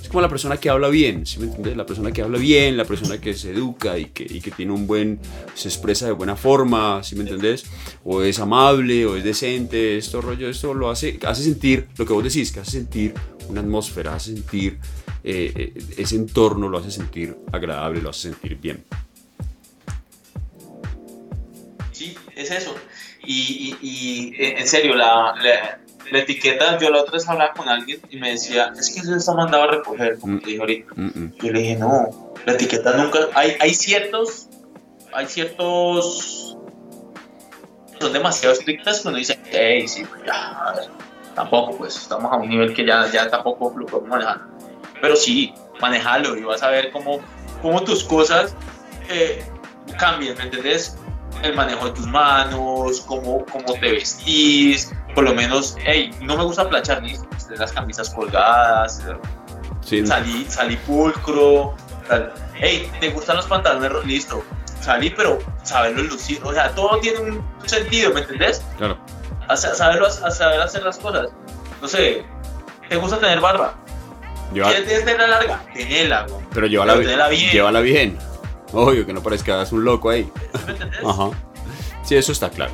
es como la persona que habla bien, ¿sí me entiendes? La persona que habla bien, la persona que se educa y que, y que tiene un buen, se expresa de buena forma, ¿sí me entendés? O es amable, o es decente, esto rollo, esto lo hace, hace sentir, lo que vos decís, que hace sentir una atmósfera, hace sentir eh, eh, ese entorno, lo hace sentir agradable, lo hace sentir bien. Sí, es eso. Y, y, en serio, la, la, etiqueta, yo la otra vez hablaba con alguien y me decía, es que eso está mandado a recoger, como te dije ahorita. Mm, mm. Yo le dije, no, la etiqueta nunca, hay, hay ciertos, hay ciertos, son demasiado estrictas que uno dice, hey, sí, pues ya, tampoco, pues estamos a un nivel que ya, ya tampoco lo podemos manejar. Pero sí, manejalo y vas a ver cómo, cómo tus cosas eh, cambian, ¿me entendés? El manejo de tus manos, cómo, cómo te vestís, por lo menos, hey, no me gusta planchar ni las camisas colgadas, sí. salí, salí pulcro, hey, ¿te gustan los pantalones? Listo, salí, pero saberlo lucir, o sea, todo tiene un sentido, ¿me entendés? Claro. saberlo, saber hacer las cosas. No sé, ¿te gusta tener barba? ¿Quieres tenerla larga? Tenela, Pero llévala, bien. Llévala bien. Obvio, que no parezca hagas un loco ahí. Ajá. Sí, eso está claro.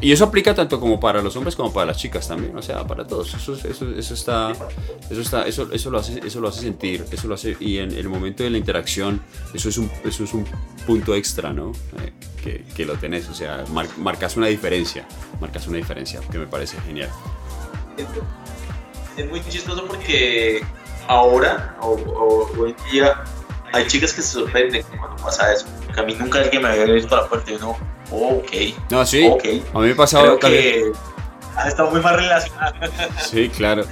y eso aplica tanto como para los hombres como para las chicas también, o sea, para todos. Eso, eso, eso está, eso está, eso, eso lo hace, eso lo hace sentir, eso lo hace y en el momento de la interacción, eso es un, eso es un punto extra, ¿no? Eh, que, que, lo tenés, o sea, marcas una diferencia, marcas una diferencia, que me parece genial. Es, muy chistoso porque ahora o, o hoy día hay chicas que se sorprenden cuando pasa eso. a mí nunca alguien me había abierto la puerta y uno, oh, ok. No, sí. A mí me ha pasado también. Ha estado muy más relacionado. Sí, claro.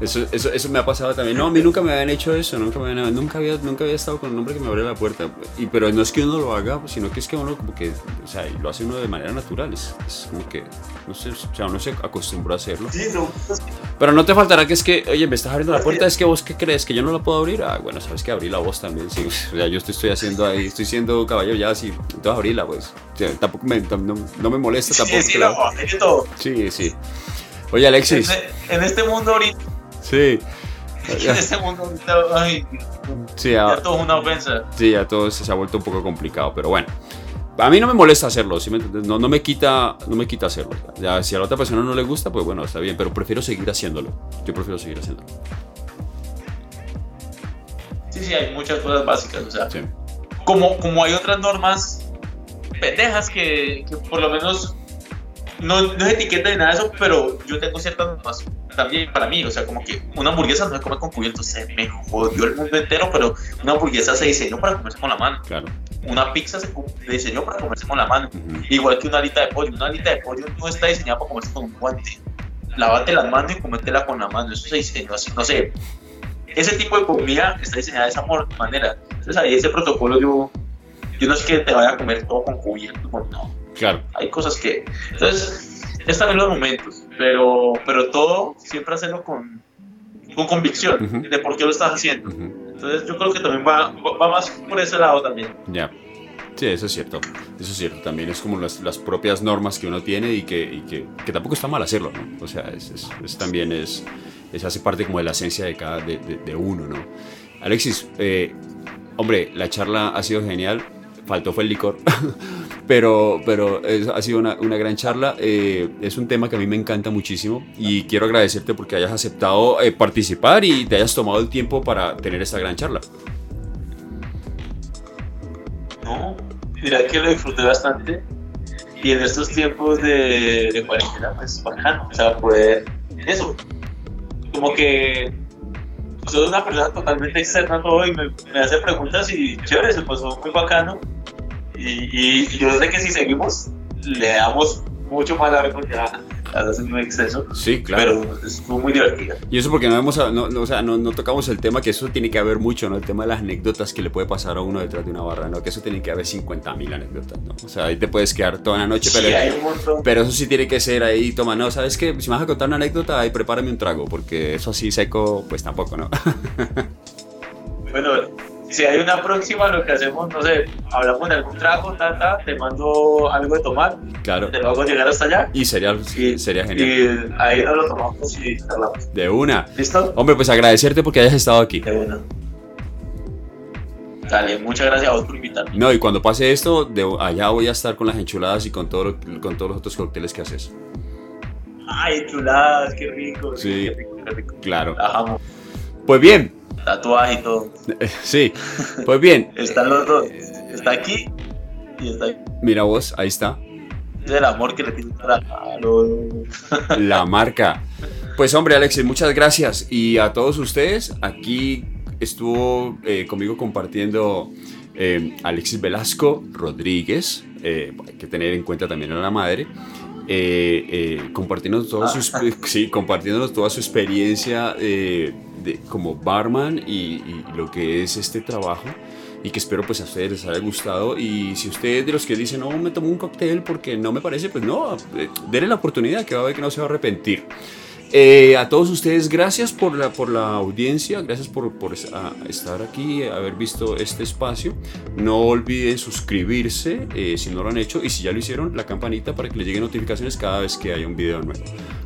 Eso, eso, eso, me ha pasado también. No, a mí nunca me habían hecho eso. Nunca, me habían, nunca, había, nunca había estado con un hombre que me abriera la puerta. Y, pero no es que uno lo haga, sino que es que uno como que, o sea, lo hace uno de manera natural. Es, como que, no sé, o sea, uno se acostumbró a hacerlo. Sí, no. Pero no te faltará que es que, oye, me estás abriendo la puerta, es que vos qué crees, que yo no la puedo abrir. Ah, bueno, sabes que abrí la voz también, sí. O sea, yo te estoy haciendo ahí, estoy siendo caballero ya, así, entonces abrirla, pues. O sea, tampoco me, no, no, me molesta tampoco. Sí, sí, no, todo. Sí, sí. Oye, Alexis. En, este mundo ahorita. Sí. En este mundo ahorita. Ay, sí, ya, todo es una ofensa. Sí, ya todo se ha vuelto un poco complicado, pero bueno. A mí no me molesta hacerlo, ¿sí me no, no, me quita, no me quita hacerlo. Ya, si a la otra persona no le gusta, pues bueno, está bien, pero prefiero seguir haciéndolo. Yo prefiero seguir haciéndolo. Sí, sí, hay muchas cosas básicas, o sea, sí. como, como hay otras normas pendejas que, que por lo menos no, no es etiqueta de nada de eso, pero yo tengo ciertas normas también para mí, o sea, como que una hamburguesa no se come con cubiertos, se me jodió el mundo entero, pero una hamburguesa se diseñó para comerse con la mano. Claro. Una pizza se diseñó para comerse con la mano. Igual que una alita de pollo. Una alita de pollo no está diseñada para comerse con un guante. Lávate las manos y cométela con la mano. Eso se diseñó así, no sé. Ese tipo de comida está diseñada de esa manera. Entonces ahí ese protocolo yo, yo no es que te vaya a comer todo con cubierto, no Claro. Hay cosas que... Entonces, están en los momentos, pero, pero todo siempre hacerlo con, con convicción de por qué lo estás haciendo. Entonces, yo creo que también va, va más por ese lado también. Ya. Sí, eso es cierto. Eso es cierto. También es como las, las propias normas que uno tiene y que, y que, que, tampoco está mal hacerlo, ¿no? O sea, es, es, también es, es, hace parte como de la esencia de cada de, de, uno, ¿no? Alexis, eh, hombre, la charla ha sido genial. Faltó fue el licor. pero, pero ha sido una, gran charla. Eh, es un tema que a mí me encanta muchísimo y quiero agradecerte porque hayas aceptado eh, participar y te hayas tomado el tiempo para tener esta gran charla. No, mira que lo disfruté bastante y en estos tiempos de, de cuarentena, pues bacano, o sea, poder, eso, como que soy una persona totalmente externa todo y me, me hace preguntas y chévere, se pasó muy bacano. Y, y, yo sé que si seguimos, le damos mucho más largo ya muy exceso. Sí, claro. Pero estuvo muy divertido. Y eso porque no, hemos, no, o sea, no, no, tocamos el tema que eso tiene que haber mucho, ¿no? El tema de las anécdotas que le puede pasar a uno detrás de una barra, ¿no? Que eso tiene que haber 50 mil anécdotas, ¿no? O sea, ahí te puedes quedar toda la noche, pero, hay un pero eso sí tiene que ser ahí, toma, no, ¿sabes qué? Si me vas a contar una anécdota, ahí prepárame un trago, porque eso así seco, pues tampoco, ¿no? bueno, si hay una próxima, lo que hacemos, no sé, hablamos de algún trago, ta, te mando algo de tomar. Claro. Te lo hago llegar hasta allá. Y sería, y, sería genial. Y ahí nos lo tomamos y hablamos. De una. ¿Listo? Hombre, pues agradecerte porque hayas estado aquí. De una. Dale, muchas gracias a vos por invitarme. No, y cuando pase esto, de allá voy a estar con las enchuladas y con, todo con todos los otros cócteles que haces. Ay, enchuladas, qué rico. Sí, qué rico, qué rico. claro. Ajá. Pues bien, tatuaje y todo. Sí, pues bien. Están los dos. Está aquí y está ahí. Mira vos, ahí está. Es el amor que le tiene La marca. Pues hombre, Alexis, muchas gracias. Y a todos ustedes, aquí estuvo eh, conmigo compartiendo eh, Alexis Velasco Rodríguez. Eh, hay que tener en cuenta también a la madre. Compartiéndonos, toda su, sí, compartiéndonos toda su experiencia de, como barman y, y, lo que es este trabajo y que espero pues a ustedes les haya gustado y si ustedes de los que dicen no me tomo un cóctel porque no me parece pues no, eh, denle la oportunidad que va a ver que no se va a arrepentir eh, a todos ustedes, gracias por la, por la audiencia, gracias por, por estar aquí, haber visto este espacio. No olviden suscribirse eh, si no lo han hecho y si ya lo hicieron, la campanita para que les lleguen notificaciones cada vez que haya un video nuevo.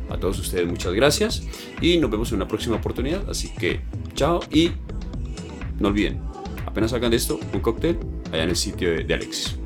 A todos ustedes, muchas gracias y nos vemos en una próxima oportunidad. Así que, chao y no olviden, apenas hagan esto, un cóctel allá en el sitio de, de Alexis.